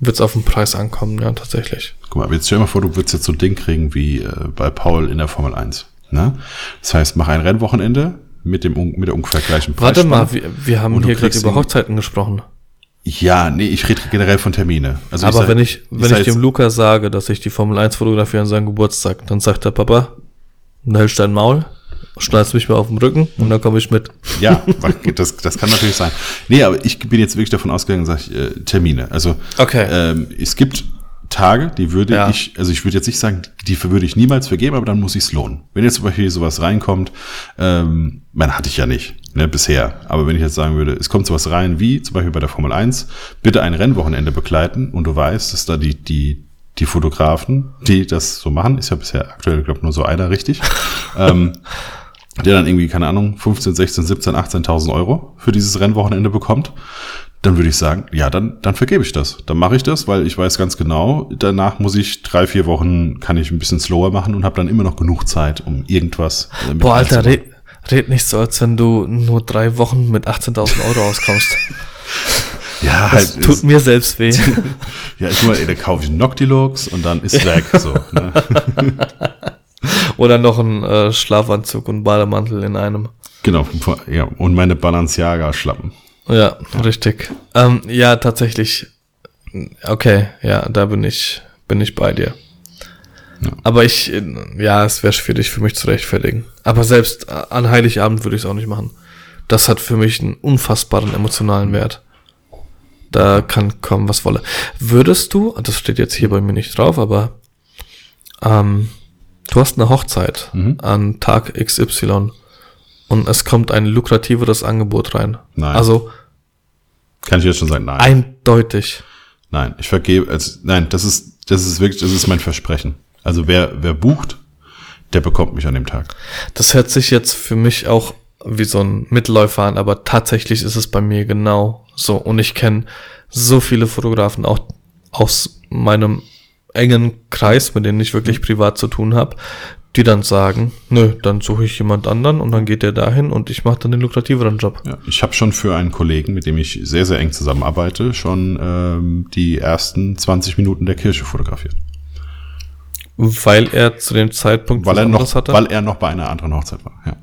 wird es auf den Preis ankommen, ja, tatsächlich. Guck mal, jetzt stell dir mal vor, du würdest jetzt so ein Ding kriegen wie äh, bei Paul in der Formel 1. Ne? Das heißt, mach ein Rennwochenende mit dem mit der ungefähr gleichen Warte mal, wir, wir haben du hier gerade über Hochzeiten gesprochen. Ja, nee, ich rede generell von Termine. Also Aber sag- wenn ich, wenn ich jetzt- dem Luca sage, dass ich die Formel 1 fotografiere an seinem Geburtstag, dann sagt der Papa, dann hältst dein Maul, schneidest mich mal auf den Rücken und dann komme ich mit. Ja, das, das kann natürlich sein. Nee, aber ich bin jetzt wirklich davon ausgegangen, sag ich, äh, Termine. Also Okay. ähm, es gibt Tage, die würde Ja. ich, also ich würde jetzt nicht sagen, die würde ich niemals vergeben, aber dann muss ich es lohnen. Wenn jetzt zum Beispiel sowas reinkommt, ähm, man hatte ich ja nicht, ne, bisher. Aber wenn ich jetzt sagen würde, es kommt sowas rein, wie zum Beispiel bei der Formel 1, bitte ein Rennwochenende begleiten und du weißt, dass da die, die, die Fotografen, die das so machen, ist ja bisher aktuell, glaube nur so einer richtig, ähm, der dann irgendwie, keine Ahnung, 15, 16, 17, 18.000 Euro für dieses Rennwochenende bekommt, dann würde ich sagen, ja, dann, dann vergebe ich das. Dann mache ich das, weil ich weiß ganz genau, danach muss ich drei, vier Wochen, kann ich ein bisschen slower machen und habe dann immer noch genug Zeit, um irgendwas. äh, Boah, Alter, red, red nicht so, als wenn du nur drei Wochen mit 18.000 Euro auskommst. ja, Das halt, tut ist, mir selbst weh. ja, ich mal, ey, da kaufe ich einen Noctilux und dann ist weg, so, ne? Oder noch ein äh, Schlafanzug und Bademantel in einem. Genau, ja, und meine Balenciaga-Schlappen. Ja, richtig. Ähm, ja, tatsächlich. Okay, ja, da bin ich, bin ich bei dir. Ja. Aber ich, ja, es wäre schwierig für mich zu rechtfertigen. Aber selbst äh, an Heiligabend würde ich es auch nicht machen. Das hat für mich einen unfassbaren emotionalen Wert. Da kann kommen, was wolle. Würdest du, das steht jetzt hier bei mir nicht drauf, aber ähm, du hast eine Hochzeit Mhm. an Tag XY und es kommt ein lukrativeres Angebot rein. Nein. Also Kann ich jetzt schon sagen, nein. eindeutig. Nein, ich vergebe, als, nein, das ist, das ist wirklich, das ist mein Versprechen. Also wer, wer bucht, der bekommt mich an dem Tag. Das hört sich jetzt für mich auch wie so ein Mitläufer an, aber tatsächlich ist es bei mir genau so. Und ich kenne so viele Fotografen auch aus meinem engen Kreis, mit denen ich wirklich privat zu tun habe, die dann sagen, nö, dann suche ich jemand anderen und dann geht der dahin und ich mache dann den lukrativeren Job. Ja, ich habe schon für einen Kollegen, mit dem ich sehr, sehr eng zusammenarbeite, schon ähm, die ersten 20 Minuten der Kirche fotografiert. Weil er zu dem Zeitpunkt Weil er, noch, weil er noch bei einer anderen Hochzeit war. Ja.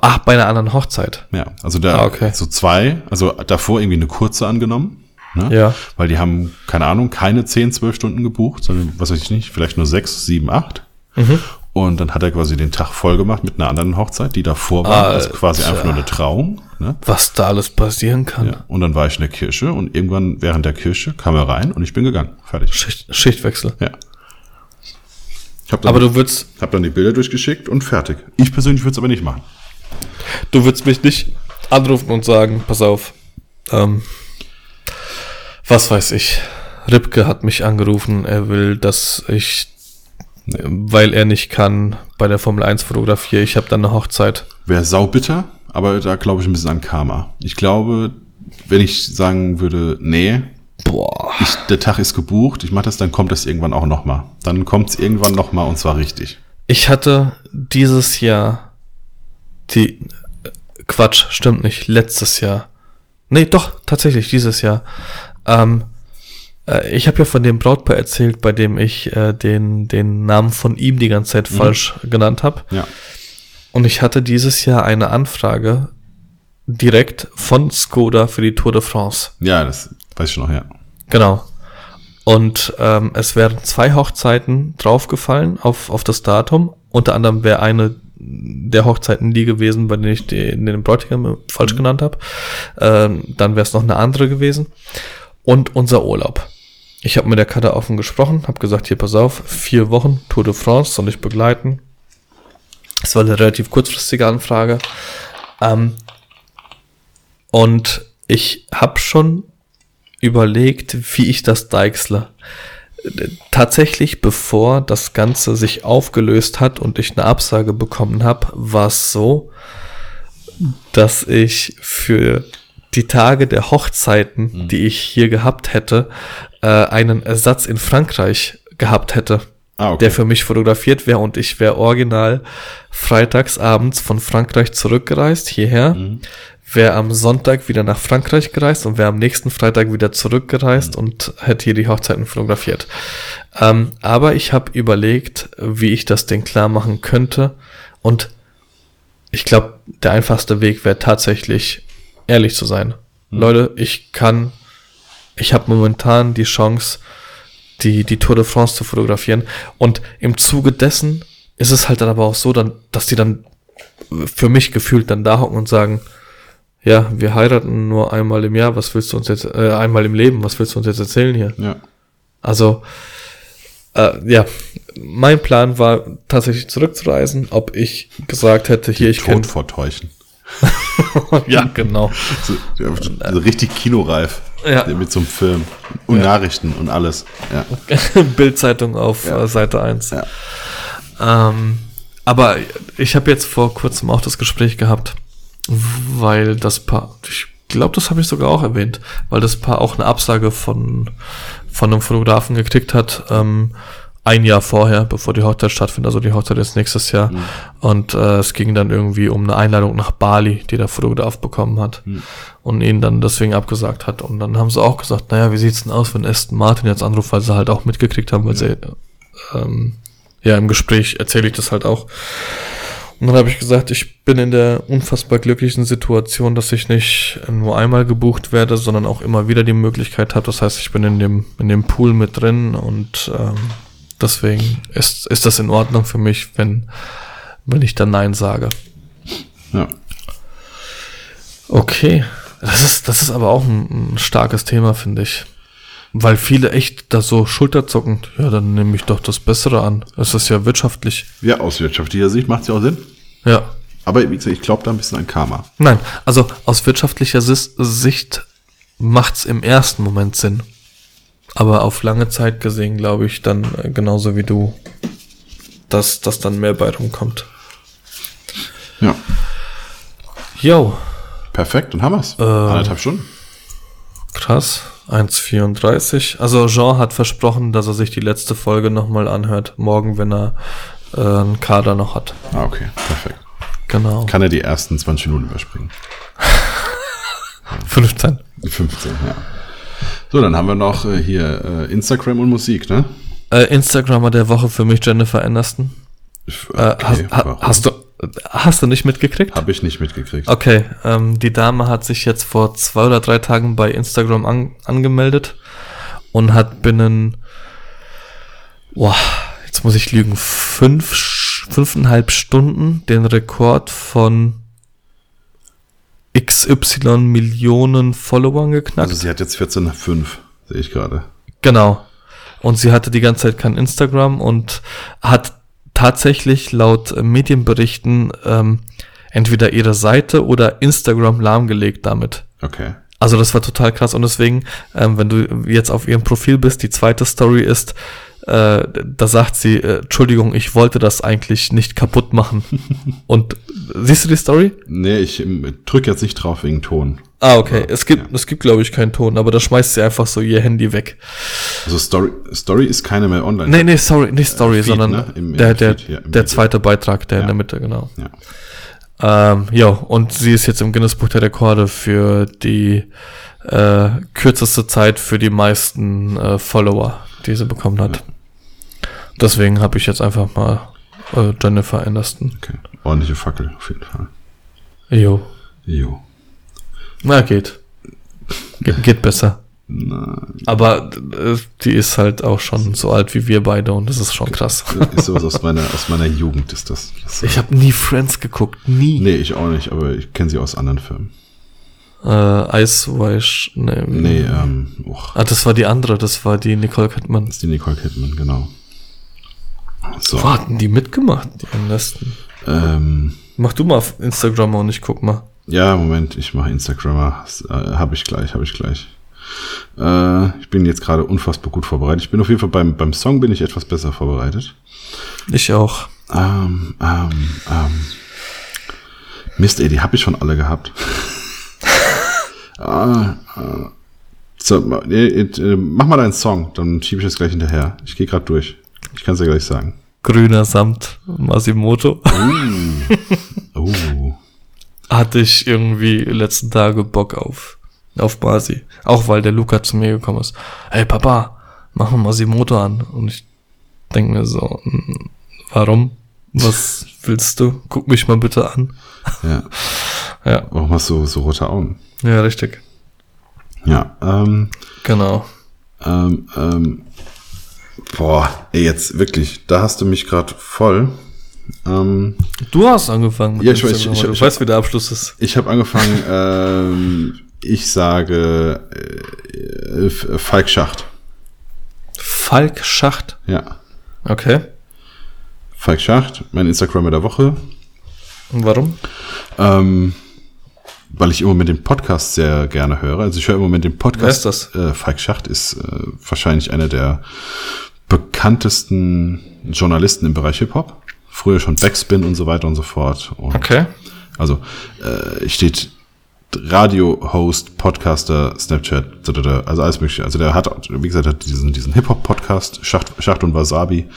Ach, bei einer anderen Hochzeit. Ja, also da Ah, okay. so zwei, also davor irgendwie eine kurze angenommen. Ne? Ja. Weil die haben, keine Ahnung, keine 10, 12 Stunden gebucht, sondern was weiß ich nicht, vielleicht nur sechs, sieben, acht. Mhm. Und dann hat er quasi den Tag voll gemacht mit einer anderen Hochzeit, die davor war. Also quasi einfach nur eine Trauung. Ne? Was da alles passieren kann. Ja. Und dann war ich in der Kirche und irgendwann während der Kirche kam er rein und ich bin gegangen. Fertig. Schicht, Schichtwechsel. Ja. Dann, Aber du würdest, hab dann die Bilder durchgeschickt und fertig. Ich persönlich würde es aber nicht machen. du würdest mich nicht anrufen und sagen, pass auf, ähm, was weiß ich, Ripke hat mich angerufen, er will, dass ich, weil er nicht kann, bei der Formel 1 fotografiere, ich habe dann eine Hochzeit. Wäre saubitter, aber da glaube ich ein bisschen an Karma. Ich glaube, wenn ich sagen würde, nee, Boah. ich, der Tag ist gebucht, ich mache das, dann kommt das irgendwann auch nochmal. Dann kommt es irgendwann nochmal und zwar richtig. Ich hatte dieses Jahr die, äh, Quatsch, stimmt nicht, letztes Jahr. Nee, doch, tatsächlich dieses Jahr. Ähm, äh, ich habe ja von dem Brautpaar erzählt, bei dem ich äh, den, den Namen von ihm die ganze Zeit falsch genannt habe. Ja. Und ich hatte dieses Jahr eine Anfrage direkt von Skoda für die Tour de France. Ja, das weiß ich noch, ja. Genau. Und ähm, es wären zwei Hochzeiten draufgefallen auf, auf das Datum. Unter anderem wäre eine der Hochzeiten die gewesen, bei denen ich den, den Bräutigam falsch genannt habe. Ähm, dann wäre es noch eine andere gewesen. Und unser Urlaub. Ich habe mit der Karte offen gesprochen, habe gesagt, hier pass auf, vier Wochen Tour de France soll ich begleiten. Es war eine relativ kurzfristige Anfrage. Ähm, und ich habe schon überlegt, wie ich das deichsle. Tatsächlich, bevor das Ganze sich aufgelöst hat und ich eine Absage bekommen habe, war es so, dass ich für die Tage der Hochzeiten, die ich hier gehabt hätte, äh, einen Ersatz in Frankreich gehabt hätte, Ah, okay. der für mich fotografiert wäre und ich wäre original freitags abends von Frankreich zurückgereist hierher, wäre am Sonntag wieder nach Frankreich gereist und wäre am nächsten Freitag wieder zurückgereist und hätte hier die Hochzeiten fotografiert. Ähm, aber ich habe überlegt, wie ich das Ding klar machen könnte und ich glaube, der einfachste Weg wäre tatsächlich ehrlich zu sein. Leute, ich kann, ich habe momentan die Chance, die, die Tour de France zu fotografieren. Und im Zuge dessen ist es halt dann aber auch so, dann, dass die dann für mich gefühlt dann da hocken und sagen, ja, wir heiraten nur einmal im Jahr, was willst du uns jetzt, äh, einmal im Leben, was willst du uns jetzt erzählen hier? Ja. Also, äh, ja, mein Plan war tatsächlich zurückzureisen, ob ich gesagt hätte, hier, ich Tod kann. vortäuschen. ja, genau. So, also richtig kinoreif. Ja. Mit so einem Film. Und Ja. Nachrichten und alles. Ja. Bildzeitung auf Ja. äh, Seite 1. Ja. Ähm, aber ich habe jetzt vor kurzem auch das Gespräch gehabt, weil das Paar, ich glaube, das habe ich sogar auch erwähnt, weil das Paar auch eine Absage von, von einem Fotografen gekriegt hat, ähm, ein Jahr vorher, bevor die Hochzeit stattfindet. Also die Hochzeit ist nächstes Jahr. Und äh, es ging dann irgendwie um eine Einladung nach Bali, die der Fotograf bekommen hat. Und ihn dann deswegen abgesagt hat. Und dann haben sie auch gesagt, naja, wie sieht's denn aus, wenn Aston Martin jetzt anruft, weil sie halt auch mitgekriegt haben, weil sie ähm, ja im Gespräch erzähle ich das halt auch. Und dann habe ich gesagt, ich bin in der unfassbar glücklichen Situation, dass ich nicht nur einmal gebucht werde, sondern auch immer wieder die Möglichkeit habe. Das heißt, ich bin in dem, in dem Pool mit drin und ähm, deswegen ist, ist das in Ordnung für mich, wenn, wenn ich dann Nein sage. ja. Okay. Das ist, das ist aber auch ein, ein starkes Thema, finde ich. Weil viele echt da so schulterzuckend, ja, dann nehme ich doch das Bessere an. Es ist ja wirtschaftlich. Ja, aus wirtschaftlicher Sicht macht es ja auch Sinn. Ja. Aber wie gesagt, ich glaube da ein bisschen an Karma. Nein, also aus wirtschaftlicher Sicht macht's im ersten Moment Sinn. Aber auf lange Zeit gesehen glaube ich dann äh, genauso wie du, dass, dass dann mehr bei rumkommt. Ja, Jo, perfekt, dann haben wir's. Ähm. Anderthalb Stunden. krass. 1,34. Also Jean hat versprochen, dass er sich die letzte Folge nochmal anhört. Morgen, wenn er äh, einen Kader noch hat. Ah, okay, perfekt. Genau. Kann er die ersten 20 Minuten überspringen? 15. 15, ja. So, dann haben wir noch äh, hier äh, Instagram und Musik, ne? Äh, Instagrammer der Woche für mich Jennifer Aniston. Äh, hast, ha, hast du hast du nicht mitgekriegt? Habe ich nicht mitgekriegt. Okay, ähm, die Dame hat sich jetzt vor zwei oder drei Tagen bei Instagram an, angemeldet und hat binnen, boah, jetzt muss ich lügen, fünf, fünfeinhalb Stunden den Rekord von XY Millionen Followern geknackt. Also sie hat jetzt 14,5, sehe ich gerade. Genau. Und sie hatte die ganze Zeit kein Instagram und hat tatsächlich laut Medienberichten ähm, entweder ihre Seite oder Instagram lahmgelegt damit. Okay. Also das war total krass und deswegen, ähm, wenn du jetzt auf ihrem Profil bist, die zweite Story ist, äh, da sagt sie, äh, Entschuldigung, ich wollte das eigentlich nicht kaputt machen. und siehst du die Story? Nee, ich ähm, drück jetzt nicht drauf wegen Ton. Ah, okay. Es gibt, es gibt, glaube ich, keinen Ton, aber da schmeißt sie einfach so ihr Handy weg. Also Story, Story ist keine mehr online. Nee, nee, sorry, nicht Story, Feed, sondern ne? Im- im der, der, Feed, ja, der zweite Beitrag, der in Ja. der Mitte, genau. Ja. Ähm, ja, und sie ist jetzt im Guinness-Buch der Rekorde für die äh, kürzeste Zeit für die meisten äh, Follower, die sie bekommen hat. Deswegen habe ich jetzt einfach mal äh, Jennifer Aniston. Okay. Ordentliche Fackel, auf jeden Fall. Jo. Jo. Na, geht. Ge geht besser. Na, Aber äh, die ist halt auch schon so alt wie wir beide und das ist schon krass. ist sowas aus meiner, aus meiner Jugend, ist das. das Ich habe nie Friends geguckt, nie. nee, ich auch nicht, aber ich kenne sie aus anderen Filmen. Äh, Ice White, nee. Nee, ähm, och, Ah, das war die andere, das war die Nicole Kidman. das ist die Nicole Kidman, genau. So, Wo hatten die mitgemacht, die am besten? ähm, Mach du mal auf Instagram und ich guck mal. ja, Moment, ich mache Instagrammer. Äh, habe ich gleich, habe ich gleich. Äh, ich bin jetzt gerade unfassbar gut vorbereitet. Ich bin auf jeden Fall beim, beim Song bin ich etwas besser vorbereitet. Ich auch. Ähm, ähm, ähm. Mist, ey, die habe ich schon alle gehabt. Ah, ah. So, äh, mach mal deinen Song, dann schiebe ich das gleich hinterher. Ich gehe gerade durch. Ich kann es ja gleich sagen. Grüner Samt Masimoto. Oh, Hatte ich irgendwie letzten Tage Bock auf. Auf Masi. Auch weil der Luca zu mir gekommen ist. Hey Papa, mach mal Masimoto an. Und ich denke mir so, "Mm, warum? Was willst du? Guck mich mal bitte an. ja. Ja, Warum hast du so rote Augen? ja, richtig. Ja, ähm, Genau. ähm, ähm, boah, ey, jetzt wirklich, da hast du mich gerade voll. Ähm, Du hast angefangen Ja, ich weiß, Instagram, ich- ich- du weißt, wie der Abschluss ist. ich habe angefangen, ähm, ich sage äh, Falk Schacht. Falk Schacht. Ja. Okay. Falk Schacht, mein Instagrammer der Woche. Und warum? Ähm, weil ich im Moment den Podcast sehr gerne höre. Also ich höre im Moment den Podcast. Wer ist das? Äh, Falk Schacht ist äh, wahrscheinlich einer der bekanntesten Journalisten im Bereich Hip-Hop. Früher schon Backspin und so weiter und so fort. Und Okay. Also äh, steht Radio-Host, Podcaster, Snapchat, also alles mögliche. Also der hat, wie gesagt, hat diesen, diesen Hip-Hop-Podcast, Schacht, Schacht und Wasabi.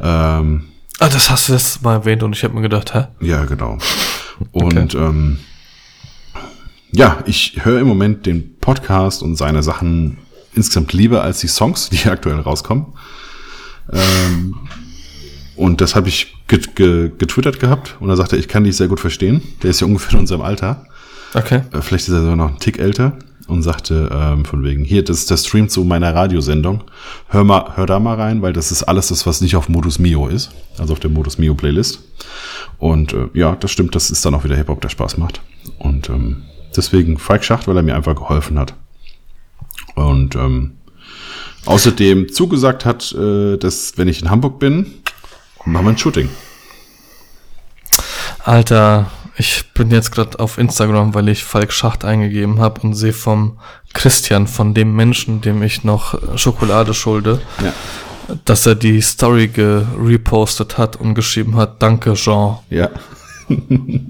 Ähm, Ah, das hast du letztes Mal erwähnt und ich habe mir gedacht, hä? ja, genau. Und ähm, ja, ich höre im Moment den Podcast und seine Sachen insgesamt lieber als die Songs, die aktuell rauskommen. Ähm, und das habe ich get, get, getwittert gehabt und er sagte, ich kann dich sehr gut verstehen. Der ist ja ungefähr in unserem Alter. Okay. Äh, Vielleicht ist er sogar noch einen Tick älter und sagte ähm, von wegen, hier, das ist der Stream zu meiner Radiosendung. Hör mal, hör da mal rein, weil das ist alles das, was nicht auf Modus Mio ist, also auf der Modus Mio Playlist. Und äh, ja, das stimmt, das ist dann auch wieder Hip-Hop, der Spaß macht. Und ähm, deswegen Falk Schacht, weil er mir einfach geholfen hat. Und ähm, außerdem zugesagt hat, äh, dass wenn ich in Hamburg bin, machen wir ein Shooting. Alter, Ich bin jetzt gerade auf Instagram, weil ich Falk Schacht eingegeben habe und sehe vom Christian, von dem Menschen, dem ich noch Schokolade schulde, Ja. dass er die Story gerepostet hat und geschrieben hat, danke Jean. Ja. Die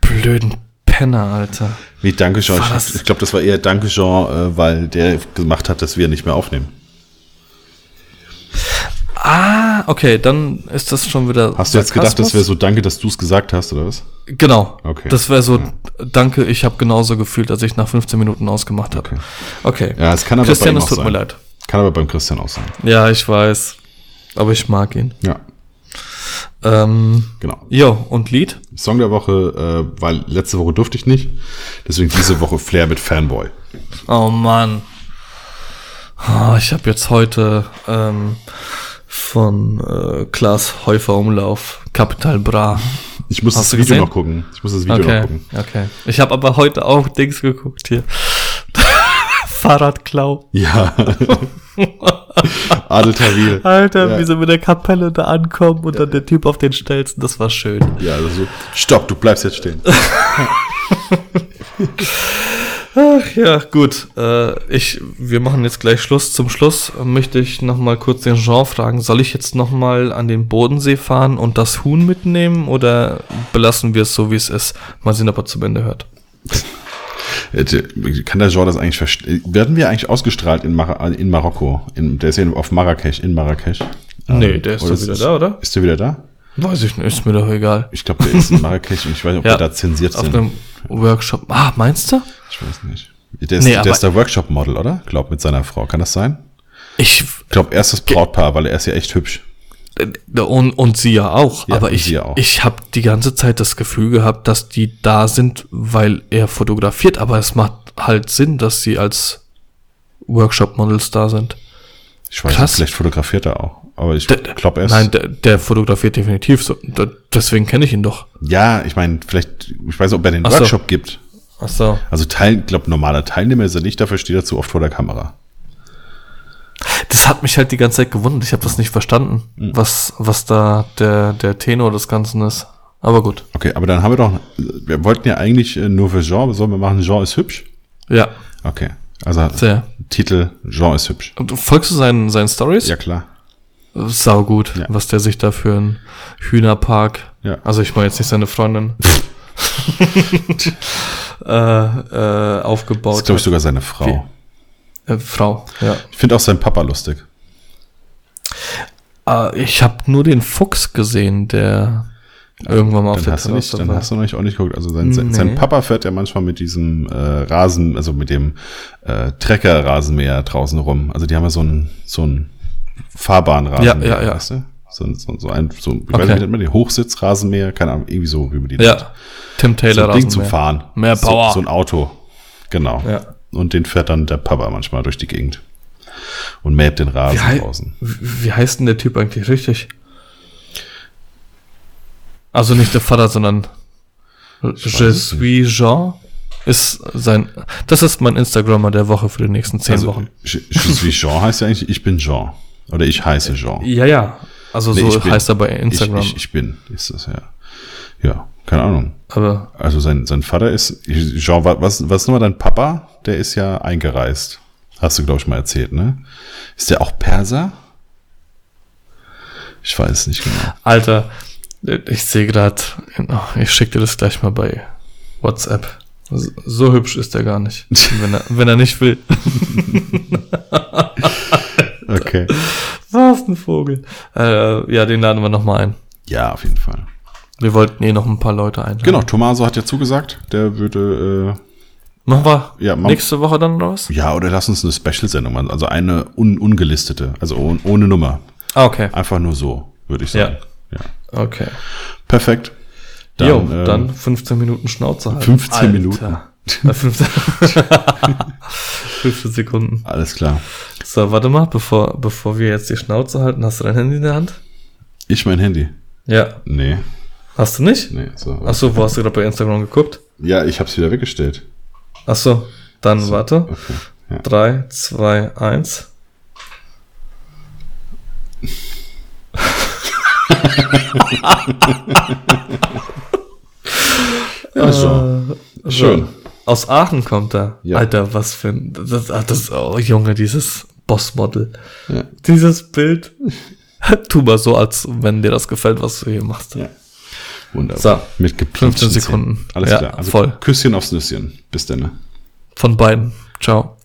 blöden Penner, Alter. Wie Danke Jean. War Ich, glaube, das war eher Danke Jean, äh, weil der gemacht hat, dass wir nicht mehr aufnehmen. Ah, okay, dann ist das schon wieder. Hast du jetzt gedacht, das wäre so Danke, dass du es gesagt hast, oder was? Genau. Okay. Das wäre so, danke, ich habe genauso gefühlt, als ich nach 15 Minuten ausgemacht habe. Okay. Okay. Ja, es kann aber Christian, bei ihm es tut sein. mir leid. Kann aber beim Christian auch sein. Ja, ich weiß. Aber ich mag ihn. Ja, Ähm, genau. jo, und Lied? Song der Woche, äh, weil letzte Woche durfte ich nicht. Deswegen diese Woche Flair mit Fanboy. Oh Mann. Ah, ich habe jetzt heute ähm, von äh, Klaas Häufer Umlauf Kapital Bra. Ich muss Hast das Video gesehen? noch gucken. Ich muss das Video Okay, noch gucken. okay. Ich habe aber heute auch Dings geguckt hier. Fahrradklau. Ja. Adel Tawil. Alter, Ja. wie sie mit der Kapelle da ankommen und dann der Typ auf den Stelzen, das war schön. Ja, also, stopp, du bleibst jetzt stehen. Ach ja, gut. Äh, ich, wir machen jetzt gleich Schluss. Zum Schluss möchte ich noch mal kurz den Jean fragen. Soll ich jetzt noch mal an den Bodensee fahren und das Huhn mitnehmen oder belassen wir es so, wie es ist? Mal sehen, ob er zum Ende hört. Äh, Kann der Jean das eigentlich verstehen? Werden wir eigentlich ausgestrahlt in, Mar in Marokko? In, der ist ja auf Marrakesch, in Marrakesch. Nee, Ähm, der ist oder doch wieder da, oder? Ist der wieder da? Weiß ich nicht, ist mir doch egal. Ich glaube, der ist in Marrakesch und ich weiß nicht, ob Ja, wir da zensiert Auf sind. einem Workshop. Ah, meinst du? Ich weiß nicht. Der ist, Nee, der, ist der Workshop-Model, oder? Glaub, mit seiner Frau. Kann das sein? Ich, Ich glaube, er ist das Brautpaar, weil er ist ja echt hübsch. Äh, und, und sie ja auch. Ja, aber ich, auch. ich habe die ganze Zeit das Gefühl gehabt, dass die da sind, weil er fotografiert. Aber es macht halt Sinn, dass sie als Workshop-Models da sind. Ich weiß Krass. nicht, vielleicht fotografiert er auch. Aber ich glaube, er ist. Nein, der, der fotografiert definitiv so. Da, deswegen kenne ich ihn doch. ja, ich meine, vielleicht, ich weiß nicht, ob er den Ach so. Workshop gibt. Ach so. Also Teil, ich glaube, normaler Teilnehmer ist er nicht, dafür steht er zu oft vor der Kamera. Das hat mich halt die ganze Zeit gewundert. Ich habe das nicht verstanden, Hm. was, was da der, der Tenor des Ganzen ist. Aber gut. Okay, aber dann haben wir doch, wir wollten ja eigentlich äh, nur für Jean, sollen wir machen, Jean ist hübsch? Ja, Okay, also sehr. Titel, Jean ist hübsch. Und folgst du seinen, seinen Stories? Ja, klar. Sau gut, Ja. was der sich da für einen Hühnerpark, Ja. also ich meine jetzt nicht seine Freundin, äh, äh, Das aufgebaut ist, glaube ich, sogar seine Frau. Äh, Frau, ja. Ich finde auch seinen Papa lustig. Äh, ich habe nur den Fuchs gesehen, der irgendwann mal auf der hast, du nicht, dann war. hast du noch nicht, auch nicht geguckt. Also sein, Nee. sein Papa fährt ja manchmal mit diesem äh, Rasen, also mit dem äh, Trecker-Rasenmäher draußen rum. Also die haben ja so ein so ein Fahrbahnrasenmäher, Ja, ja, ja. weißt du? So, so, so ein, so, ich Okay. weiß nicht, wie nennt man den Hochsitzrasenmäher, keine Ahnung, irgendwie so, wie man die nennt. Ja, Tim so Taylor ein Ding zum. Fahren. Mehr Power. So, so ein Auto. Genau. Ja. Und den fährt dann der Papa manchmal durch die Gegend. Und mäht den Rasen Wie, draußen. wie heißt denn der Typ eigentlich richtig? Also nicht der Vater, sondern Je suis Jean ist sein. Das ist mein Instagrammer der Woche für die nächsten zehn Also, Wochen. Je, je suis Jean heißt ja eigentlich, ich bin Jean. Oder ich heiße Jean. Ja, ja. Also Nee, so bin. heißt er bei Instagram. Ich, ich, ich bin, ist das ja. Ja, keine Ahnung. aber Also sein, sein Vater ist, Jean, wa- was, was nochmal dein Papa? Der ist ja eingereist. Hast du, glaube ich, mal erzählt, ne? Ist der auch Perser? Ich weiß es nicht genau. Alter, ich sehe gerade, ich schicke dir das gleich mal bei WhatsApp. So, so hübsch ist er gar nicht, wenn er, wenn er nicht will. Okay. Was ein Vogel. Äh, ja, den laden wir noch mal ein. Ja, auf jeden Fall. Wir wollten eh noch ein paar Leute einladen. Genau, Tomaso hat ja zugesagt, der würde, Machen wir Ja, machen- nächste Woche dann was? äh, ja, oder lass uns eine Special-Sendung machen, also eine un ungelistete, also ohne, ohne Nummer. Ah, okay. Einfach nur so, würde ich sagen. Ja. Okay. Perfekt. Dann, jo, äh, dann 15 Minuten Schnauze halten. 15 Minuten. Äh, 15, 15 Sekunden. Alles klar. So, warte mal, bevor, bevor wir jetzt die Schnauze halten, hast du dein Handy in der Hand? Ich mein Handy. Ja. Nee, Hast du nicht? Nee, so. Achso, wo hast du gerade bei Instagram geguckt? Ja, ich hab's wieder weggestellt. Achso, dann so, warte. Okay, ja. Drei, zwei, eins. ja, schon. Also, äh, also, Schön. Aus Aachen kommt er. Ja. Alter, was für ein. Das, ah, das, oh, Junge, dieses Bossmodel. Ja. Dieses Bild. tu mal so, als wenn dir das gefällt, was du hier machst. Ja. Wunderbar. So. Mit 15 Sekunden. Alles ja, klar. Also voll. Küsschen aufs Nüsschen. Bis dann. Ne? Von beiden. Ciao.